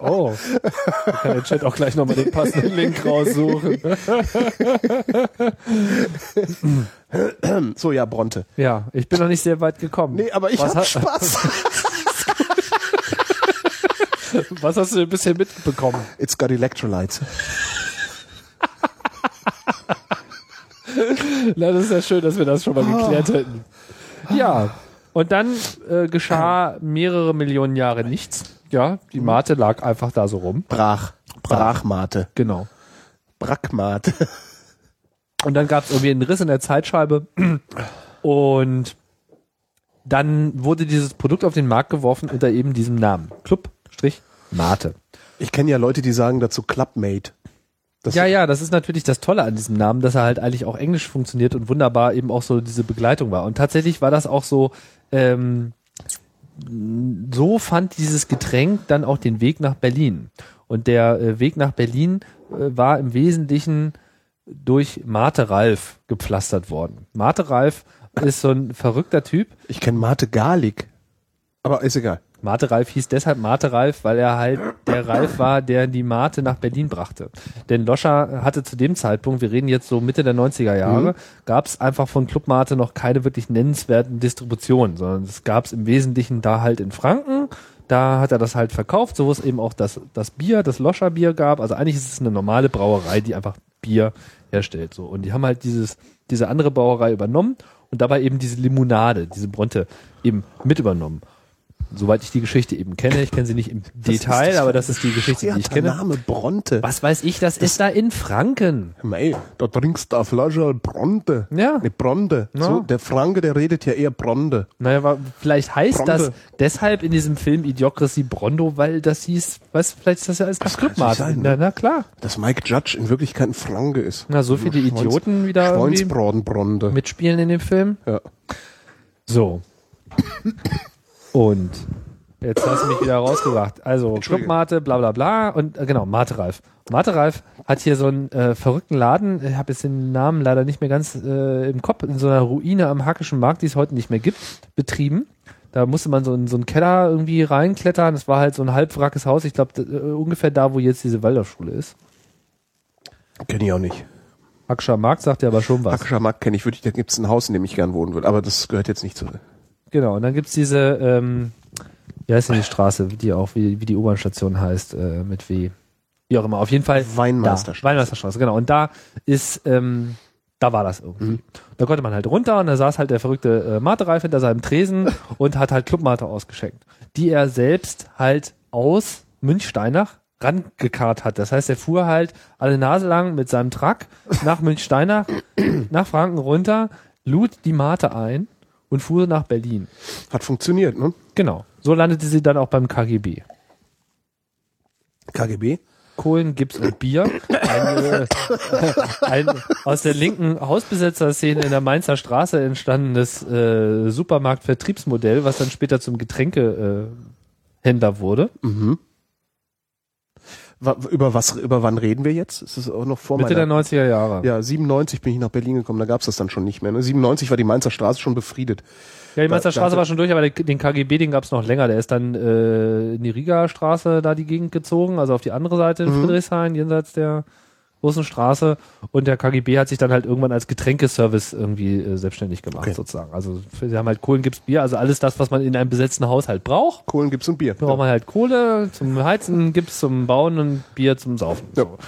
Oh, da kann der Chat auch gleich nochmal den passenden Link raussuchen. So, ja, Bronte. Ja, ich bin noch nicht sehr weit gekommen. Nee, aber ich was, hab Spaß. was hast du bisher mitbekommen? It's got electrolytes. Na, das ist ja schön, dass wir das schon mal geklärt hätten. Ja, und dann äh, geschah mehrere Millionen Jahre nichts. Ja, die Mate lag einfach da so rum. Brach. Brachmate. Genau. Brackmate. Und dann gab es irgendwie einen Riss in der Zeitscheibe und dann wurde dieses Produkt auf den Markt geworfen unter eben diesem Namen. Club Strich Mate. Ich kenne ja Leute, die sagen dazu Clubmate. Das Ja, ja, das ist natürlich das Tolle an diesem Namen, dass er halt eigentlich auch englisch funktioniert und wunderbar eben auch so diese Begleitung war. Und tatsächlich war das auch so, ähm, so fand dieses Getränk dann auch den Weg nach Berlin. Und der äh, Weg nach Berlin äh, war im Wesentlichen durch Mate Ralf gepflastert worden. Mate Ralf ist so ein verrückter Typ. Ich kenne Mate Garlic. Aber ist egal. Mate Ralf hieß deshalb Mate Ralf, weil er halt der Ralf war, der die Mate nach Berlin brachte. Denn Loscher hatte zu dem Zeitpunkt, wir reden jetzt so Mitte der 90er Jahre, gab es einfach von Club Mate noch keine wirklich nennenswerten Distributionen, sondern es gab es im Wesentlichen da halt in Franken. Da hat er das halt verkauft, so wo es eben auch das, das Bier, das Loscher Bier gab. Also eigentlich ist es eine normale Brauerei, die einfach Bier herstellt. So. Und die haben halt dieses, diese andere Brauerei übernommen und dabei eben diese Limonade, diese Bronte eben mit übernommen. Soweit ich die Geschichte eben kenne, ich kenne sie nicht im Detail, aber das ist die Geschichte, die ich Der kenne. Name Bronte. Was weiß ich, das, ist da in Franken. Mei, da trinkst du eine Flasche Bronte. Ja. Eine Bronte. Ja. So, der Franke, der redet ja eher Bronte. Naja, wa- vielleicht heißt Bronte. das deshalb in diesem Film Idiocracy Brondo, weil das hieß, weißt du, vielleicht ist das ja alles natürlich sein, Na, ne? na klar. Dass Mike Judge in Wirklichkeit ein Franke ist. Na, so viele Schweins- Idioten wieder Schweinsbratenbronte. mitspielen in dem Film. Ja. So. Und jetzt hast du mich wieder rausgebracht. Also. Clubmate, bla bla bla und äh, genau, Mate Ralf. Mate Ralf hat hier so einen äh, verrückten Laden, ich habe jetzt den Namen leider nicht mehr ganz äh, im Kopf, in so einer Ruine am Hackischen Markt, die es heute nicht mehr gibt, betrieben. Da musste man so in so einen Keller irgendwie reinklettern. Das war halt so ein halbwrackes Haus. Ich glaube, äh, ungefähr da, wo jetzt diese Waldorfschule ist. Kenn ich auch nicht. Hackischer Markt sagt ja aber schon was. Hackischer Markt kenne ich, würde ich, da gibt's ein Haus, in dem ich gern wohnen würde. Aber das gehört jetzt nicht zu. Genau, und dann gibt's diese, ähm, wie heißt denn die Straße, die auch, wie, wie die U-Bahn-Station heißt, äh, mit W. Wie auch immer, auf jeden Fall. Weinmeisterstraße. Da, Weinmeisterstraße, genau. Und da ist, ähm, da war das irgendwie. Da konnte man halt runter und da saß halt der verrückte äh, Mate-Reif hinter seinem Tresen und hat halt Clubmate ausgeschenkt, die er selbst halt aus Münchsteinach rangekarrt hat. Das heißt, er fuhr halt alle Nase lang mit seinem Truck nach Münchsteinach, nach Franken runter, lud die Mate ein und fuhr nach Berlin. Hat funktioniert, ne? Genau. So landete sie dann auch beim KGB. KGB? Kohlen, Gips und Bier. Ein, äh, ein aus der linken Hausbesetzerszene in der Mainzer Straße entstandenes äh, Supermarktvertriebsmodell, was dann später zum Getränkehändler äh, wurde. Wa- Über was, über wann reden wir jetzt? Ist das auch noch vor Mitte der meiner... 90er Jahre. Ja, 97 bin ich nach Berlin gekommen, da gab's das dann schon nicht mehr. Ne? 97 war die Mainzer Straße schon befriedet. Ja, die Mainzer Da- da- Straße war schon durch, aber den, den KGB, den gab's noch länger. Der ist dann äh, in die Riga Straße da die Gegend gezogen, also auf die andere Seite in Friedrichshain, jenseits der großen Straße. Und der KGB hat sich dann halt irgendwann als Getränkeservice irgendwie äh, selbstständig gemacht, Okay. sozusagen. Also sie haben halt Kohlen, Gips, Bier, also alles das, was man in einem besetzten Haushalt braucht. Kohlen gibt's und Bier. Da braucht man halt Kohle zum Heizen, Gips zum Bauen und Bier zum Saufen. Ja. So.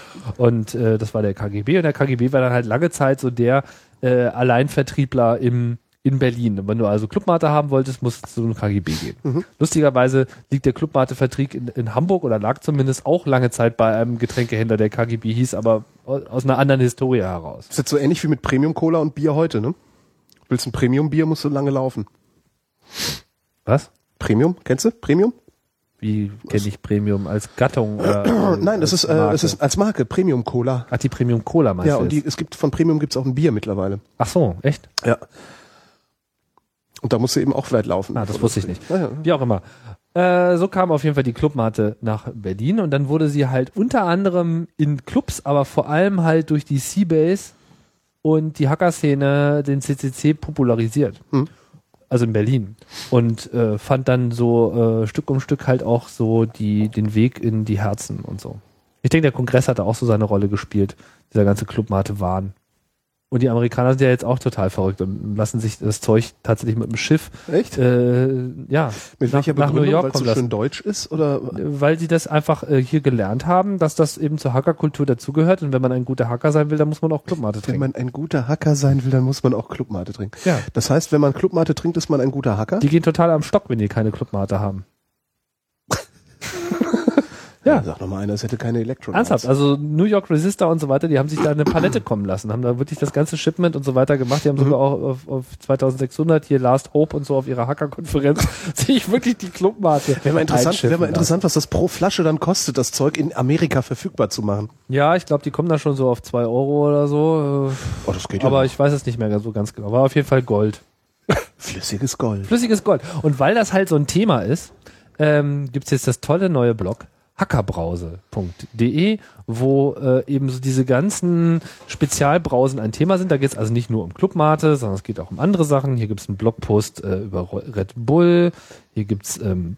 Und äh, das war der KGB und der KGB war dann halt lange Zeit so der äh, Alleinvertriebler im in Berlin. Und wenn du also Clubmate haben wolltest, musst du zum KGB gehen. Lustigerweise liegt der Clubmate-Vertrieb in, in Hamburg oder lag zumindest auch lange Zeit bei einem Getränkehändler, der KGB hieß, aber au- aus einer anderen Historie heraus. ist jetzt so ähnlich wie mit Premium Cola und Bier heute, ne? Willst ein Premium Bier, musst du lange laufen. Was? Premium, kennst du? Premium? Wie kenne ich Premium als Gattung? Oder, Nein, das ist, äh, Marke? das ist als Marke Premium Cola. Ach, die Premium Cola meinst Ja, du und die, es gibt von Premium gibt's auch ein Bier mittlerweile. Ach so, echt? Ja. Und da musst du eben auch weit laufen. Ah, das wusste ich nicht. Ja. Wie auch immer. Äh, so kam auf jeden Fall die Clubmate nach Berlin und dann wurde sie halt unter anderem in Clubs, aber vor allem halt durch die Seabase und die Hacker-Szene, den CCC popularisiert. Hm. Also in Berlin. Und äh, fand dann so äh, Stück um Stück halt auch so die, den Weg in die Herzen und so. Ich denke, der Kongress hatte auch so seine Rolle gespielt, dieser ganze Clubmate-Wahn. Und die Amerikaner sind ja jetzt auch total verrückt und lassen sich das Zeug tatsächlich mit dem Schiff Echt? äh, ja, Mit nach, welcher nach New? York Weil es so schön deutsch ist? Oder? Weil sie das einfach äh, hier gelernt haben, dass das eben zur Hackerkultur dazugehört. Und wenn man ein guter Hacker sein will, dann muss man auch Clubmate Wenn trinken. man ein guter Hacker sein will, dann muss man auch Clubmate trinken. Ja. Das heißt, wenn man Clubmate trinkt, ist man ein guter Hacker? Die gehen total am Stock, wenn die keine Clubmate haben. Ja. Sag noch mal einer, es hätte keine Elektrolyte. Ernsthaft, also New York Resistor und so weiter, die haben sich da eine Palette kommen lassen, haben da wirklich das ganze Shipment und so weiter gemacht. Die haben sogar auch auf, auf 2600 hier Last Hope und so auf ihrer Hackerkonferenz sich wirklich die Clubmate Wäre mal interessant, wäre mal interessant, was das pro Flasche dann kostet, das Zeug in Amerika verfügbar zu machen. Ja, ich glaube, die kommen da schon so auf zwei Euro oder so. Oh, das geht Aber noch. ich weiß es nicht mehr so ganz genau. War auf jeden Fall Gold. Flüssiges Gold. Flüssiges Gold. Und weil das halt so ein Thema ist, ähm, gibt's jetzt das tolle neue Blog hackerbrause.de, wo äh, eben so diese ganzen Spezialbrausen ein Thema sind. Da geht's also nicht nur um Clubmate, sondern es geht auch um andere Sachen. Hier gibt's einen Blogpost äh, über Red Bull. Hier gibt's ähm,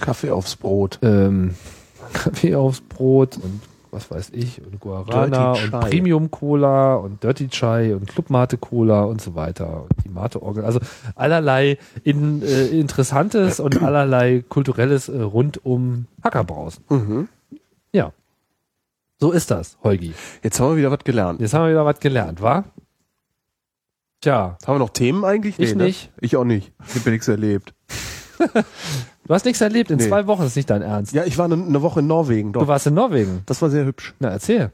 Kaffee aufs Brot. ähm, Kaffee aufs Brot und was weiß ich und Guarana Dirty und Chai. Premium Cola und Dirty Chai und Club Mate Cola und so weiter und die Mate Orgel. Also allerlei in, äh, interessantes und allerlei kulturelles äh, rund um Hackerbrausen. Mhm. Ja. So ist das, Holgi. Jetzt haben wir wieder was gelernt. Jetzt haben wir wieder was gelernt, wa? Tja, Haben wir noch Themen eigentlich? Ich ne? nicht. Ich auch nicht. Ich habe ja nichts erlebt. du hast nichts erlebt in Nee. zwei Wochen, ist nicht dein Ernst. Ja, ich war eine, eine Woche in Norwegen. Du Doch. warst in Norwegen. Das war sehr hübsch. Na, erzähl.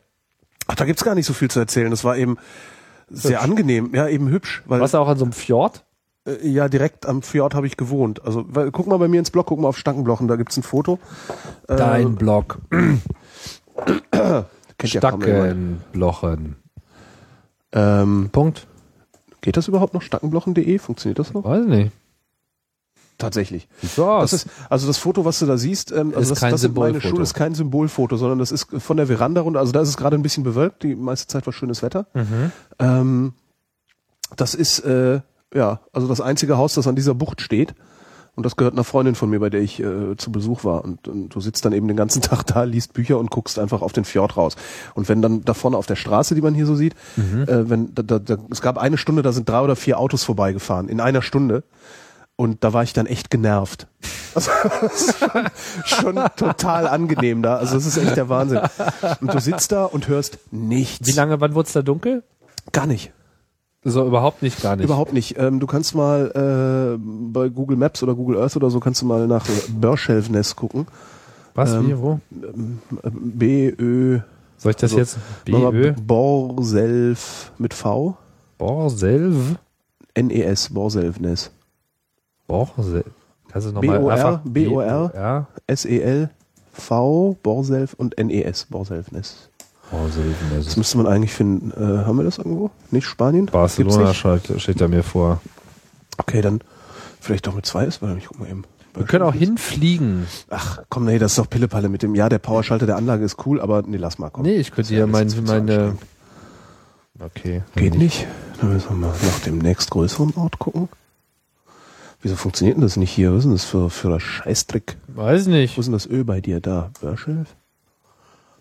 Ach, da gibt's gar nicht so viel zu erzählen. Das war eben sehr Hübsch. angenehm. Ja, eben hübsch. Weil, Warst du auch an so einem Fjord? äh, ja, direkt am Fjord habe ich gewohnt. Also weil, guck mal bei mir ins Blog, guck mal auf Stankenblochen, da gibt's ein Foto. Äh, Dein Blog. kennt ja. Stackenblochen. Ähm, Punkt. geht das überhaupt noch? Stackenblochen.de? Funktioniert das noch? Weiß nicht. Tatsächlich. Das ist, also das Foto, was du da siehst, ähm, also das, das sind meine. Schule, ist kein Symbolfoto, sondern das ist von der Veranda runter. Also da ist es gerade ein bisschen bewölkt, die meiste Zeit war schönes Wetter. mhm. Ähm, das ist äh, ja also das einzige Haus, das an dieser Bucht steht. Und das gehört einer Freundin von mir, bei der ich äh, zu Besuch war. Und, und du sitzt dann eben den ganzen Tag da, liest Bücher und guckst einfach auf den Fjord raus. Und wenn dann da vorne auf der Straße, die man hier so sieht, äh, wenn da, da, da, es gab eine Stunde, da sind drei oder vier Autos vorbeigefahren in einer Stunde. Und da war ich dann echt genervt. Also, das ist schon, schon total angenehm da. Also es ist echt der Wahnsinn. Und du sitzt da und hörst nichts. Wie lange, wann wurde es da dunkel? Gar nicht. So überhaupt nicht, gar nicht. Überhaupt nicht. Ähm, du kannst mal äh, bei Google Maps oder Google Earth oder so kannst du mal nach Börschelfness gucken. Was, ähm, wie, wo? B Ö Soll ich das also, jetzt? Mama, BÖ? Borself mit V Borselv? N E S Borselfness Borselv. Kannst du nochmal B-O-R, einfach... B-O-R. Ja. S E L V Borself und N E S Borselfness. Borselv. Das müsste man eigentlich finden. Äh, haben wir das irgendwo? Nicht Spanien? Barcelona nicht? steht, steht da mir vor. Okay, dann vielleicht doch mit zwei ist, weil ich guck mal eben. Wir können auch hinfliegen. Ach, komm, nee, das ist doch Pillepalle mit dem, ja, der Powerschalter der Anlage ist cool, aber nee, lass mal, komm. Nee, ich könnte ja ja mein, meine... Okay. Geht nicht. Dann müssen wir mal nach dem nächstgrößeren Ort gucken. Wieso funktioniert denn das nicht hier? Was ist denn das für, für ein Scheißtrick? Weiß Wo nicht. ist denn das Ö bei dir da? Börschelf?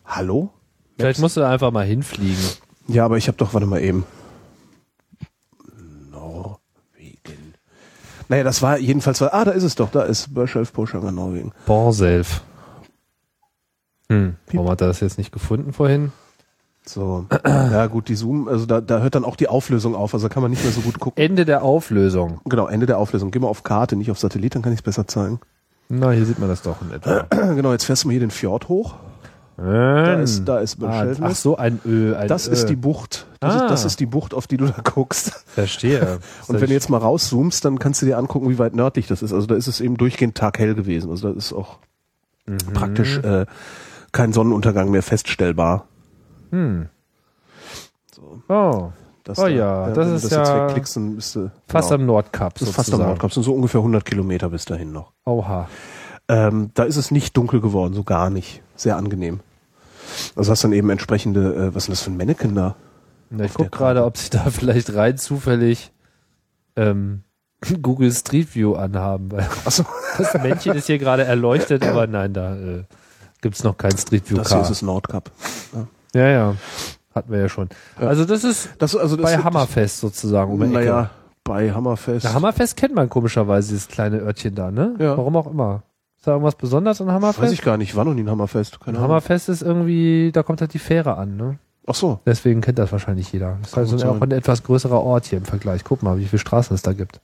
Hallo? Vielleicht musst du einfach mal hinfliegen. Ja, aber ich habe doch, warte mal eben. Norwegen. Naja, das war jedenfalls, war, ah, da ist es doch, da ist Börschelf, Poschanger, Norwegen. Borselv. Hm. Warum hat er das jetzt nicht gefunden vorhin? So, ja gut, die Zoom, also da, da hört dann auch die Auflösung auf, also da kann man nicht mehr so gut gucken. Ende der Auflösung. Genau, Ende der Auflösung. Geh mal auf Karte, nicht auf Satellit, dann kann ich es besser zeigen. Na, hier sieht man das doch in etwa. genau, jetzt fährst du mal hier den Fjord hoch. Da ist, da ist ah, Börschelfnis. ach so, ein Ö. Ein Das Ö. ist die Bucht. Das, Ah. ist, das ist die Bucht, auf die du da guckst. Verstehe. Und wenn du jetzt mal rauszoomst, dann kannst du dir angucken, wie weit nördlich das ist. Also da ist es eben durchgehend taghell gewesen. Also da ist auch Mhm. praktisch äh, kein Sonnenuntergang mehr feststellbar. Hm. So, Oh, das Oh ja, das ist das jetzt ja wegklickst, dann bist du fast genau, am Nordkap fast am. Nordkap. Sind so ungefähr 100 Kilometer bis dahin noch. Oha. Ähm, da ist es nicht dunkel geworden, so gar nicht. Sehr angenehm. Also hast dann eben entsprechende, äh, was ist denn das für ein Mannequin da? Na, ich Auf der guck gerade, ob sie da vielleicht rein zufällig ähm, Google Street View anhaben, weil Achso, das Männchen ist hier gerade erleuchtet, aber nein, da äh, gibt's noch kein Street View das hier Car. ist das Nordkap. Ja, ja. Hatten wir ja schon. Ja. Also das ist Das, also das, bei das, Hammerfest sozusagen. Um. Naja, bei Hammerfest. Na, Hammerfest kennt man komischerweise, dieses kleine Örtchen da, ne? Ja. Warum auch immer. Ist da irgendwas Besonderes an Hammerfest? Weiß ich gar nicht, war noch nie ein Hammerfest. Keine. Hammerfest ist irgendwie, da kommt halt die Fähre an, ne? Ach so. Deswegen kennt das wahrscheinlich jeder. Das ist also gut auch ein etwas größerer Ort hier im Vergleich. Guck mal, wie viele Straßen es da gibt.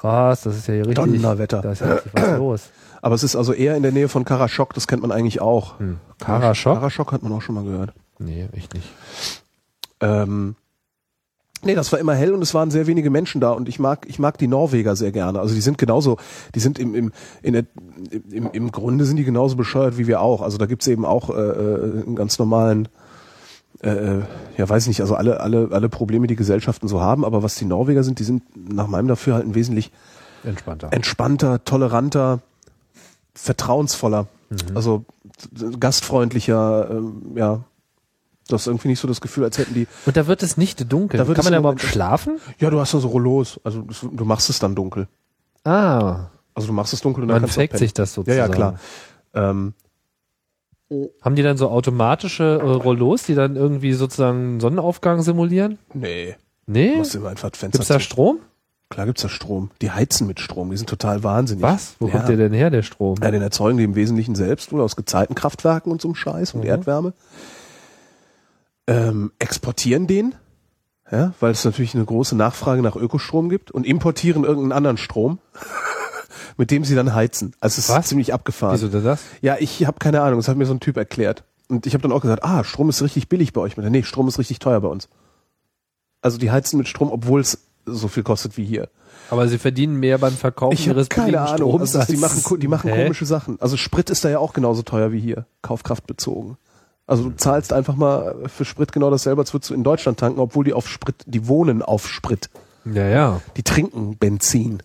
Krass, das ist ja hier richtig. Donnerwetter. Da ist ja richtig was los. Aber es ist also eher in der Nähe von Karaschock, das kennt man eigentlich auch. Hm. Karaschock? Karaschock hat man auch schon mal gehört. Nee, ich nicht. Ähm, nee, das war immer hell und es waren sehr wenige Menschen da und ich mag, ich mag die Norweger sehr gerne. Also die sind genauso, die sind im, im, in der, im, im Grunde sind die genauso bescheuert wie wir auch. Also da gibt's eben auch äh, äh, einen ganz normalen, äh, ja weiß nicht, also alle, alle, alle Probleme, die Gesellschaften so haben, aber was die Norweger sind, die sind nach meinem Dafürhalten wesentlich Entspannter. entspannter, toleranter, vertrauensvoller, also t- gastfreundlicher, ähm, ja. Das ist irgendwie nicht so das Gefühl, als hätten die. Und da wird es nicht dunkel. Da wird Kann man da überhaupt schlafen? Ja, du hast da so Rollos, also du machst es dann dunkel. Ah. Also du machst es dunkel und dann Man kannst du fängt sich das Ja, sozusagen. ja, klar. Ähm, Haben die dann so automatische äh, Rollos, die dann irgendwie sozusagen Sonnenaufgang simulieren? nee. Nee? Musst immer einfach Fenster Gibt's da zu- Strom? Klar gibt's da Strom. Die heizen mit Strom. Die sind total wahnsinnig. Was? Wo ja. kommt der denn her, der Strom? Ja, den erzeugen die im Wesentlichen selbst wohl aus Gezeitenkraftwerken und so einem Scheiß Mhm. und Erdwärme. Ähm, exportieren den, ja, weil es natürlich eine große Nachfrage nach Ökostrom gibt und importieren irgendeinen anderen Strom, mit dem sie dann heizen. Also es ist ziemlich abgefahren. Wieso denn das? Ja, ich habe keine Ahnung. Das hat mir so ein Typ erklärt. Und ich habe dann auch gesagt, ah, Strom ist richtig billig bei euch. Meinte, Nee, Strom ist richtig teuer bei uns. Also die heizen mit Strom, obwohl es so viel kostet wie hier. Aber sie verdienen mehr beim Verkaufen Ich habe ihres keine Ahnung. Stroms. Also die machen, die machen Hä? komische Sachen. Also Sprit ist da ja auch genauso teuer wie hier, kaufkraftbezogen. Also du zahlst einfach mal für Sprit genau dasselbe, als würdest du in Deutschland tanken, obwohl die auf Sprit, die wohnen auf Sprit. Ja, ja. Die trinken Benzin.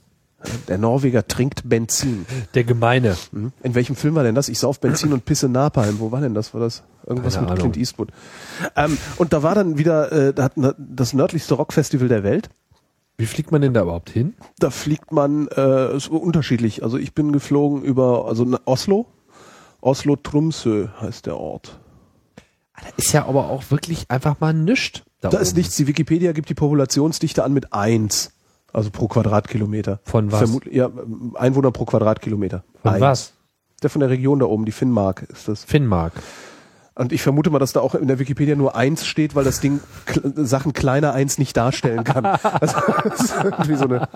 Der Norweger trinkt Benzin. Der Gemeine. Hm? In welchem Film war denn das? Ich sauf Benzin und pisse Napalm. Wo war denn das? War das irgendwas Keine mit Ahnung. Clint Eastwood? Ähm, und da war dann wieder äh, da hat das nördlichste Rockfestival der Welt. Wie fliegt man denn da überhaupt hin? Da fliegt man äh, ist unterschiedlich. Also ich bin geflogen über also Oslo. Oslo Tromsø heißt der Ort. Da ist ja aber auch wirklich einfach mal nischt. Da oben. ist nichts. Die Wikipedia gibt die Populationsdichte an mit eins, also pro Quadratkilometer. Von was? Vermut, ja, Einwohner pro Quadratkilometer. Von Eins. was? Der von der Region da oben, die Finnmark ist das. Finnmark. Und ich vermute mal, dass da auch in der Wikipedia nur eins steht, weil das Ding Sachen kleiner eins nicht darstellen kann. Also, das ist irgendwie so eine.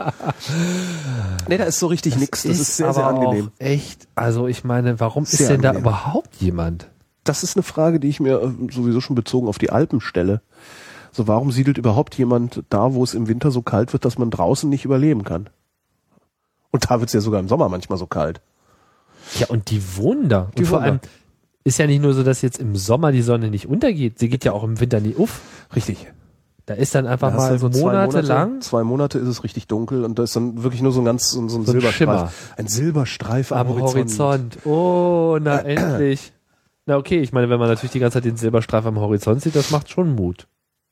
Nee, da ist so richtig nix. Das ist, sehr, aber sehr angenehm. Echt, also ich meine, warum ist Sehr denn da angenehm. überhaupt jemand? Das ist eine Frage, die ich mir äh, sowieso schon bezogen auf die Alpen stelle. So, warum siedelt überhaupt jemand da, wo es im Winter so kalt wird, dass man draußen nicht überleben kann? Und da wird es ja sogar im Sommer manchmal so kalt. Ja, und die wohnen da. Und Die vor wohnen allem ist ja nicht nur so, dass jetzt im Sommer die Sonne nicht untergeht, sie geht ja auch im Winter nie auf. Richtig. Da ist dann einfach Da mal so zwei Monate, lang Zwei Monate ist es richtig dunkel und da ist dann wirklich nur so ein ganz so, ein- so ein So ein Silberstreif. Ein Silberstreif am, am Horizont. Oh, na endlich. Na okay, ich meine, wenn man natürlich die ganze Zeit den Silberstreif am Horizont sieht, das macht schon Mut.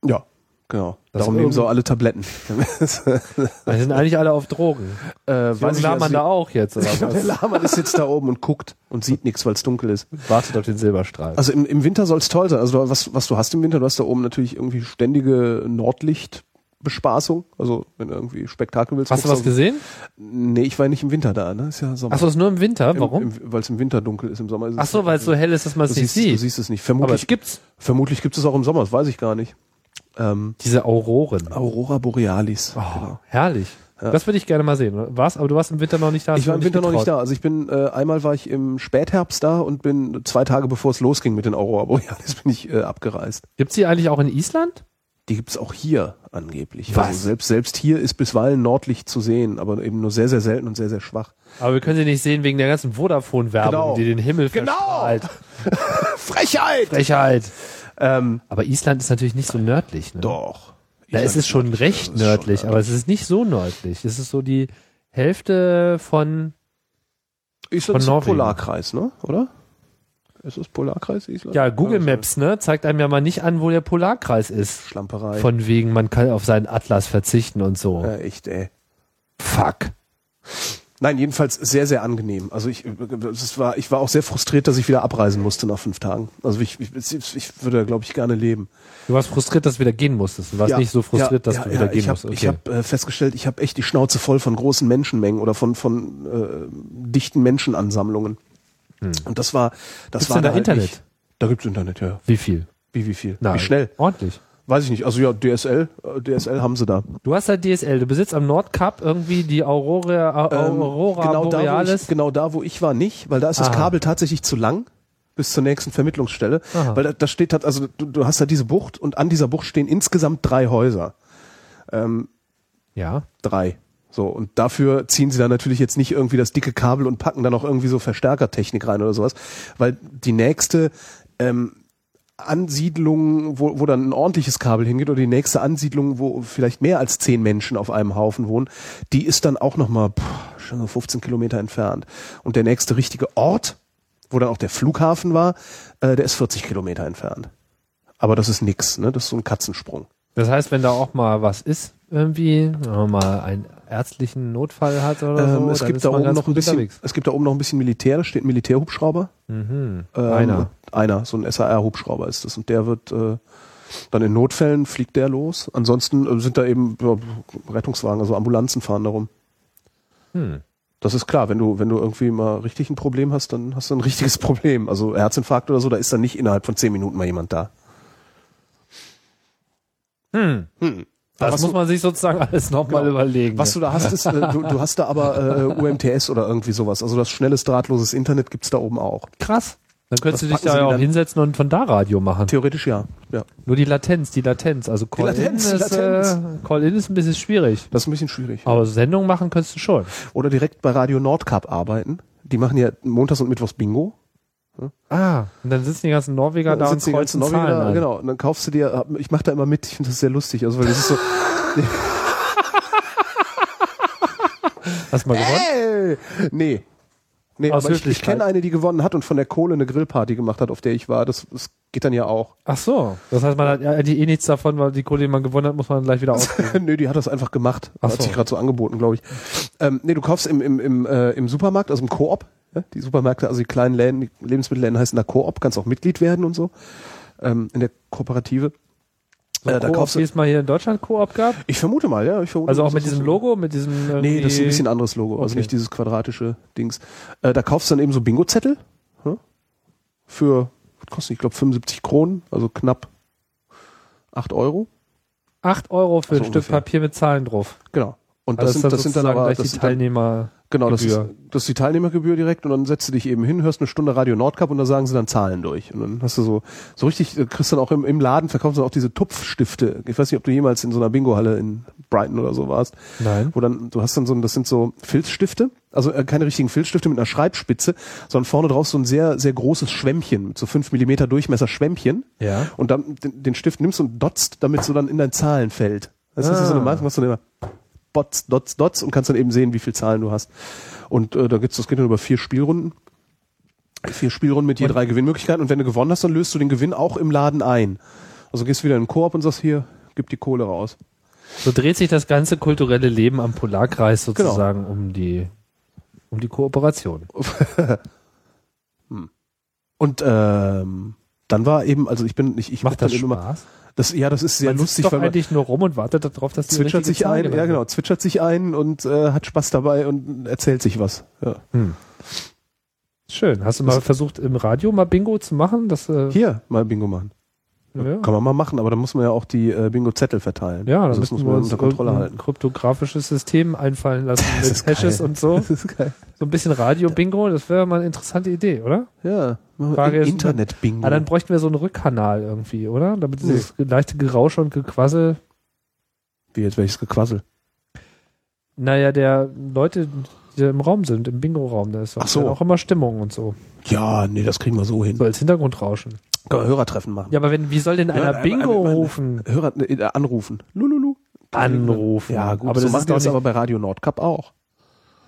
Ja, genau. Das Darum nehmen sie auch alle Tabletten. Die sind eigentlich alle auf Drogen. äh, Weiß ich, man also da auch jetzt. Oder glaube, der was? Lahmann ist jetzt da oben und guckt und sieht nichts, weil es dunkel ist. Wartet auf den Silberstreif. Also im, im Winter soll es toll sein. Also du- was, was du hast im Winter, du hast da oben natürlich irgendwie ständige Nordlichtbespaßung. Also wenn du irgendwie Spektakel willst. Hast du was gesehen? Nee, ich war ja nicht im Winter da, ne? Ist ja Sommer. Achso, ist nur im Winter. Warum? Weil es im Winter dunkel ist, im Sommer ist es. Achso, weil es so hell ist, dass man du es nicht siehst, du sieht. siehst es nicht. Aber es Vermutlich, gibt's vermutlich gibt es auch im Sommer, das weiß ich gar nicht. Ähm, diese Auroren. Aurora Borealis. Oh, Genau. herrlich. Das würde ich gerne mal sehen. Warst, aber du warst im Winter noch nicht da. Ich war im Winter noch nicht getraut. da. Also ich bin äh, einmal war ich im Spätherbst da und bin zwei Tage bevor es losging mit den Aurora Borealis bin ich äh, abgereist. Gibt's die eigentlich auch in Island? Die gibt's auch hier angeblich. Was? Also selbst selbst hier ist bisweilen Nordlicht zu sehen, aber eben nur sehr sehr selten und sehr sehr schwach. Aber wir können sie nicht sehen wegen der ganzen Vodafone-Werbung, Genau. die den Himmel Genau. verstrahlt. Frechheit. Frechheit. Ähm, Aber Island ist natürlich nicht so nördlich. Ne? doch. Da ist es schon recht Das nördlich, schon aber es ist nicht so nördlich. Es ist so die Hälfte von. Island von Norwegen. Polarkreis, ne? Oder? Ist es Polarkreis Island? Ja, Google Maps, ne, zeigt einem ja mal nicht an, wo der Polarkreis ist. Schlamperei. Von wegen, man kann auf seinen Atlas verzichten und so. ja, echt, ey. Fuck. Nein, jedenfalls sehr, sehr angenehm. Also ich, es war, ich war auch sehr frustriert, dass ich wieder abreisen musste nach fünf Tagen. Also ich, ich, ich würde, glaube ich, gerne leben. Du warst frustriert, dass du wieder gehen musstest. Du warst Ja, nicht so frustriert, ja, dass ja, du wieder gehen ich hab, musst. Ich habe äh, festgestellt, ich habe echt die Schnauze voll von großen Menschenmengen oder von von äh, dichten Menschenansammlungen. Und das war, das Hm. Gibt's war da halt Internet? Nicht, da gibt's Internet, ja. Wie viel? Wie wie viel? Na, wie schnell? Ordentlich. Weiß ich nicht. Also ja, DSL, äh, DSL haben sie da. Du hast da DSL, du besitzt am Nordkap irgendwie die Aurora, Ähm, Aurora genau da, wo Borealis. ich, genau da, wo ich war, nicht, weil da ist das Aha. Kabel tatsächlich zu lang bis zur nächsten Vermittlungsstelle, Aha. weil da, da steht halt, also du, du hast da diese Bucht und an dieser Bucht stehen insgesamt drei Häuser, ja. drei. So und dafür ziehen sie dann natürlich jetzt nicht irgendwie das dicke Kabel und packen da noch irgendwie so Verstärkertechnik rein oder sowas, weil die nächste ähm, Ansiedlung, wo, wo dann ein ordentliches Kabel hingeht, oder die nächste Ansiedlung, wo vielleicht mehr als zehn Menschen auf einem Haufen wohnen, die ist dann auch nochmal schon so 15 Kilometer entfernt. Und der nächste richtige Ort, wo dann auch der Flughafen war, äh, der ist 40 Kilometer entfernt. Aber das ist nix, ne? Das ist so ein Katzensprung. Das heißt, wenn da auch mal was ist, irgendwie, sagen wir mal ein ärztlichen Notfall hat oder so, Ähm, es dann gibt ist da man oben ganz noch ein bisschen, unterwegs. es gibt da oben noch ein bisschen Militär, da steht ein Militärhubschrauber. Mhm. Ähm, Einer. Einer, so ein SAR-Hubschrauber ist das. Und der wird äh, dann in Notfällen fliegt der los. Ansonsten äh, sind da eben ja, Rettungswagen, also Ambulanzen fahren darum. Hm. Das ist klar, wenn du, wenn du irgendwie mal richtig ein Problem hast, dann hast du ein richtiges Problem. Also Herzinfarkt oder so, da ist dann nicht innerhalb von zehn Minuten mal jemand da. Hm. Hm. Das was muss man sich sozusagen alles nochmal Genau. überlegen. Was du da hast, ist, äh, du, du hast da aber äh, UMTS oder irgendwie sowas. Also das schnelles drahtloses Internet gibt's da oben auch. krass. Dann könntest Was du dich da ja auch hinsetzen und von da Radio machen. Theoretisch ja. ja. Nur die Latenz, die Latenz. Also Call-In ist, Latenz. äh, Call-In ist ein bisschen schwierig. Das ist ein bisschen schwierig. Aber Sendung machen könntest du schon. Oder direkt bei Radio Nordkap arbeiten. Die machen ja montags und mittwochs Bingo. Ah, und dann sitzen die ganzen Norweger da und sitzen die ganzen Norweger, Zahlen an. Genau, und dann kaufst du dir, ich mache da immer mit, ich finde das sehr lustig, also weil das ist so, Hast du mal gewonnen? Ey! Nee. Nee, Aus aber ich, ich kenne eine, die gewonnen hat und von der Kohle eine Grillparty gemacht hat, auf der ich war. Das, das geht dann ja auch. Ach so. Das heißt, man hat ja die eh nichts davon, weil die Kohle, die man gewonnen hat, muss man gleich wieder ausgeben. Nö, die hat das einfach gemacht. Ach hat so. sich gerade so angeboten, glaube ich. Ähm, nee, du kaufst im, im, im, äh, im Supermarkt, also im Koop. Ja? Die Supermärkte, also die kleinen Läden, die Lebensmittelläden heißen da Koop, kannst auch Mitglied werden und so. Ähm, in der Kooperative. Äh, da kaufst wie du, es mal hier in Deutschland Koop gab. ich vermute mal, ja. Ich vermute, Also auch mit diesem. Logo, mit diesem. Nee, das ist ein bisschen anderes Logo, also Okay. nicht dieses quadratische Dings. Äh, da kaufst du dann eben so Bingo-Zettel hm? für, was kostet, ich glaube 75 Kronen, also knapp 8 Euro. 8 Euro für So ein Stück ungefähr. Papier mit Zahlen drauf. Genau. Und Also das, sind, das sind dann aber das die dann, Teilnehmer. genau, das ist, das ist die Teilnehmergebühr direkt und dann setzt du dich eben hin, hörst eine Stunde Radio Nordcup und da sagen sie dann Zahlen durch. Und dann hast du so, so richtig, äh, kriegst dann auch im, im Laden, verkaufen sie auch diese Tupfstifte. Ich weiß nicht, ob du jemals in so einer Bingo-Halle in Brighton oder so warst. Nein. wo dann, du hast dann so, das sind so Filzstifte, also äh, keine richtigen Filzstifte mit einer Schreibspitze, sondern vorne drauf so ein sehr, sehr großes Schwämmchen, mit so fünf Millimeter Durchmesser Schwämmchen. Ja. Und dann den, den Stift nimmst und dotzt, damit so dann in dein Zahlenfeld. Das ist so eine Ah. Marke, machst du dann immer Bots, Dots, Dots und kannst dann eben sehen, wie viel Zahlen du hast. Und äh, da gibt's, das geht dann über vier Spielrunden. Vier Spielrunden mit je drei Gewinnmöglichkeiten. Und wenn du gewonnen hast, dann löst du den Gewinn auch im Laden ein. Also gehst wieder in den Koop und sagst hier, gib die Kohle raus. So dreht sich das ganze kulturelle Leben am Polarkreis Genau. sozusagen um die um die Kooperation. Und ähm, dann war eben, also ich bin, ich, ich guck das dann immer, Spaß? Das, ja, das ist sehr man lustig, sitzt doch weil man eigentlich nur rum und wartet darauf, dass die zwitschert sich Zahl ein, ja genau, zwitschert sich ein und äh, hat Spaß dabei und erzählt sich was. Ja. Schön. Hast du mal versucht, im Radio mal Bingo zu machen? Das, äh, Hier mal Bingo machen. ja. Kann man mal machen, aber dann muss man ja auch die äh, Bingo-Zettel verteilen. Ja, also das müssen muss wir man uns unter Kontrolle halten. kryptografisches System einfallen lassen Das mit Hashes geil. und so. Das ist geil. So ein bisschen Radio-Bingo, das wäre mal eine interessante Idee, oder? Ja, Frage ist, Internet-Bingo. Ah, dann bräuchten wir so einen Rückkanal irgendwie, oder? Damit dieses leichte Gerausche und Gequassel, Wie jetzt welches Gequassel. naja, der Leute, die da im Raum sind, im Bingo-Raum, da ist Ach so. auch immer Stimmung und so. Ja, nee, das kriegen wir so hin. So als Hintergrundrauschen. Können wir Hörertreffen machen. Ja, aber wenn, wie soll denn einer Ja, Bingo aber- rufen? Hörer äh, anrufen. Lululu. Anrufen. Ja, gut, aber so das doch das aber bei Radio Nordcup auch.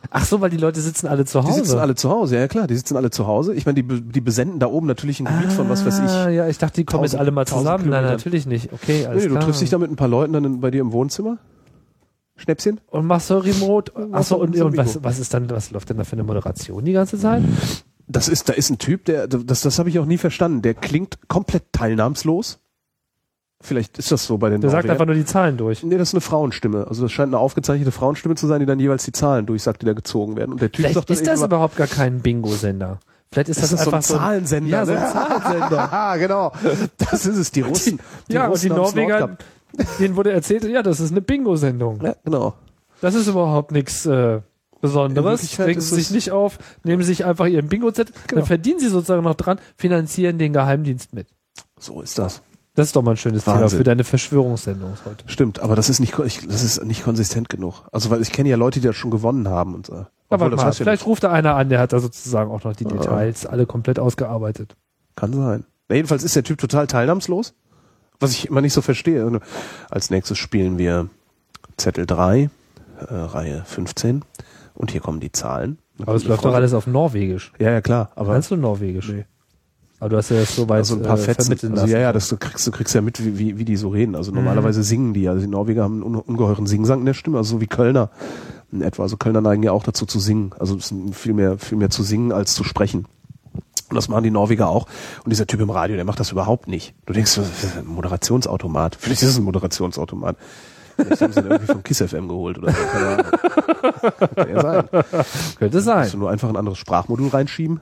Ach so, weil die Leute sitzen alle zu Die Hause. sitzen alle zu Hause, ja klar, die sitzen alle zu Hause. Ich meine, die, die besenden da oben natürlich ein Gebiet von was weiß Ah, ich. ja, ich dachte, die kommen jetzt Tausend- alle mal zusammen. Nein, natürlich nicht. Okay, alles Nee, du klar. triffst dich da mit ein paar Leuten dann bei dir im Wohnzimmer. Schnäpschen? und machst so Remote. Achso, so- und, so und was, was ist dann, was läuft denn da für eine Moderation die ganze Zeit? Das ist, da ist ein Typ, der, das, das habe ich auch nie verstanden. Der klingt komplett teilnahmslos. Vielleicht ist das so bei den Der sagt Norwegern. einfach nur die Zahlen durch. Nee, das ist eine Frauenstimme. Also das scheint eine aufgezeichnete Frauenstimme zu sein, die dann jeweils die Zahlen durchsagt, die da gezogen werden. Und der Typ Vielleicht sagt ist das überhaupt gar kein Bingo-Sender. Vielleicht ist das, das ist einfach so ein Zahlensender. Ja, so ein ne? Zahlensender. Ah, genau. Das ist es, die Russen. Die ja, und Russen die haben's Norweger, denen wurde erzählt, ja, das ist eine Bingo-Sendung. Ja, genau. Das ist überhaupt nichts äh, Besonderes. Regen Sie sich nicht auf, nehmen sich einfach Ihren Bingo-Zettel, Genau. dann verdienen Sie sozusagen noch dran, finanzieren den Geheimdienst mit. So ist das. Das ist doch mal ein schönes Thema Wahnsinn. für deine Verschwörungssendung heute. Stimmt, aber das ist nicht, das ist nicht konsistent genug. Also weil ich kenne ja Leute, die das schon gewonnen haben und so. Aber Obwohl, das mal, vielleicht ruft da einer an, der hat da sozusagen auch noch die Details alle komplett ausgearbeitet. Kann sein. Na, jedenfalls ist der Typ total teilnahmslos, was ich immer nicht so verstehe. Als nächstes spielen wir Zettel 3, äh, Reihe 15 und hier kommen die Zahlen. Aber es läuft doch alles auf Norwegisch. Ja, ja, klar. Aber Kannst du Norwegisch? Nee. Aber du hast ja das so weit Also ein paar äh, Fetzen. Also ja, ja, das du kriegst, du kriegst ja mit, wie, wie, wie die so reden. Also normalerweise singen die. Also die Norweger haben einen un- ungeheuren Singsang in der Stimme, also so wie Kölner in etwa. Also Kölner neigen ja auch dazu zu singen. Also viel mehr, viel mehr zu singen als zu sprechen. Und das machen die Norweger auch. Und dieser Typ im Radio, der macht das überhaupt nicht. Du denkst, das ist ein Moderationsautomat. Vielleicht ist es ein Moderationsautomat. Vielleicht haben sie den irgendwie von Kiss FM geholt oder so. Keine Ahnung. Kann ja sein. Könnte sein. Kannst du nur einfach ein anderes Sprachmodul reinschieben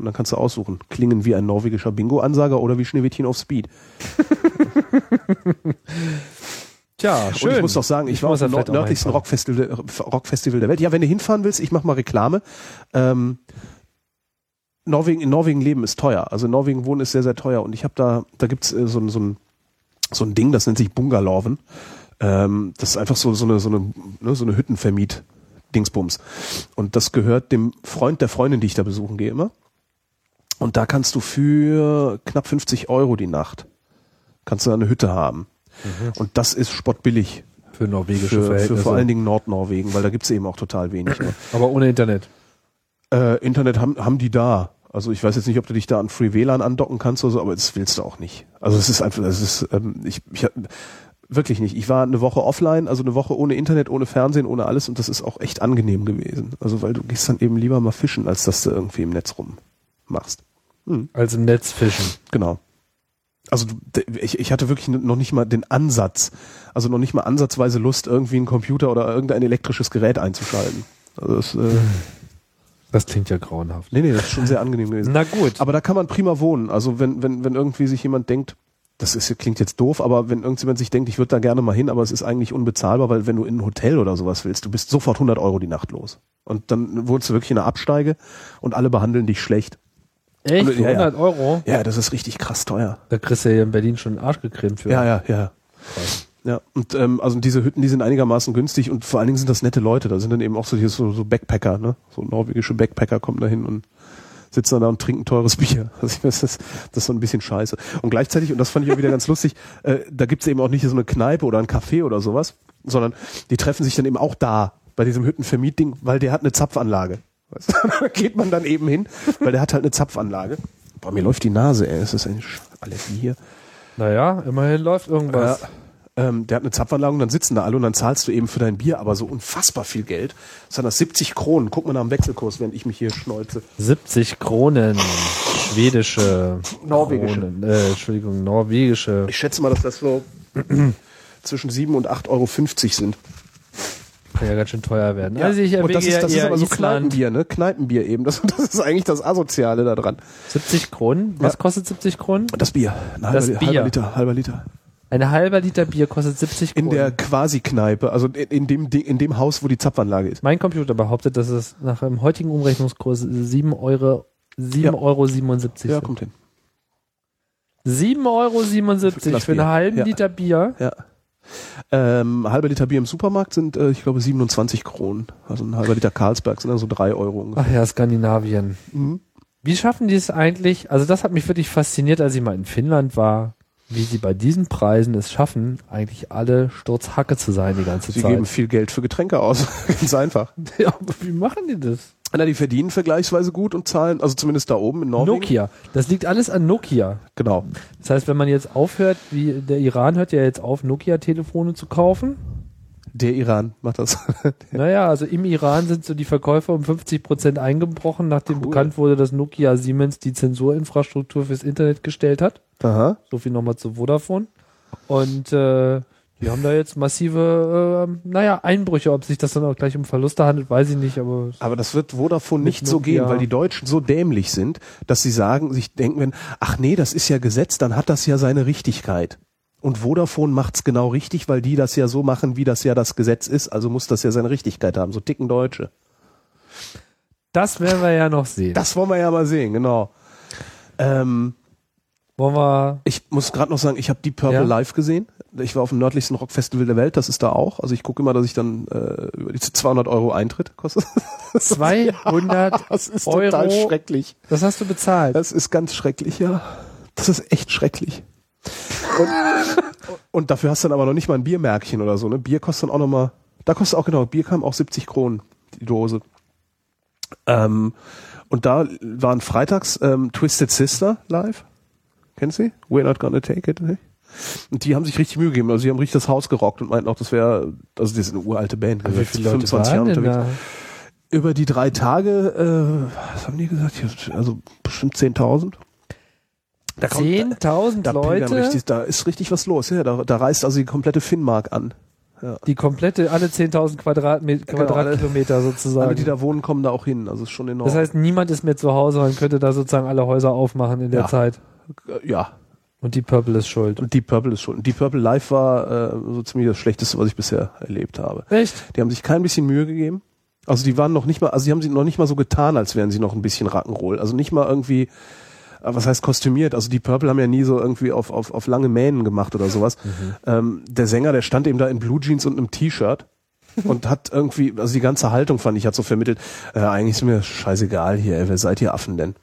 und dann kannst du aussuchen. Klingen wie ein norwegischer Bingo-Ansager oder wie Schneewittchen auf Speed. Tja, schön. Und ich muss doch sagen, ich, war auf dem nördlichsten. Rockfestival, Rockfestival der Welt. Ja, wenn du hinfahren willst, ich mach mal Reklame. Ähm, Norwegen, in Norwegen leben ist teuer. Also in Norwegen wohnen ist sehr, sehr teuer. Und ich habe da, da gibt's äh, so, ein- so, ein, so ein Ding, das nennt sich Bungalowen. Ähm, das ist einfach so, so eine, so eine, ne, so eine Hüttenvermiet. Dingsbums. Und das gehört dem Freund der Freundin, die ich da besuchen gehe immer. Und da kannst du für knapp 50 Euro die Nacht, kannst du eine Hütte haben. Und das ist spottbillig für norwegische für, für Verhältnisse. vor allen Dingen Nordnorwegen, weil da gibt's eben auch total wenig. Ne? Aber ohne Internet. Äh, Internet haben, haben die da. Also ich weiß jetzt nicht, ob du dich da an Free WLAN andocken kannst oder so, aber das willst du auch nicht. Also es ist einfach, es ist, ähm, ich, ich wirklich nicht. Ich war eine Woche offline, also eine Woche ohne Internet, ohne Fernsehen, ohne alles und das ist auch echt angenehm gewesen. Also weil du gehst dann eben lieber mal fischen, als dass du irgendwie im Netz rummachst. Als im Netz fischen. Genau. Also ich, ich hatte wirklich noch nicht mal den Ansatz, also noch nicht mal ansatzweise Lust, irgendwie einen Computer oder irgendein elektrisches Gerät einzuschalten. Also das, äh, Das klingt ja grauenhaft. nee, nee, das ist schon sehr angenehm gewesen. Na gut. Aber da kann man prima wohnen. Also wenn, wenn, wenn irgendwie sich jemand denkt, das ist, klingt jetzt doof, aber wenn irgendjemand sich denkt, ich würde da gerne mal hin, aber es ist eigentlich unbezahlbar, weil wenn du in ein Hotel oder sowas willst, du bist sofort 100 Euro die Nacht los. Und dann wohnst du wirklich in einer Absteige und alle behandeln dich schlecht. Echt? Ja, ja. 100 Euro? Ja, das ist richtig krass teuer. Da kriegst du ja in Berlin schon einen Arsch gecremt für. Ja, ja, ja. Ja, und ähm, also diese Hütten, die sind einigermaßen günstig und vor allen Dingen sind das nette Leute. Da sind dann eben auch so, so, so Backpacker, ne? So norwegische Backpacker kommen da hin und sitzen dann da und trinken teures Bier. Also ich weiß, das, das ist so ein bisschen scheiße. Und gleichzeitig, und das fand ich auch wieder ganz lustig, äh, da gibt's eben auch nicht so eine Kneipe oder ein Café oder sowas, sondern die treffen sich dann eben auch da bei diesem Hüttenvermietding, weil der hat eine Zapfanlage. Weißt du? da geht man dann eben hin, weil der hat halt eine Zapfanlage. Boah, mir läuft die Nase, ey. Es ist eine Allergie hier. Naja, immerhin läuft irgendwas. Ja. Ähm, der hat eine Zapfanlage und dann sitzen da alle und dann zahlst du eben für dein Bier aber so unfassbar viel Geld. Das sind das 70 Kronen. Guck mal nach dem Wechselkurs, während ich mich hier schneuze. 70 Kronen. Schwedische. Norwegische. Kronen, äh, Entschuldigung, norwegische. Ich schätze mal, dass das so zwischen 7 und 8,50 Euro sind. Kann ja ganz schön teuer werden. Also ich und erwäge das ist, das ja ist aber so Island. Kneipenbier, ne? Kneipenbier eben. Das, das ist eigentlich das Asoziale da dran. 70 Kronen? Was Ja. kostet 70 Kronen? Das Bier. Ein halber, Das Bier. halber Liter, halber Liter. Ein halber Liter Bier kostet 70 In Kronen. der Quasi-Kneipe, also in, in, dem, in dem Haus, wo die Zapfanlage ist. mein Computer behauptet, dass es nach dem heutigen Umrechnungskurs 7 Euro, 7 Ja. Euro 77 Ja, sind. kommt hin. 7,77 Euro Für für einen halben Ja. Liter Bier. Ja. Ähm, halber Liter Bier im Supermarkt sind, äh, ich glaube, 27 Kronen. Also ein halber Liter Carlsberg sind dann so drei Euro ungefähr. Ach ja, Skandinavien. Mhm. Wie schaffen die es eigentlich? Also das hat mich wirklich fasziniert, als ich mal in Finnland war, wie sie bei diesen Preisen es schaffen, eigentlich alle Sturzhacke zu sein die ganze Sie Zeit. geben viel Geld für Getränke aus. Ganz einfach. ja, aber wie machen die das? Na, die verdienen vergleichsweise gut und zahlen, also zumindest da oben in Norwegen. Nokia. Das liegt alles an Nokia. Genau. Das heißt, wenn man jetzt aufhört, wie der Iran hört ja jetzt auf, Nokia-Telefone zu kaufen. Der Iran macht das. Naja, also im Iran sind so die Verkäufer um 50 Prozent eingebrochen, nachdem Cool. bekannt wurde, dass Nokia Siemens die Zensurinfrastruktur fürs Internet gestellt hat. Aha. So viel nochmal zu Vodafone. Und äh, die haben da jetzt massive, äh, naja, Einbrüche. Ob sich das dann auch gleich um Verluste handelt, weiß ich nicht, aber Aber das wird Vodafone Mit nicht so gehen, weil die Deutschen so dämlich sind, dass sie sagen, sich denken, wenn, ach nee, das ist ja Gesetz, dann hat das ja seine Richtigkeit. Und Vodafone macht's genau richtig, weil die das ja so machen, wie das ja das Gesetz ist, also muss das ja seine Richtigkeit haben. So ticken Deutsche. das werden wir ja noch sehen. Das wollen wir ja mal sehen, genau. Ähm, Wollen wir, ich muss gerade noch sagen, ich habe Deep Purple Ja? live gesehen. Ich war auf dem nördlichsten Rockfestival der Welt, das ist da auch. Also ich gucke immer, dass ich dann äh, über die 200 Euro Eintritt kostet. 200 Das ist Euro. total schrecklich. das hast du bezahlt. Das ist ganz schrecklich, ja. Das ist echt schrecklich. Und, und dafür hast du dann aber noch nicht mal ein Biermärkchen oder so. Ne? Bier kostet dann auch noch mal, da kostet auch genau, Bier kam auch 70 Kronen, die Dose. Ähm, und da waren freitags ähm, Twisted Sister live. Kennst du? sie? We're not gonna take it. Ne? Und die haben sich richtig Mühe gegeben. Also sie haben richtig das Haus gerockt und meinten auch, das wäre, also das ist eine uralte Band. Wie viele Leute waren denn da? Über die drei Tage, äh, was haben die gesagt? Also bestimmt 10.000. Da kommt- 10.000 da, pilgern Leute, Richtig, da ist richtig was los. Ja, da, da reist also die komplette Finnmark an. die komplette, alle 10.000 Quadratmet Genau, Quadratkilometer sozusagen. Alle, die da wohnen, kommen da auch hin. Also ist schon enorm. das heißt, niemand ist mehr zu Hause und könnte da sozusagen alle Häuser aufmachen in der Ja. Zeit. Ja. Und die Purple ist schuld. Und Deep Purple ist schon. Deep Purple Live war äh, so ziemlich das Schlechteste, was ich bisher erlebt habe. Echt? Die haben sich kein bisschen Mühe gegeben. Also die waren noch nicht mal, also die haben sie noch nicht mal so getan, als wären sie noch ein bisschen Rock'n'Roll. Also nicht mal irgendwie, äh, was heißt kostümiert? Also die Purple haben ja nie so irgendwie auf, auf, auf lange Mähnen gemacht oder sowas. Ähm, der Sänger, der stand eben da in Blue Jeans und einem T-Shirt und hat irgendwie, also die ganze Haltung fand ich, hat so vermittelt, äh, eigentlich ist mir scheißegal hier, ey, wer seid ihr Affen denn?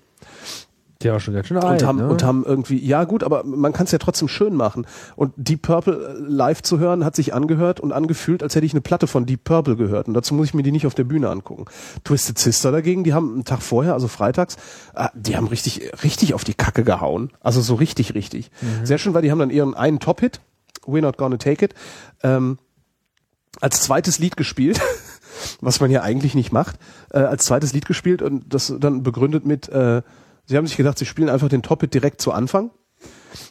Der war schon ganz schön alt, und haben ne? und haben irgendwie ja gut, aber man kann es ja trotzdem schön machen. Und Deep Purple äh, live zu hören hat sich angehört und angefühlt, als hätte ich eine Platte von Deep Purple gehört. Und dazu muss ich mir die nicht auf der Bühne angucken. Twisted Sister dagegen, die haben einen Tag vorher, also freitags, äh, die haben richtig richtig auf die Kacke gehauen. Also so richtig richtig. Sehr schön, weil die haben dann ihren einen Top-Hit, We're Not Gonna Take It, ähm, als zweites Lied gespielt. was man ja eigentlich nicht macht, äh, als zweites Lied gespielt und das dann begründet mit, äh, sie haben sich gedacht, sie spielen einfach den Top-Hit direkt zu Anfang,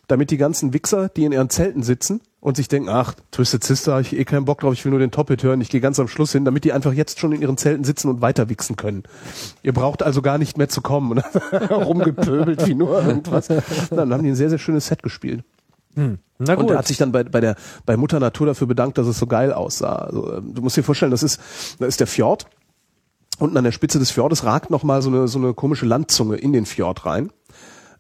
damit die ganzen Wichser, die in ihren Zelten sitzen und sich denken, ach, Twisted Sister, ich eh keinen Bock drauf, ich will nur den Top-Hit hören, ich gehe ganz am Schluss hin, damit die einfach jetzt schon in ihren Zelten sitzen und weiter wichsen können. Ihr braucht also gar nicht mehr zu kommen. Und rumgepöbelt wie nur irgendwas. Dann haben die ein sehr, sehr schönes Set gespielt. Na Und er hat sich dann bei, bei der bei Mutter Natur dafür bedankt, dass es so geil aussah. Also, ähm, du musst dir vorstellen, das ist da ist der Fjord. Unten an der Spitze des Fjordes ragt noch mal so eine so eine komische Landzunge in den Fjord rein.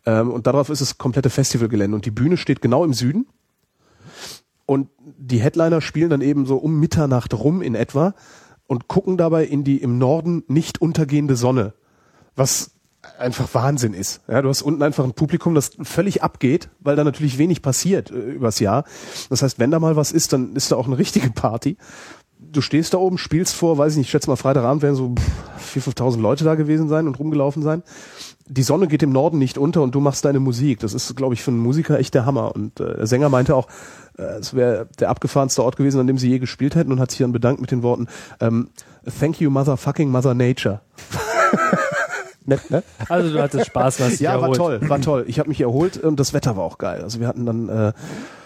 Ähm, und darauf ist das komplette Festivalgelände und die Bühne steht genau im Süden. Und die Headliner spielen dann eben so um Mitternacht rum in etwa und gucken dabei in die im Norden nicht untergehende Sonne. Was einfach Wahnsinn ist. Ja, du hast unten einfach ein Publikum, das völlig abgeht, weil da natürlich wenig passiert äh, übers Jahr. Das heißt, wenn da mal was ist, dann ist da auch eine richtige Party. Du stehst da oben, spielst vor, weiß ich nicht, ich schätze mal Freitagabend werden so 4.000, 5.000 Leute da gewesen sein und rumgelaufen sein. Die Sonne geht im Norden nicht unter und du machst deine Musik. Das ist, glaube ich, für einen Musiker echt der Hammer. Und äh, der Sänger meinte auch, äh, es wäre der abgefahrenste Ort gewesen, an dem sie je gespielt hätten und hat sich dann bedankt mit den Worten, ähm, Thank you, motherfucking Mother Nature. Nett, ne? Also du hattest Spaß, was Ja, war toll, war toll. Ich habe mich erholt und das Wetter war auch geil. Also wir hatten dann äh,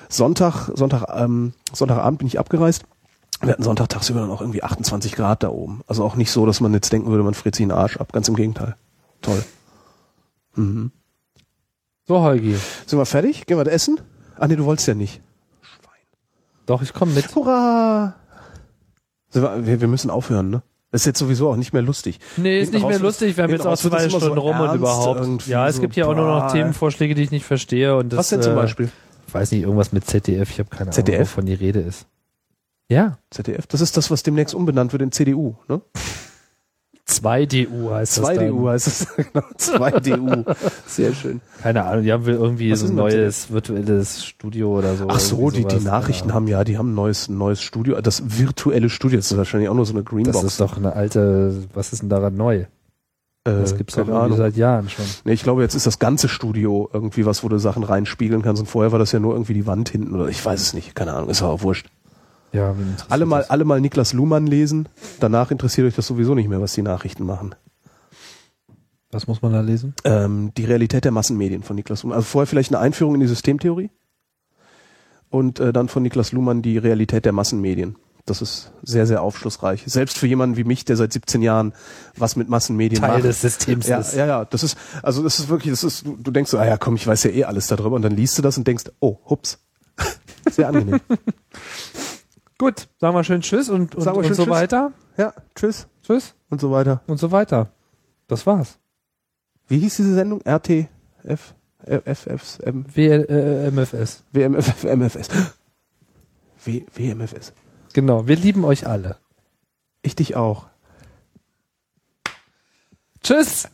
Sonntag, Sonntag, ähm, Sonntagabend bin ich abgereist. Wir hatten Sonntag tagsüber dann auch irgendwie 28 Grad da oben. Also auch nicht so, dass man jetzt denken würde, man friert sich den Arsch ab. Ganz im Gegenteil. Toll. Mhm. So, Holgi. Sind wir fertig? Gehen wir das essen? Ah nee, du wolltest ja nicht. Doch, ich komme mit. Hurra! Wir, wir, müssen aufhören, ne? Das ist jetzt sowieso auch nicht mehr lustig. Nee, ist Hinten nicht mehr raus- lustig. Wir haben jetzt auch zwei immer so Stunden rum und überhaupt. Ja, es so, gibt ja auch nur noch. Themenvorschläge, die ich nicht verstehe. Und das, Was denn zum äh, Beispiel? Ich weiß nicht, irgendwas mit ZDF. Ich habe keine Ahnung, ZDF? wovon die Rede ist. Ja. ZDF? Das ist das, was demnächst umbenannt wird in CDU, ne? 2DU heißt das 2DU dann. heißt es. genau. 2DU. Sehr schön. Keine Ahnung, die haben wohl irgendwie Was so ein denn das neues virtuelles Studio oder so. Ach so, die, die. Nachrichten Ja. haben ja, die haben ein neues, neues Studio. Das virtuelle Studio, das ist wahrscheinlich auch nur so eine Das Greenbox. ist doch eine alte, was ist denn daran neu? äh, Das gibt's doch keine irgendwie Ahnung. seit Jahren schon. Nee, ich glaube, jetzt ist das ganze Studio irgendwie was, wo du Sachen reinspiegeln kannst. Und vorher war das ja nur irgendwie die Wand hinten oder ich weiß es nicht. Keine Ahnung, ist aber auch wurscht. Ja, Alle mal, alle mal Niklas Luhmann lesen. Danach interessiert euch das sowieso nicht mehr, was die Nachrichten machen. Was muss man da lesen? Ähm, die Realität der Massenmedien von Niklas Luhmann. Also vorher vielleicht eine Einführung in die Systemtheorie. Und äh, dann von Niklas Luhmann die Realität der Massenmedien. Das ist sehr, sehr aufschlussreich. Selbst für jemanden wie mich, der seit 17 Jahren was mit Massenmedien Teil macht. des Systems ja, ist. ja, ja, das ist, also das ist wirklich, das ist, du, du denkst so, ah ja, komm, ich weiß ja eh alles darüber und dann liest du das und denkst, oh, hups. Sehr angenehm. Gut, sagen wir schön Tschüss und, und, und so Tschüss. weiter. ja, tschüss Tschüss und so weiter. und so weiter. Das war's. Wie hieß diese Sendung? RT, F, F, F, M, W äh, MFS. WMF, MFS. W, WMFS. Genau, wir lieben euch alle. Ich dich auch. Tschüss.